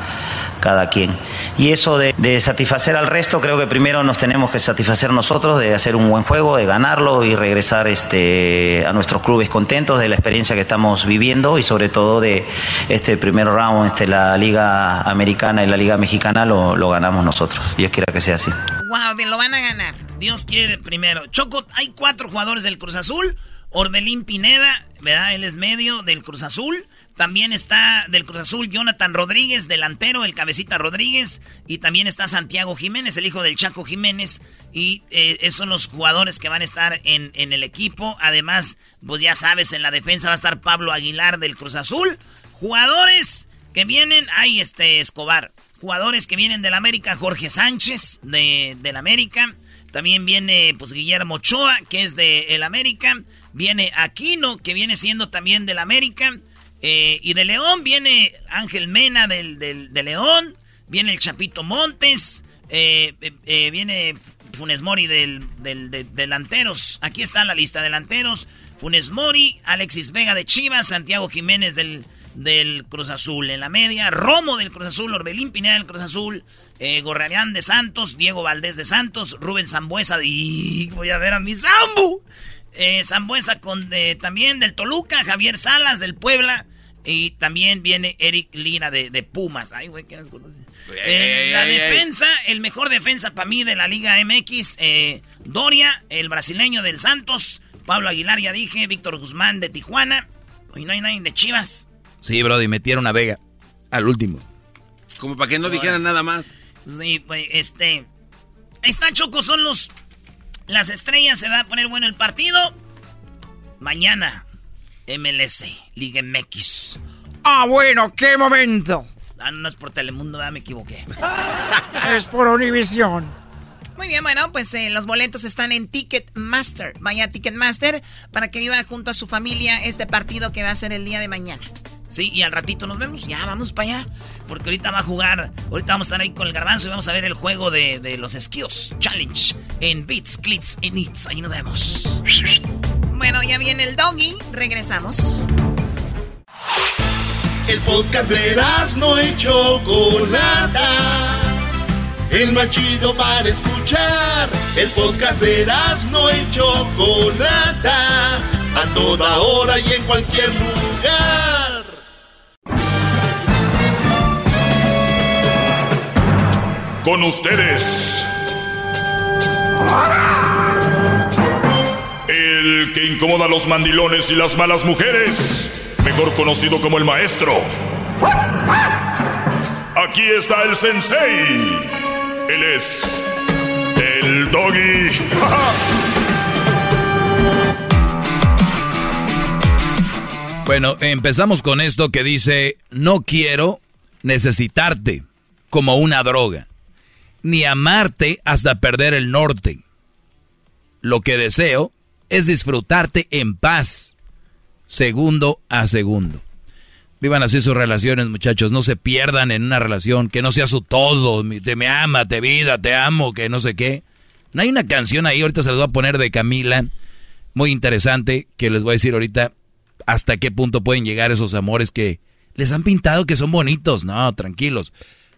cada quien. Y eso de, satisfacer al resto, creo que primero nos tenemos que satisfacer nosotros, de hacer un buen juego, de ganarlo y regresar este, a nuestros clubes contentos de la experiencia que estamos viviendo y sobre todo de este primer round, este, la Liga Americana y la Liga Mexicana lo, lo ganamos nosotros. Dios quiera que sea así. Wow, lo van a ganar. Dios quiere primero. Choco, hay cuatro jugadores del Cruz Azul. Orbelín Pineda, ¿verdad? Él es medio del Cruz Azul. También está del Cruz Azul Jonathan Rodríguez, delantero, el cabecita Rodríguez. Y también está Santiago Jiménez, el hijo del Chaco Jiménez. Y eh, esos son los jugadores que van a estar en, en el equipo. Además, pues ya sabes, en la defensa va a estar Pablo Aguilar del Cruz Azul. Jugadores que vienen, hay este Escobar. Jugadores que vienen del América, Jorge Sánchez de, del América. También viene pues Guillermo Ochoa, que es de el América. Viene Aquino, que viene siendo también del América. Eh, y de León viene Ángel Mena del, de León, viene el Chapito Montes, eh, eh, viene Funes Mori del, de, delanteros. Aquí está la lista, delanteros. Funes Mori, Alexis Vega de Chivas, Santiago Jiménez del, del Cruz Azul en la media, Romo del Cruz Azul, Orbelín Pineda del Cruz Azul, eh, de Santos, Diego Valdés de Santos, Rubén Zambuesa de... voy a ver a mi Zambu. Eh, Zambuesa con, también del Toluca, Javier Salas del Puebla. Y también viene Eric Lina de, Pumas. Ay, güey, ¿qué nos conoce? Eh, la defensa, el mejor defensa para mí de la Liga MX, eh, Doria, el brasileño del Santos, Pablo Aguilar, ya dije, Víctor Guzmán de Tijuana. Y no hay nadie de Chivas. Sí, Brody, metieron a Vega al último. Como para que no dijeran nada más. Sí, pues, este. Ahí está, Choco, son los las estrellas, se va a poner bueno el partido. Mañana, MLS, Liga MX. Ah, bueno, qué momento. Ah, no es por Telemundo, ya me equivoqué. <laughs> es por Univision. Muy bien, bueno, pues eh, los boletos están en Ticketmaster. Vaya a Ticketmaster para que viva junto a su familia este partido que va a ser el día de mañana. Sí, y al ratito nos vemos. Ya, vamos para allá. Porque ahorita va a jugar. Ahorita vamos a estar ahí con el garbanzo y vamos a ver el juego de, los Skills Challenge en Beats, Clits y Nits. Ahí nos vemos. Bueno, ya viene el doggy. Regresamos. El podcast de no hecho Chocolata. El más chido para escuchar. El podcast de no hecho Chocolata. A toda hora y en cualquier lugar. Con ustedes. El que incomoda a los mandilones y las malas mujeres. Mejor conocido como el maestro. Aquí está el sensei. Él es el doggy. <laughs> Bueno, empezamos con esto que dice, no quiero necesitarte como una droga ni amarte hasta perder el norte. Lo que deseo es disfrutarte en paz, segundo a segundo. Vivan así sus relaciones, muchachos. No se pierdan en una relación que no sea su todo. Te me ama, te vida, te amo, que no sé qué. No hay una canción ahí, ahorita se les voy a poner de Camila, muy interesante, que les voy a decir ahorita hasta qué punto pueden llegar esos amores que les han pintado que son bonitos. No, tranquilos.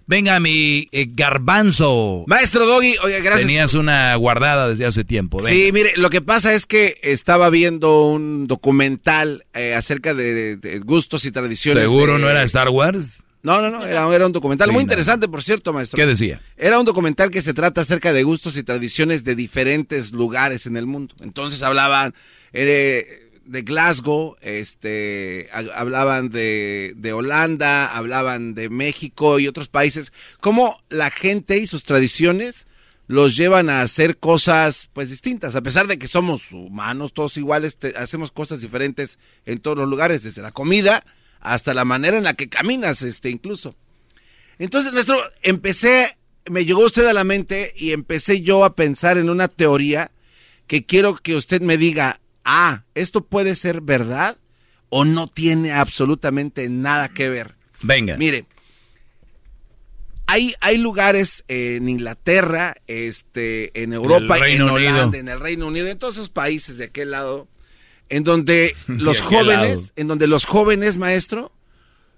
Venga, mi eh, garbanzo. Maestro Doggy, oye, gracias. Tenías una guardada desde hace tiempo. Sí, mire, lo que pasa es que estaba viendo un documental eh, acerca de, gustos y tradiciones. ¿Seguro no era Star Wars? No, no, no, era, un documental muy interesante, por cierto, maestro. ¿Qué decía? Era un documental que se trata acerca de gustos y tradiciones de diferentes lugares en el mundo. Entonces hablaban... Eh, de Glasgow, este, hablaban de, de, Holanda, hablaban de México y otros países, cómo la gente y sus tradiciones los llevan a hacer cosas pues distintas, a pesar de que somos humanos, todos iguales, hacemos cosas diferentes en todos los lugares, desde la comida hasta la manera en la que caminas, este incluso. Entonces, nuestro, empecé, me llegó usted a la mente y empecé yo a pensar en una teoría que quiero que usted me diga, ah, esto puede ser verdad o no tiene absolutamente nada que ver. Venga. Mire, hay, hay lugares en Inglaterra, este, en Europa, en Reino Unido. Holanda, en el Reino Unido, en todos esos países de aquel lado, en donde <laughs> De los jóvenes, en donde los jóvenes, maestro,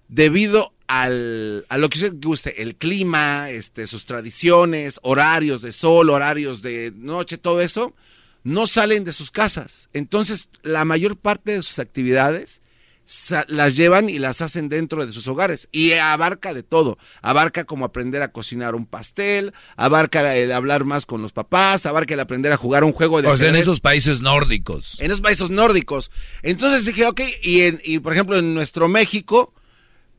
debido al, a lo que usted guste, el clima, este, sus tradiciones, horarios de sol, horarios de noche, todo eso, no salen de sus casas. Entonces, la mayor parte de sus actividades las llevan y las hacen dentro de sus hogares. Y abarca de todo. Abarca como aprender a cocinar un pastel, abarca el hablar más con los papás, abarca el aprender a jugar un juego de O sea, en esos países nórdicos. en esos países nórdicos. Entonces dije, ok, y, en- y por ejemplo en nuestro México,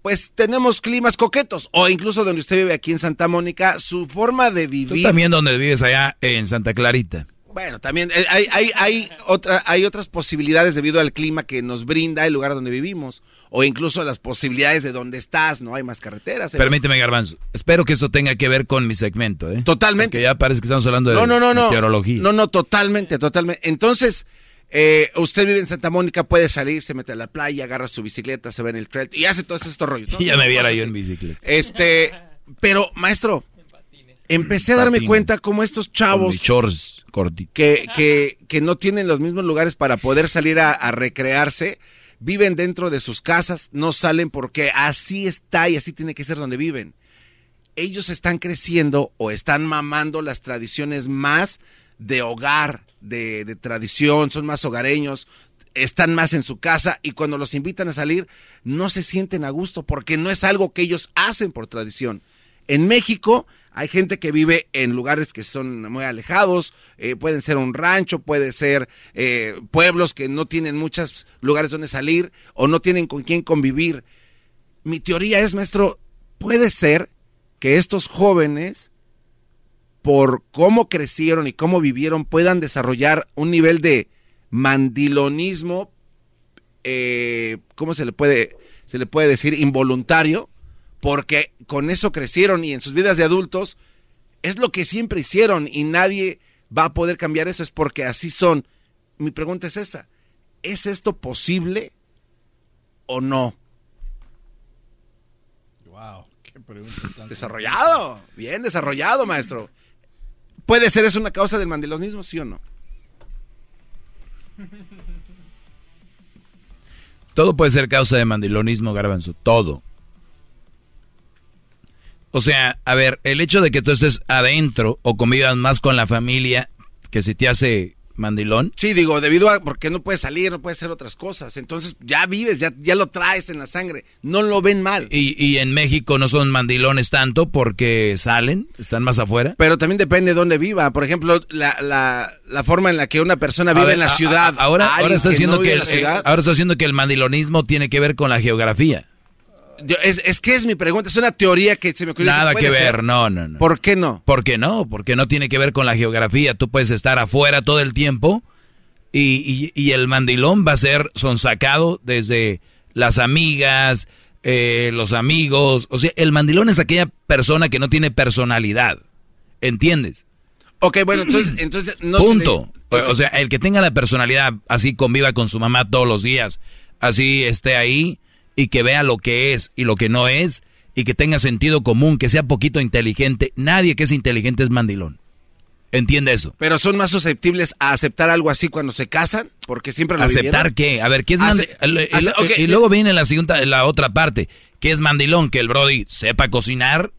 pues tenemos climas coquetos, o incluso donde usted vive aquí en Santa Mónica, su forma de Tú vivir... también donde vives allá en Santa Clarita. Bueno, también eh, hay, hay, hay, otra, hay otras posibilidades debido al clima que nos brinda el lugar donde vivimos, o incluso las posibilidades de donde estás, ¿no? Hay más carreteras. hay más- Permíteme, Garbanzo. Espero que esto tenga que ver con mi segmento, ¿eh? Totalmente. Que ya parece que estamos hablando de No, no, no, meteorología. No, no, totalmente, totalmente. Entonces, eh, usted vive en Santa Mónica, puede salir, se mete a la playa, agarra su bicicleta, se va en el trail y hace todos estos rollos. ¿no? Y <laughs> ya me viera yo así. en bicicleta. Este, pero, maestro, empecé a darme cuenta cómo estos chavos shorts que, que, que no tienen los mismos lugares para poder salir a, a recrearse, viven dentro de sus casas, no salen porque así está y así tiene que ser donde viven. Ellos están creciendo o están mamando las tradiciones más de hogar, de, de tradición, son más hogareños, están más en su casa y cuando los invitan a salir no se sienten a gusto porque no es algo que ellos hacen por tradición. En México hay gente que vive en lugares que son muy alejados, eh, pueden ser un rancho, puede ser eh, pueblos que no tienen muchos lugares donde salir o no tienen con quién convivir. Mi teoría es, maestro, puede ser que estos jóvenes, por cómo crecieron y cómo vivieron, puedan desarrollar un nivel de mandilonismo, eh, ¿cómo se le puede, se le puede decir? Involuntario, porque con eso crecieron y en sus vidas de adultos es lo que siempre hicieron y nadie va a poder cambiar eso, es porque así son. Mi pregunta es esa, ¿es esto posible o no? Wow, qué pregunta tan Desarrollado, bien desarrollado, maestro. ¿Puede ser eso una causa del mandilonismo, sí o no? Todo puede ser causa de mandilonismo, Garbanzo. Todo. O sea, a ver, el hecho de que tú estés adentro o convivas más con la familia que si te hace mandilón. Sí, digo, debido a porque no puedes salir, no puedes hacer otras cosas. Entonces ya vives, ya, ya lo traes en la sangre. No lo ven mal. Y, y en México no son mandilones tanto porque salen, están más afuera. Pero también depende de dónde viva. Por ejemplo, la, la, la forma en la que una persona vive ver, en la a- ciudad. a- ahora, ahora está que no el, ahora está diciendo que el mandilonismo tiene que ver con la geografía. Es, es que es mi pregunta, es una teoría que se me ocurrió. Nada que ser. ver, no, no, no. ¿Por qué no? ¿Por qué no? Porque no tiene que ver con la geografía. Tú puedes estar afuera todo el tiempo y, y- y el mandilón va a ser sonsacado desde las amigas, eh, los amigos. O sea, el mandilón es aquella persona que no tiene personalidad. ¿Entiendes? Ok, bueno, entonces, <clears throat> entonces no se Punto. O sea, el que tenga la personalidad, así conviva con su mamá todos los días, así esté ahí y que vea lo que es y lo que no es y que tenga sentido común, que sea poquito inteligente. Nadie que es inteligente es mandilón. Entiende eso. Pero son más susceptibles a aceptar algo así cuando se casan, porque siempre lo ¿Aceptar vivieron. qué? A ver, ¿qué es mandilón? ok, y luego viene la, segunda, la otra parte. ¿Qué es mandilón? Que el Brody sepa cocinar,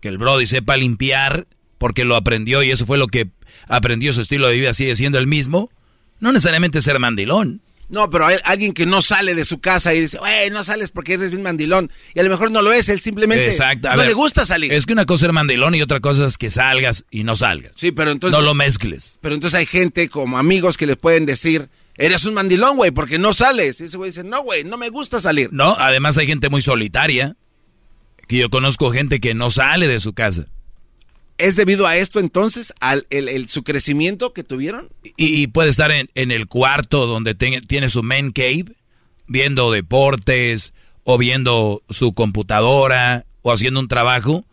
que el Brody sepa limpiar, porque lo aprendió y eso fue lo que aprendió su estilo de vida, sigue siendo el mismo. No necesariamente ser mandilón. No, pero hay alguien que no sale de su casa y dice, güey, no sales porque eres bien mandilón. Y a lo mejor no lo es, él simplemente Exacto. a no ver, le gusta salir. Es que una cosa es mandilón y otra cosa es que salgas y no salgas. Sí, pero entonces... no lo mezcles. Pero entonces hay gente como amigos que les pueden decir, eres un mandilón, güey, porque no sales. Y ese güey dice, no, güey, no me gusta salir. No, además hay gente muy solitaria. Que yo conozco gente que no sale de su casa. ¿Es debido a esto entonces, al el, su crecimiento que tuvieron? Y, puede estar en, en el cuarto donde ten- tiene su man cave, viendo deportes, o viendo su computadora, o haciendo un trabajo.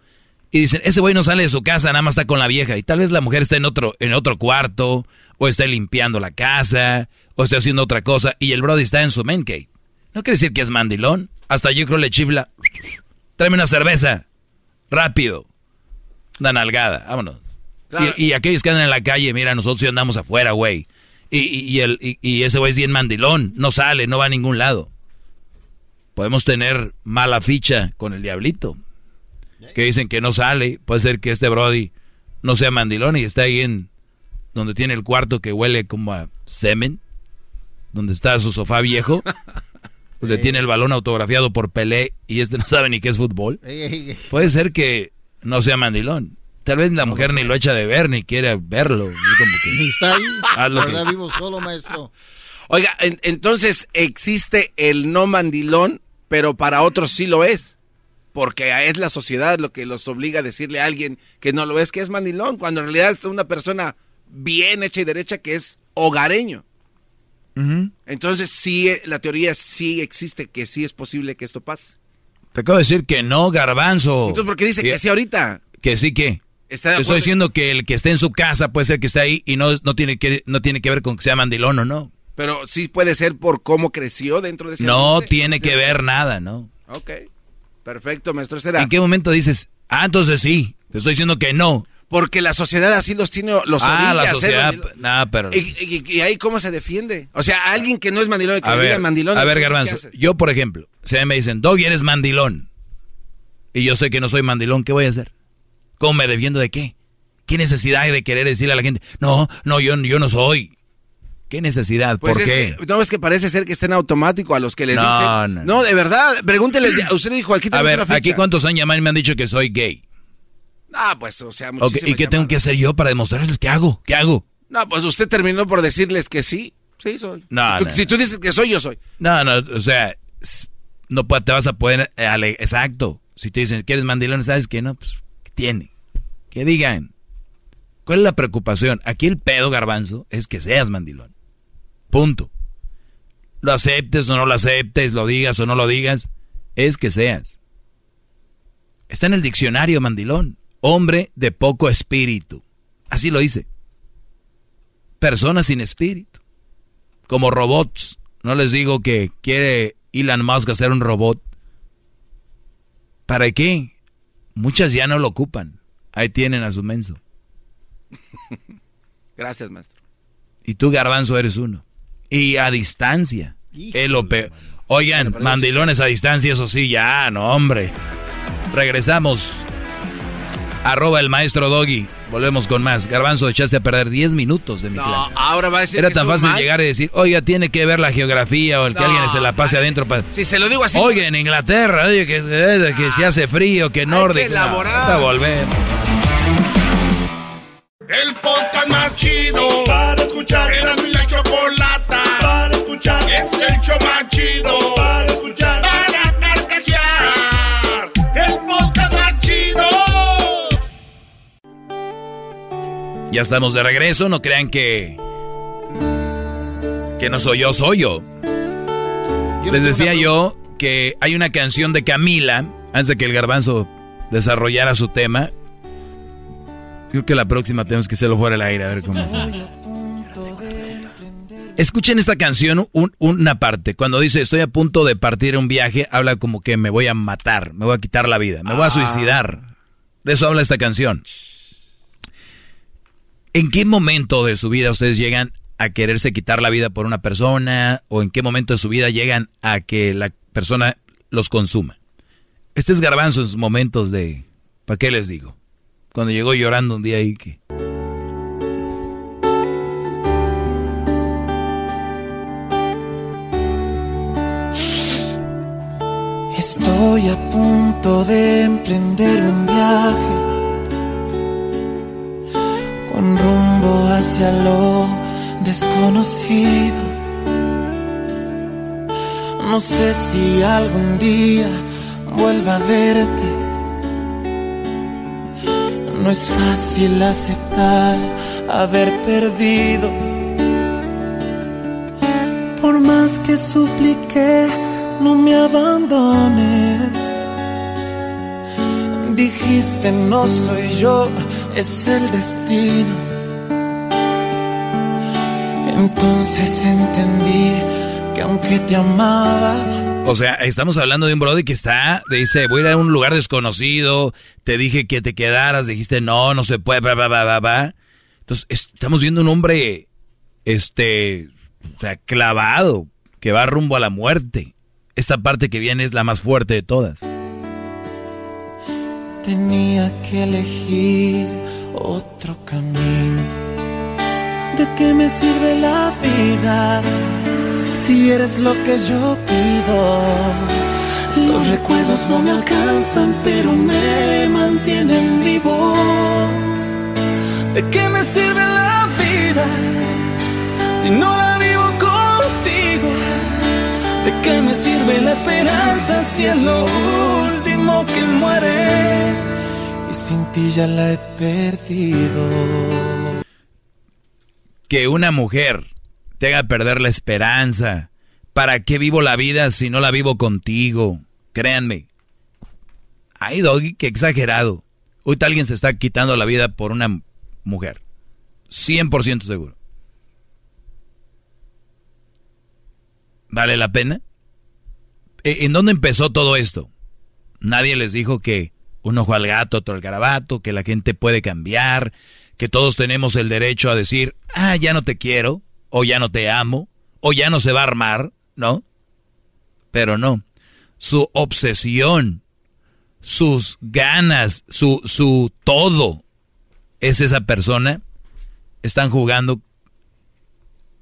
Y dicen, ese güey no sale de su casa, nada más está con la vieja. Y tal vez la mujer está en otro, en otro cuarto, o está limpiando la casa, o está haciendo otra cosa, y el brody está en su man cave. No quiere decir que es mandilón. Hasta yo creo le chifla. Tráeme una cerveza. Rápido. Una nalgada. Vámonos. Claro. Y, y aquellos que andan en la calle, mira, nosotros sí andamos afuera, güey. Y, y, y el, y, y ese güey es bien mandilón. No sale, no va a ningún lado. Podemos tener mala ficha con el diablito. Que dicen que no sale. Puede ser que este Brody no sea mandilón y está ahí en donde tiene el cuarto que huele como a semen. Donde está su sofá viejo. <laughs> Donde tiene el balón autografiado por Pelé y este no sabe ni qué es fútbol. Puede ser que no sea mandilón. Tal vez la mujer ni lo echa de ver, ni quiere verlo. Y como que- Ni está ahí. Haz lo ¿Verdad? que- Vivo solo, maestro. Oiga, en- entonces existe el no mandilón, pero para otros sí lo es. Porque es la sociedad lo que los obliga a decirle a alguien que no lo es, que es mandilón, cuando en realidad es una persona bien hecha y derecha que es hogareño. Entonces sí, eh, la teoría sí existe, que sí es posible que esto pase. Te acabo de decir que no, garbanzo. Entonces, ¿por qué dice que sí ahorita? Que sí, que. ¿Está estoy diciendo que el que esté en su casa puede ser que esté ahí y no, no, tiene, que, no tiene que ver con que sea mandilón o no. Pero sí puede ser por cómo creció dentro de ese No ambiente. tiene que ver nada, ¿no? Ok. Perfecto, maestro. Será. ¿En qué momento dices, ah, entonces sí? Te estoy diciendo que no. Porque la sociedad así los tiene, los ah, la sociedad. Nada, pero. ¿Y, y- y ahí cómo se defiende? O sea, alguien que no es mandilón, que A le ver, digan mandilón. a ver, Garbanzo, yo, por ejemplo, si a mí me dicen, Doggy, eres mandilón, y yo sé que no soy mandilón, ¿qué voy a hacer? ¿Cómo me defiendo de qué? ¿Qué necesidad hay de querer decirle a la gente, no, no, yo, yo no soy? ¿Qué necesidad? Pues ¿Por es qué? que, no, es que parece ser que está en automático a los que les No, dicen. no, No, de verdad, pregúntele, usted dijo, aquí A ver, una aquí cuántos han llamado y me han dicho que soy gay. Ah, pues, o sea, Ok, muchísimas ¿Y qué tengo que hacer yo para demostrarles qué hago? ¿Qué hago? No, pues usted terminó por decirles que sí. Sí, soy. No, Tú- no, si tú dices que soy, yo soy. No, no, o sea, no te vas a poder, eh, exacto. Si te dicen que eres mandilón, ¿sabes qué? No, pues, ¿qué tiene? Que digan. ¿Cuál es la preocupación? Aquí el pedo, garbanzo, es que seas mandilón. Punto. Lo aceptes o no lo aceptes, lo digas o no lo digas, es que seas. Está en el diccionario mandilón. Hombre de poco espíritu. Así lo dice. Personas sin espíritu. Como robots. No les digo que quiere Elon Musk hacer un robot. ¿Para qué? Muchas ya no lo ocupan. Ahí tienen a su menso. <laughs> Gracias, maestro. Y tú, garbanzo, eres uno. Y a distancia. Es lo peor. Oigan, mandilones a distancia, eso sí, ya, no, hombre. Regresamos. Arroba el maestro Doggy. Volvemos con más. Garbanzo, echaste a perder 10 minutos de mi No, clase. ahora va a decir Era que tan fácil mal. llegar y decir, oiga, tiene que ver la geografía o el que No, alguien se la pase adentro para... Si se lo digo así. Oye, en Inglaterra, oye, que, eh, que si hace frío, que nórdico. no, volvemos. El podcast más chido para escuchar. Era mi la chocolata para escuchar. Es el show más chido Ya estamos de regreso, no crean que... Que no soy yo, soy yo. Les decía yo que hay una canción de Camila, antes de que el garbanzo desarrollara su tema. Creo que la próxima tenemos que hacerlo fuera del aire, a ver cómo es. Escuchen esta canción, un- una parte. Cuando dice estoy a punto de partir un viaje, habla como que me voy a matar, me voy a quitar la vida, me voy a Ah. suicidar. De eso habla esta canción. ¿En qué momento de su vida ustedes llegan a quererse quitar la vida por una persona? ¿O en qué momento de su vida llegan a que la persona los consuma? Este es Garbanzo en sus momentos de... ¿Para qué les digo? Cuando llegó llorando un día ahí que... Estoy a punto de emprender un viaje con rumbo hacia lo desconocido. No sé si algún día vuelva a verte. No es fácil aceptar haber perdido. Por más que supliqué, no me abandones. Dijiste no soy yo, es el destino. Entonces entendí que aunque te amaba, O sea, estamos hablando de un Brody que está, dice, voy a ir a un lugar desconocido, te dije que te quedaras, dijiste, no, no se puede. Entonces, estamos viendo un hombre, este, o sea, clavado, que va rumbo a la muerte. Esta parte que viene es la más fuerte de todas. Tenía que elegir otro camino. ¿De qué me sirve la vida si eres lo que yo pido? Los recuerdos no me alcanzan, pero me mantienen vivo. ¿De qué me sirve la vida si no la vivo contigo? ¿De qué me sirve la esperanza si es lo que muere? Y sin ti ya la he perdido. Que una mujer te haga perder la esperanza. ¿Para qué vivo la vida si no la vivo contigo? Créanme. Ay, Doggy, qué exagerado. Ahorita alguien se está quitando la vida por una mujer. 100% seguro. ¿Vale la pena? ¿E- ¿En dónde empezó todo esto? Nadie les dijo que un ojo al gato, otro al garabato, que la gente puede cambiar, que todos tenemos el derecho a decir, ah, ya no te quiero, o ya no te amo, o ya no se va a armar, ¿no? Pero no. Su obsesión, sus ganas, su, su todo, es esa persona. Están jugando.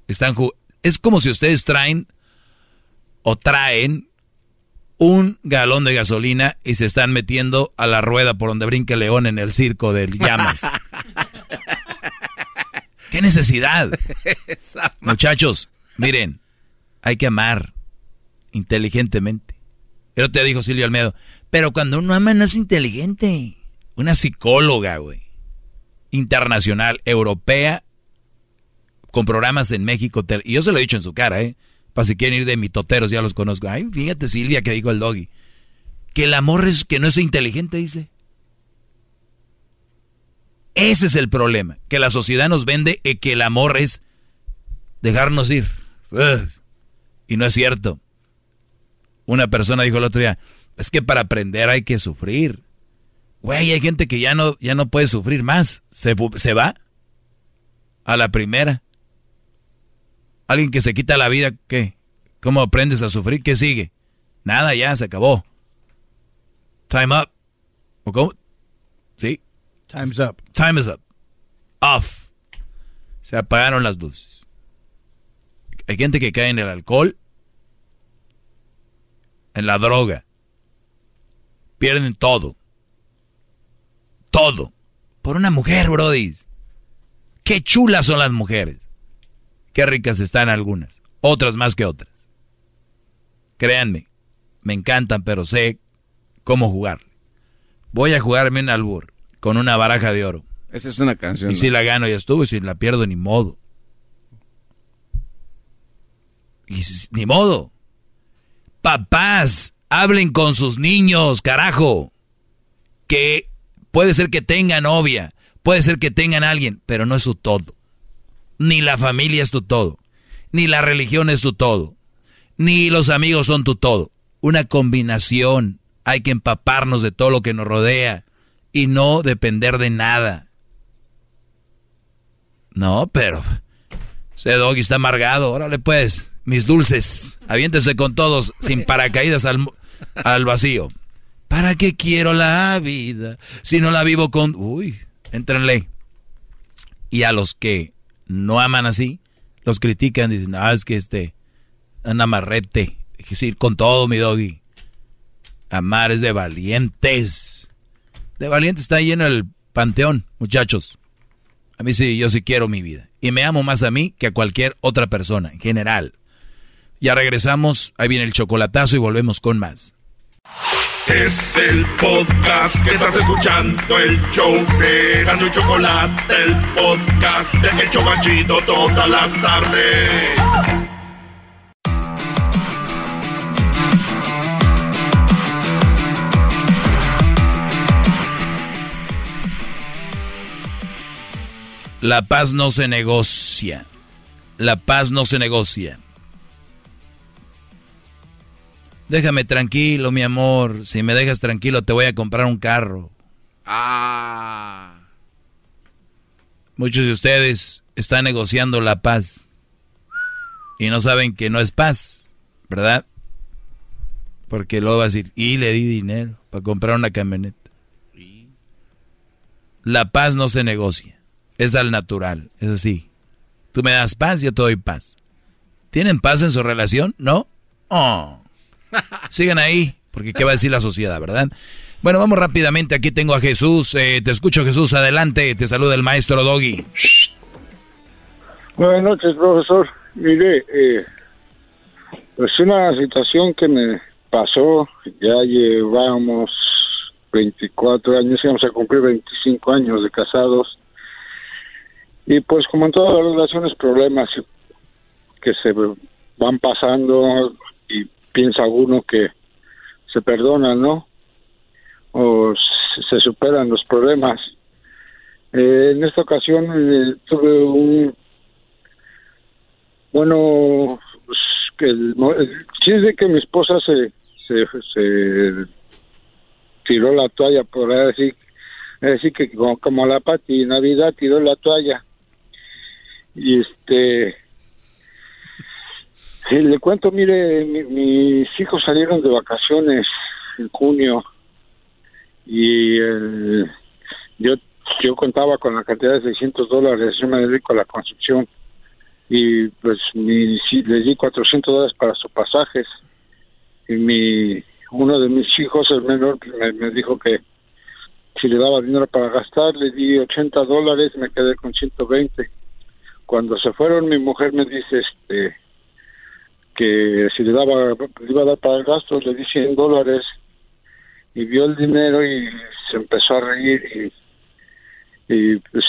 Están ju- es como si ustedes traen o traen un galón de gasolina y se están metiendo a la rueda por donde brinca el león en el circo de llamas. <laughs> ¿Qué necesidad? Muchachos, miren, hay que amar inteligentemente. Pero te dijo Silvio Almedo, pero cuando uno ama no es inteligente. Una psicóloga, güey. Internacional, europea, con programas en México. Y yo se lo he dicho en su cara, ¿eh? Para si quieren ir de mitoteros, ya los conozco. Ay, fíjate Silvia que dijo el doggy. Que el amor es que no es inteligente, dice. Ese es el problema. Que la sociedad nos vende eh, que el amor es dejarnos ir. Ugh. Y no es cierto. Una persona dijo el otro día, es que para aprender hay que sufrir. Güey, hay gente que ya no, ya no puede sufrir más. Se, se va a la primera. Alguien que se quita la vida, ¿qué? ¿Cómo aprendes a sufrir? ¿Qué sigue? Nada, ya, se acabó. Time up. ¿O cómo? Sí. Time's up. Time is up. Off. Se apagaron las luces. Hay gente que cae en el alcohol, en la droga. Pierden todo. Todo. Por una mujer, Brody. Qué chulas son las mujeres. Qué ricas están algunas. Otras más que otras. Créanme, me encantan, pero sé cómo jugar. Voy a jugarme un albur con una baraja de oro. Esa es una canción. Y ¿no? si la gano ya estuvo, y si la pierdo ni modo. Y si- ni modo. Papás, hablen con sus niños, carajo. Que puede ser que tengan novia, puede ser que tengan alguien, pero no es su todo. Ni la familia es tu todo. Ni la religión es tu todo. Ni los amigos son tu todo. Una combinación. Hay que empaparnos de todo lo que nos rodea y no depender de nada. No, pero ese doggy está amargado. Órale pues, mis dulces. Aviéntese con todos sin paracaídas al, al vacío. ¿Para qué quiero la vida si no la vivo con... Uy, entrenle. Y a los que no aman así, los critican, dicen, ah, es que este, un amarrete. Es decir, con todo, mi doggy. Amar es de valientes. De valientes está lleno el panteón, muchachos. A mí sí, yo sí quiero mi vida. Y me amo más a mí que a cualquier otra persona, en general. Ya regresamos, ahí viene el chocolatazo y volvemos con más. Es el podcast que estás escuchando, el show de y Chocolate, el podcast de El Chocachito todas las tardes. La paz no se negocia. La paz no se negocia. Déjame tranquilo, mi amor. Si me dejas tranquilo, te voy a comprar un carro. Ah. Muchos de ustedes están negociando la paz. Y no saben que no es paz, ¿verdad? Porque luego va a decir, y le di dinero para comprar una camioneta. La paz no se negocia. Es al natural, es así. Tú me das paz, yo te doy paz. ¿Tienen paz en su relación? ¿No? Oh. Sigan ahí, porque ¿qué va a decir la sociedad, verdad? Bueno, vamos rápidamente. Aquí tengo a Jesús. Eh, te escucho, Jesús. Adelante. Te saluda el maestro Doggy. Buenas noches, profesor. Mire, eh, pues una situación que me pasó. Ya llevamos 24 años, íbamos a cumplir 25 años de casados. Y pues como en todas las relaciones, problemas que se van pasando piensa uno que se perdonan, ¿no? O se superan los problemas. Eh, en esta ocasión eh, tuve un bueno pues, que el, chiste que mi esposa se, se, se tiró la toalla por decir decir que como, como la Pati Navidad tiró la toalla y este Sí, le cuento, mire, mis hijos salieron de vacaciones en junio y yo yo contaba con la cantidad de 600 dólares, yo me dedico a la construcción y pues mi, les di 400 dólares para sus pasajes y mi uno de mis hijos, el menor, me, me dijo que si le daba dinero para gastar, le di 80 dólares, me quedé con 120. Cuando se fueron, mi mujer me dice, este, que si le daba, le iba a dar para el gasto, le di 100 dólares y vio el dinero y se empezó a reír y, y pues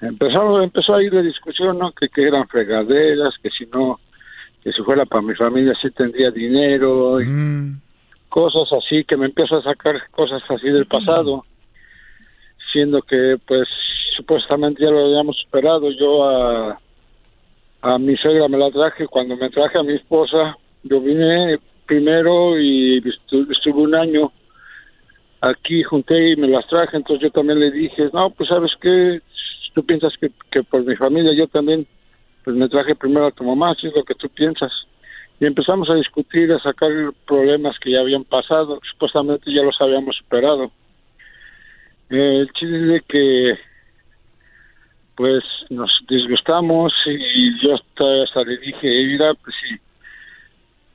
empezó, empezó a ir de discusión, ¿no? Que, que eran fregaderas, que si no, que si fuera para mi familia sí tendría dinero y cosas así, que me empezó a sacar cosas así del pasado, siendo que pues supuestamente ya lo habíamos superado, yo a a mi suegra me la traje. Cuando me traje a mi esposa, yo vine primero y estuve un año aquí, junté y me las traje. Entonces yo también le dije, no, pues sabes qué, tú piensas que, por mi familia yo también, pues me traje primero a tu mamá, si es lo que tú piensas. Y empezamos a discutir, a sacar problemas que ya habían pasado, supuestamente ya los habíamos superado. el chiste es que pues nos disgustamos y yo hasta, le dije, mira, pues sí,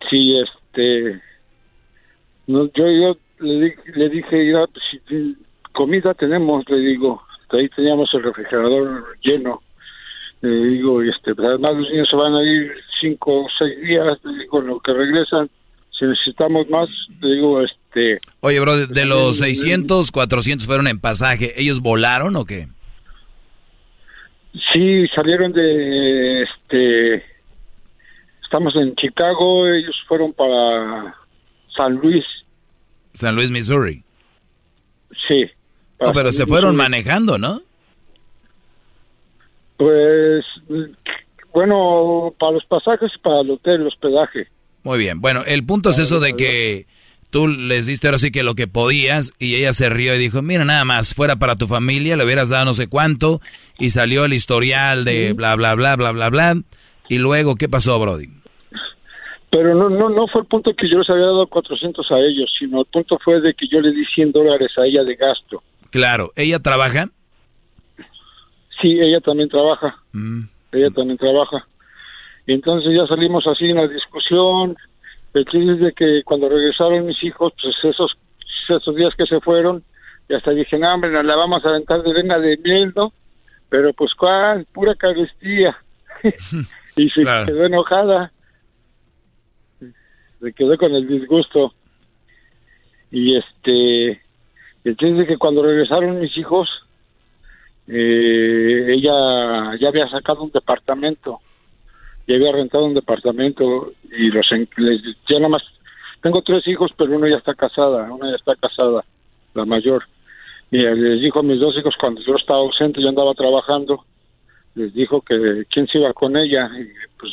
sí, este, no, yo, yo le, le dije, mira, pues si comida tenemos, le digo, ahí teníamos el refrigerador lleno, le digo, este, pues además los niños se van a ir cinco o seis días, le digo, lo que regresan, si necesitamos más, le digo, este... Oye, bro, de los 600, 400 fueron en pasaje, ¿ellos volaron o qué? Sí, salieron de este estamos en Chicago, ellos fueron para San Luis. San Luis, Missouri. Sí. Oh, pero se fueron manejando, ¿no? Pues bueno, para los pasajes, para el hotel, el hospedaje. Muy bien. Bueno, el punto es eso de que tú les diste ahora sí que lo que podías y ella se rió y dijo, mira nada más, fuera para tu familia, le hubieras dado no sé cuánto y salió el historial de bla, bla, bla, bla, bla, bla. Y luego, ¿qué pasó, Brody? Pero no, no, no fue el punto que yo les había dado 400 a ellos, sino el punto fue de que yo le di 100 dólares a ella de gasto. Claro, ¿ella trabaja? Sí, ella también trabaja. Mm. Ella también trabaja. Entonces ya salimos así en la discusión, el chiste es de que cuando regresaron mis hijos, pues esos, esos días que se fueron, y hasta dije, no, hombre, nos la vamos a aventar de vena de miel, ¿no? Pero pues, ¿cuál? Pura carestía. <laughs> y se quedó enojada. Se quedó con el disgusto. Y este, entonces que cuando regresaron mis hijos, eh, ella ya había sacado un departamento, ya había rentado un departamento y los les, ya nada más, tengo tres hijos, pero uno ya está casada, una ya está casada, la mayor. Y les dijo a mis dos hijos cuando yo estaba ausente, yo andaba trabajando, les dijo que quién se iba con ella y pues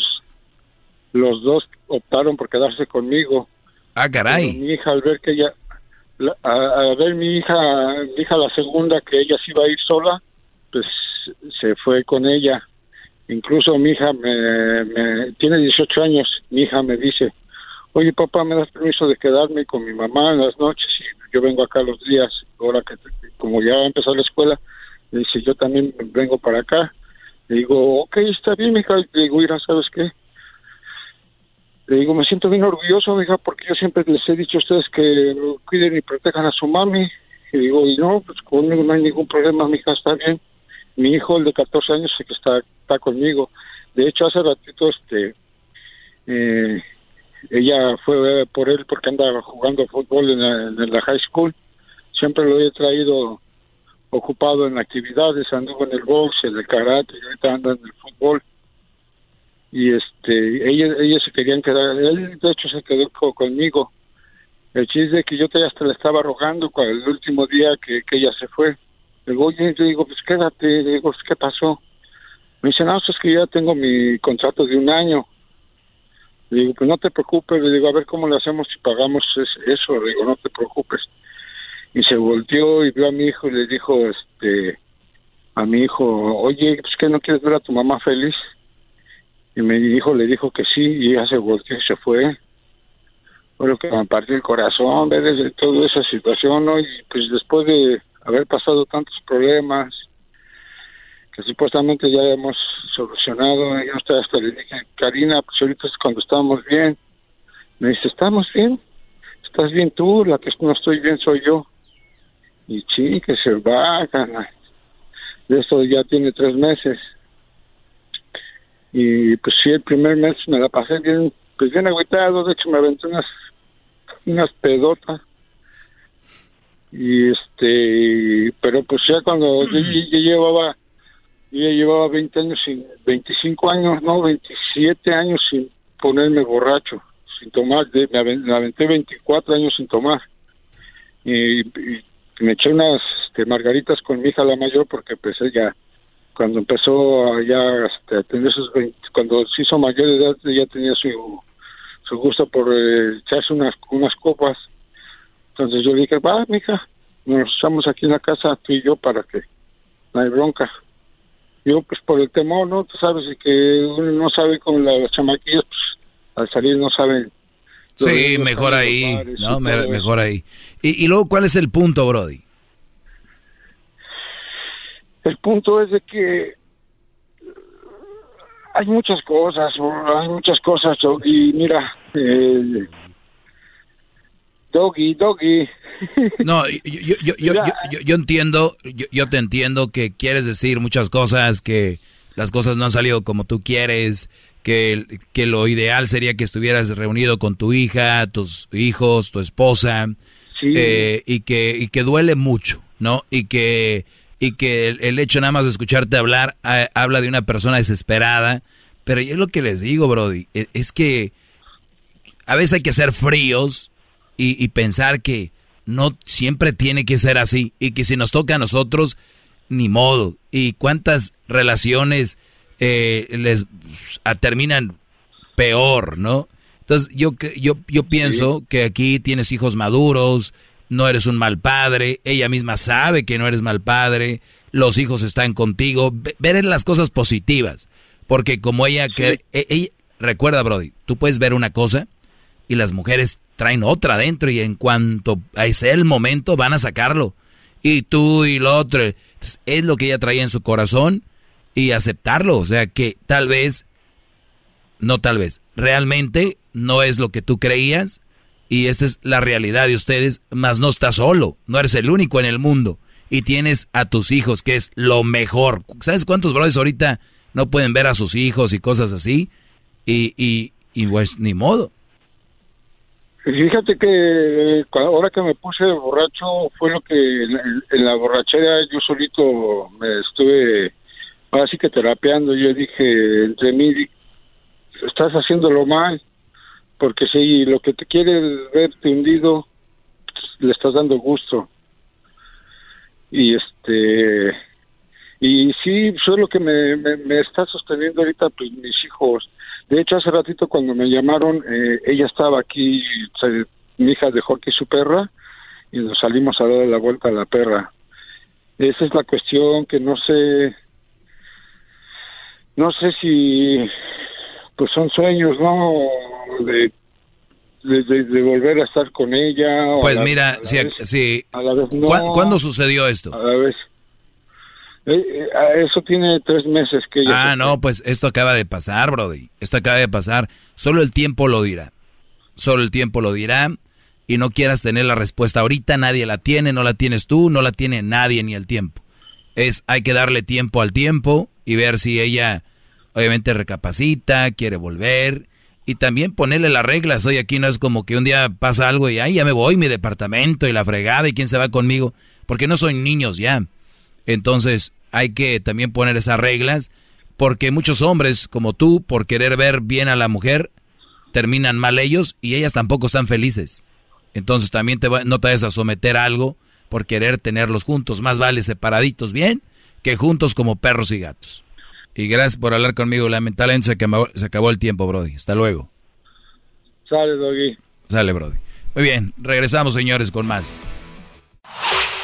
los dos optaron por quedarse conmigo. Ah, caray. Pero mi hija al ver que ella la- a, a ver mi hija mi hija la segunda que ella se iba a ir sola pues se fue con ella incluso mi hija me, me tiene 18 años mi hija me dice oye papá me das permiso de quedarme con mi mamá en las noches y yo vengo acá los días ahora que como ya va a empezar la escuela le dice yo también vengo para acá le digo ok está bien mi hija le digo mira sabes qué le digo, me siento bien orgulloso, hija, porque yo siempre les he dicho a ustedes que cuiden y protejan a su mami. Y digo, y no, pues conmigo no hay ningún problema, mi hija está bien. Mi hijo, el de 14 años, que está, está conmigo. De hecho, hace ratito, este, eh, ella fue por él porque andaba jugando fútbol en la, en la high school. Siempre lo he traído ocupado en actividades, anduvo en el box, en el karate, y ahorita anda en el fútbol y este ellos se querían quedar él de hecho se quedó co- conmigo el chiste es que yo te hasta le estaba rogando el último día que, ella se fue digo oye le digo pues quédate digo qué pasó me dice no pues, es que ya tengo mi contrato de un año le digo pues no te preocupes le digo a ver cómo le hacemos si pagamos es- eso le digo no te preocupes y se volteó y vio a mi hijo y le dijo este a mi hijo oye pues que no quieres ver a tu mamá feliz y mi hijo le dijo que sí y ella se volteó y se fue. Bueno que me partió el corazón ver desde toda esa situación ¿no? y pues después de haber pasado tantos problemas que supuestamente ya hemos solucionado. Yo hasta, hasta le dije Karina pues ahorita es cuando estamos bien me dice estamos bien estás bien tú la que no estoy bien soy yo y sí que se va cana. de eso ya tiene tres meses. Y pues sí el primer mes me la pasé bien pues bien agüitado. De hecho me aventé unas unas pedotas y este pero pues ya cuando yo, yo llevaba yo ya llevaba 20 años sin 25 años no 27 años sin ponerme borracho sin tomar de- me aven- me aventé 24 años sin tomar. Y, y me eché unas este, margaritas con mi hija la mayor porque pues ella cuando empezó a ya este, a tener sus 20, cuando se hizo mayor de edad ya tenía su su gusto por eh, echarse unas unas copas entonces yo dije va mija nos echamos aquí en la casa tú y yo para que no hay bronca yo pues por el temor no tú sabes y que uno no sabe con la- las chamaquillas pues al salir no saben Sí, mejor ahí, bares y ¿no? Me- todo eso. mejor ahí. Y, y luego, ¿cuál es el punto, Brody? El punto es de que hay muchas cosas, hay muchas cosas, Doggy. Mira, eh, Doggy, Doggy. No, yo, yo, yo, yo, entiendo, yo, te entiendo que quieres decir muchas cosas, que las cosas no han salido como tú quieres, que, que lo ideal sería que estuvieras reunido con tu hija, tus hijos, tu esposa, eh, y, que, y que duele mucho, ¿no? Y que, y que el, el hecho nada más de escucharte hablar habla de una persona desesperada, pero yo es lo que les digo, Brody, e- es que a veces hay que ser fríos y, y pensar que no siempre tiene que ser así y que si nos toca a nosotros, ni modo. Y cuántas relaciones eh, les ah, terminan peor, ¿no? Entonces yo, que- yo, yo pienso que aquí tienes hijos maduros, no eres un mal padre, ella misma sabe que no eres mal padre, los hijos están contigo, ve- ver las cosas positivas, porque como ella, que, e- ella- recuerda Brody, tú puedes ver una cosa y las mujeres traen otra adentro y en cuanto a ese el momento van a sacarlo. Y tú y lo otro. Es lo que ella traía en su corazón y aceptarlo. O sea que tal vez, no tal vez, realmente no es lo que tú creías y esta es la realidad de ustedes, mas no estás solo, no eres el único en el mundo y tienes a tus hijos, que es lo mejor. ¿Sabes cuántos brothers ahorita no pueden ver a sus hijos y cosas así? Y, y, y pues ni modo. Fíjate que eh, ahora que me puse borracho fue lo que en, la borrachera yo solito me estuve así que terapeando. Yo dije entre mí, estás haciéndolo mal, porque si lo que te quiere verte hundido, le estás dando gusto. Y este, y sí, eso es lo que me, me, está sosteniendo ahorita pues, mis hijos. De hecho, hace ratito cuando me llamaron, eh, ella estaba aquí, mi hija dejó aquí su perra y nos salimos a dar la vuelta a la perra. Esa es la cuestión que no sé, no sé si pues son sueños, ¿no? De, de, volver a estar con ella. Pues mira, si, si ¿cuándo sucedió esto? A la vez. Eh, eh, eso tiene tres meses que. Ah, no, pues esto acaba de pasar, Brody. Esto acaba de pasar. Solo el tiempo lo dirá. Solo el tiempo lo dirá. Y no quieras tener la respuesta ahorita. Nadie la tiene, no la tienes tú, no la tiene nadie ni el tiempo. Es, hay que darle tiempo al tiempo y ver si ella obviamente recapacita, quiere volver. Y también ponerle las reglas. Hoy aquí no es como que un día pasa algo y ahí ya me voy, mi departamento y la fregada y quién se va conmigo. Porque no soy niños ya. Entonces, hay que también poner esas reglas, porque muchos hombres como tú, por querer ver bien a la mujer, terminan mal ellos y ellas tampoco están felices. Entonces también te no te vas a someter a algo por querer tenerlos juntos. Más vale separaditos bien que juntos como perros y gatos. Y gracias por hablar conmigo. Lamentablemente se acabó, se acabó el tiempo, Brody. Hasta luego. Sale, Doggy. Sale, Brody. Muy bien, regresamos, señores, con más.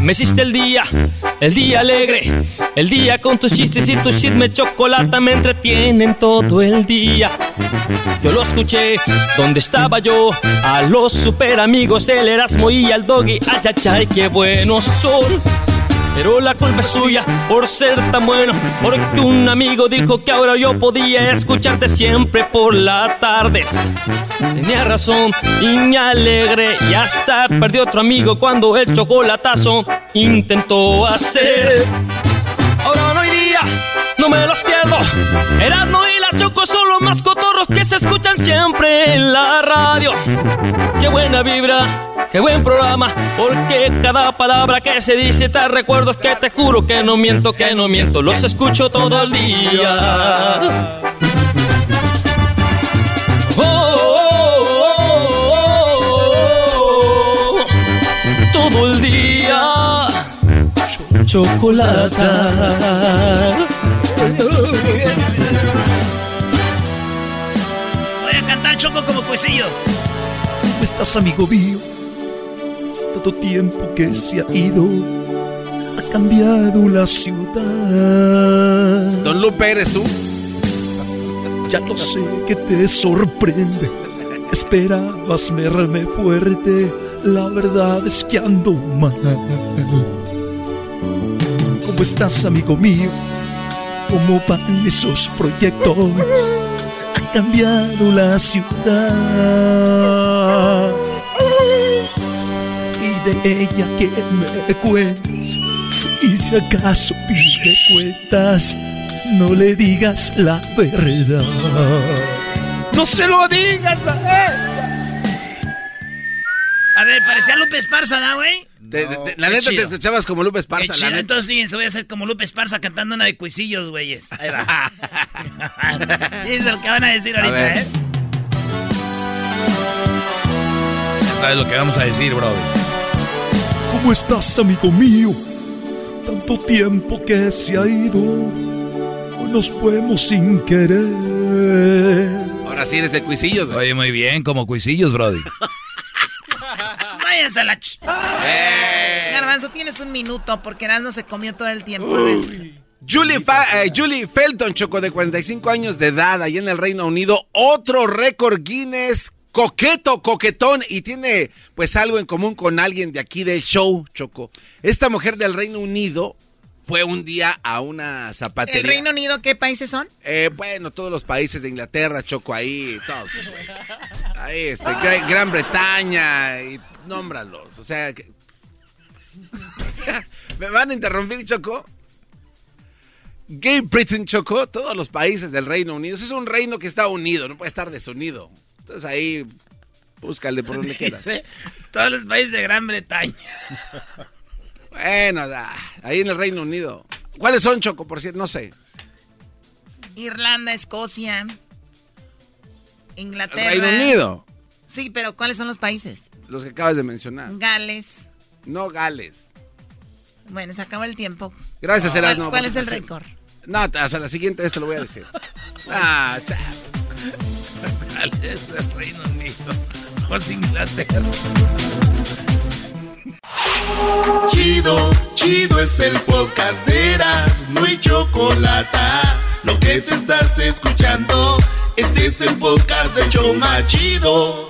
Me hiciste el día, el día alegre, el día con tus chistes y tus chismes chocolate me entretienen todo el día. Yo lo escuché, donde estaba yo, a los super amigos, el Erasmo y al Doggy, ay, ay, ay, qué buenos son. Pero la culpa es suya por ser tan bueno, porque un amigo dijo que ahora yo podía escucharte siempre por las tardes. Tenía razón y me alegre y hasta perdió otro amigo cuando el chocolatazo intentó hacer. Ahora no día, no me los pierdo. Y la Choco son los más cotorros que se escuchan siempre en la radio. Qué buena vibra, qué buen programa, porque cada palabra que se dice te recuerdo que te juro que no miento, que no miento, los escucho todo el día. Oh, oh, oh, todo el día chocolate. Choco como cuisillos. ¿Cómo estás, amigo mío? Todo tiempo que se ha ido ha cambiado la ciudad. Don Lupe, ¿eres tú? Ya lo sé que te sorprende. Esperabas verme fuerte. La verdad es que ando mal. ¿Cómo estás, amigo mío? ¿Cómo van esos proyectos? Ha cambiado la ciudad. Y de ella que me cuentes. Y si acaso pide cuentas, no le digas la verdad. No se lo digas a ella. A ver, parecía Lupe Esparza, ¿no, güey? La neta te escuchabas como Lupe Esparza. Qué chido. Entonces fíjense, voy a hacer como Lupe Esparza cantando una de cuisillos, güeyes. Ahí va. <laughs> es lo que van a decir ahorita, ¿eh? Ya sabes lo que vamos a decir, brother. ¿Cómo estás, amigo mío? Tanto tiempo que se ha ido. Hoy nos podemos sin querer. Ahora sí eres de cuisillos. güey. Oye, muy bien, como cuisillos, brody. <laughs> Váyanse a la ch... Eh. Garbanzo, tienes un minuto porque no se comió todo el tiempo. Julie, Fa- eh, Julie Felton, Choco, de 45 años de edad, ahí en el Reino Unido, otro récord Guinness, coqueto, coquetón, y tiene pues algo en común con alguien de aquí del show, Choco. Esta mujer del Reino Unido fue un día a una ¿El zapatería. Reino Unido qué países son? Eh, bueno, todos los países de Inglaterra, Choco, ahí, todos. Ahí, este, Gran, Bretaña, y nómbralos. O sea, que, <laughs> ¿me van a interrumpir, Choco? Gay Britain, Choco, todos los países del Reino Unido. es un reino que está unido, no puede estar desunido. Entonces ahí, búscale por donde quieras. Todos los países de Gran Bretaña. Bueno, ahí en el Reino Unido. ¿Cuáles son, Choco, por cierto? No sé. Irlanda, Escocia, Inglaterra. Reino Unido. Sí, pero ¿cuáles son los países? Los que acabas de mencionar. Gales. No Gales. Bueno, se acaba el tiempo. Gracias, Erasmo. ¿Cuál, es el récord? No, hasta la siguiente vez te lo voy a decir. <laughs> ah, chao. <laughs> Gales, Reino Unido. No es Inglaterra. Chido, chido es el podcast de Eras, no hay chocolate. Lo que te estás escuchando, este es el podcast de Choma Chido.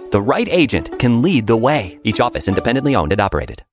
The right agent can lead the way. Each office independently owned and operated.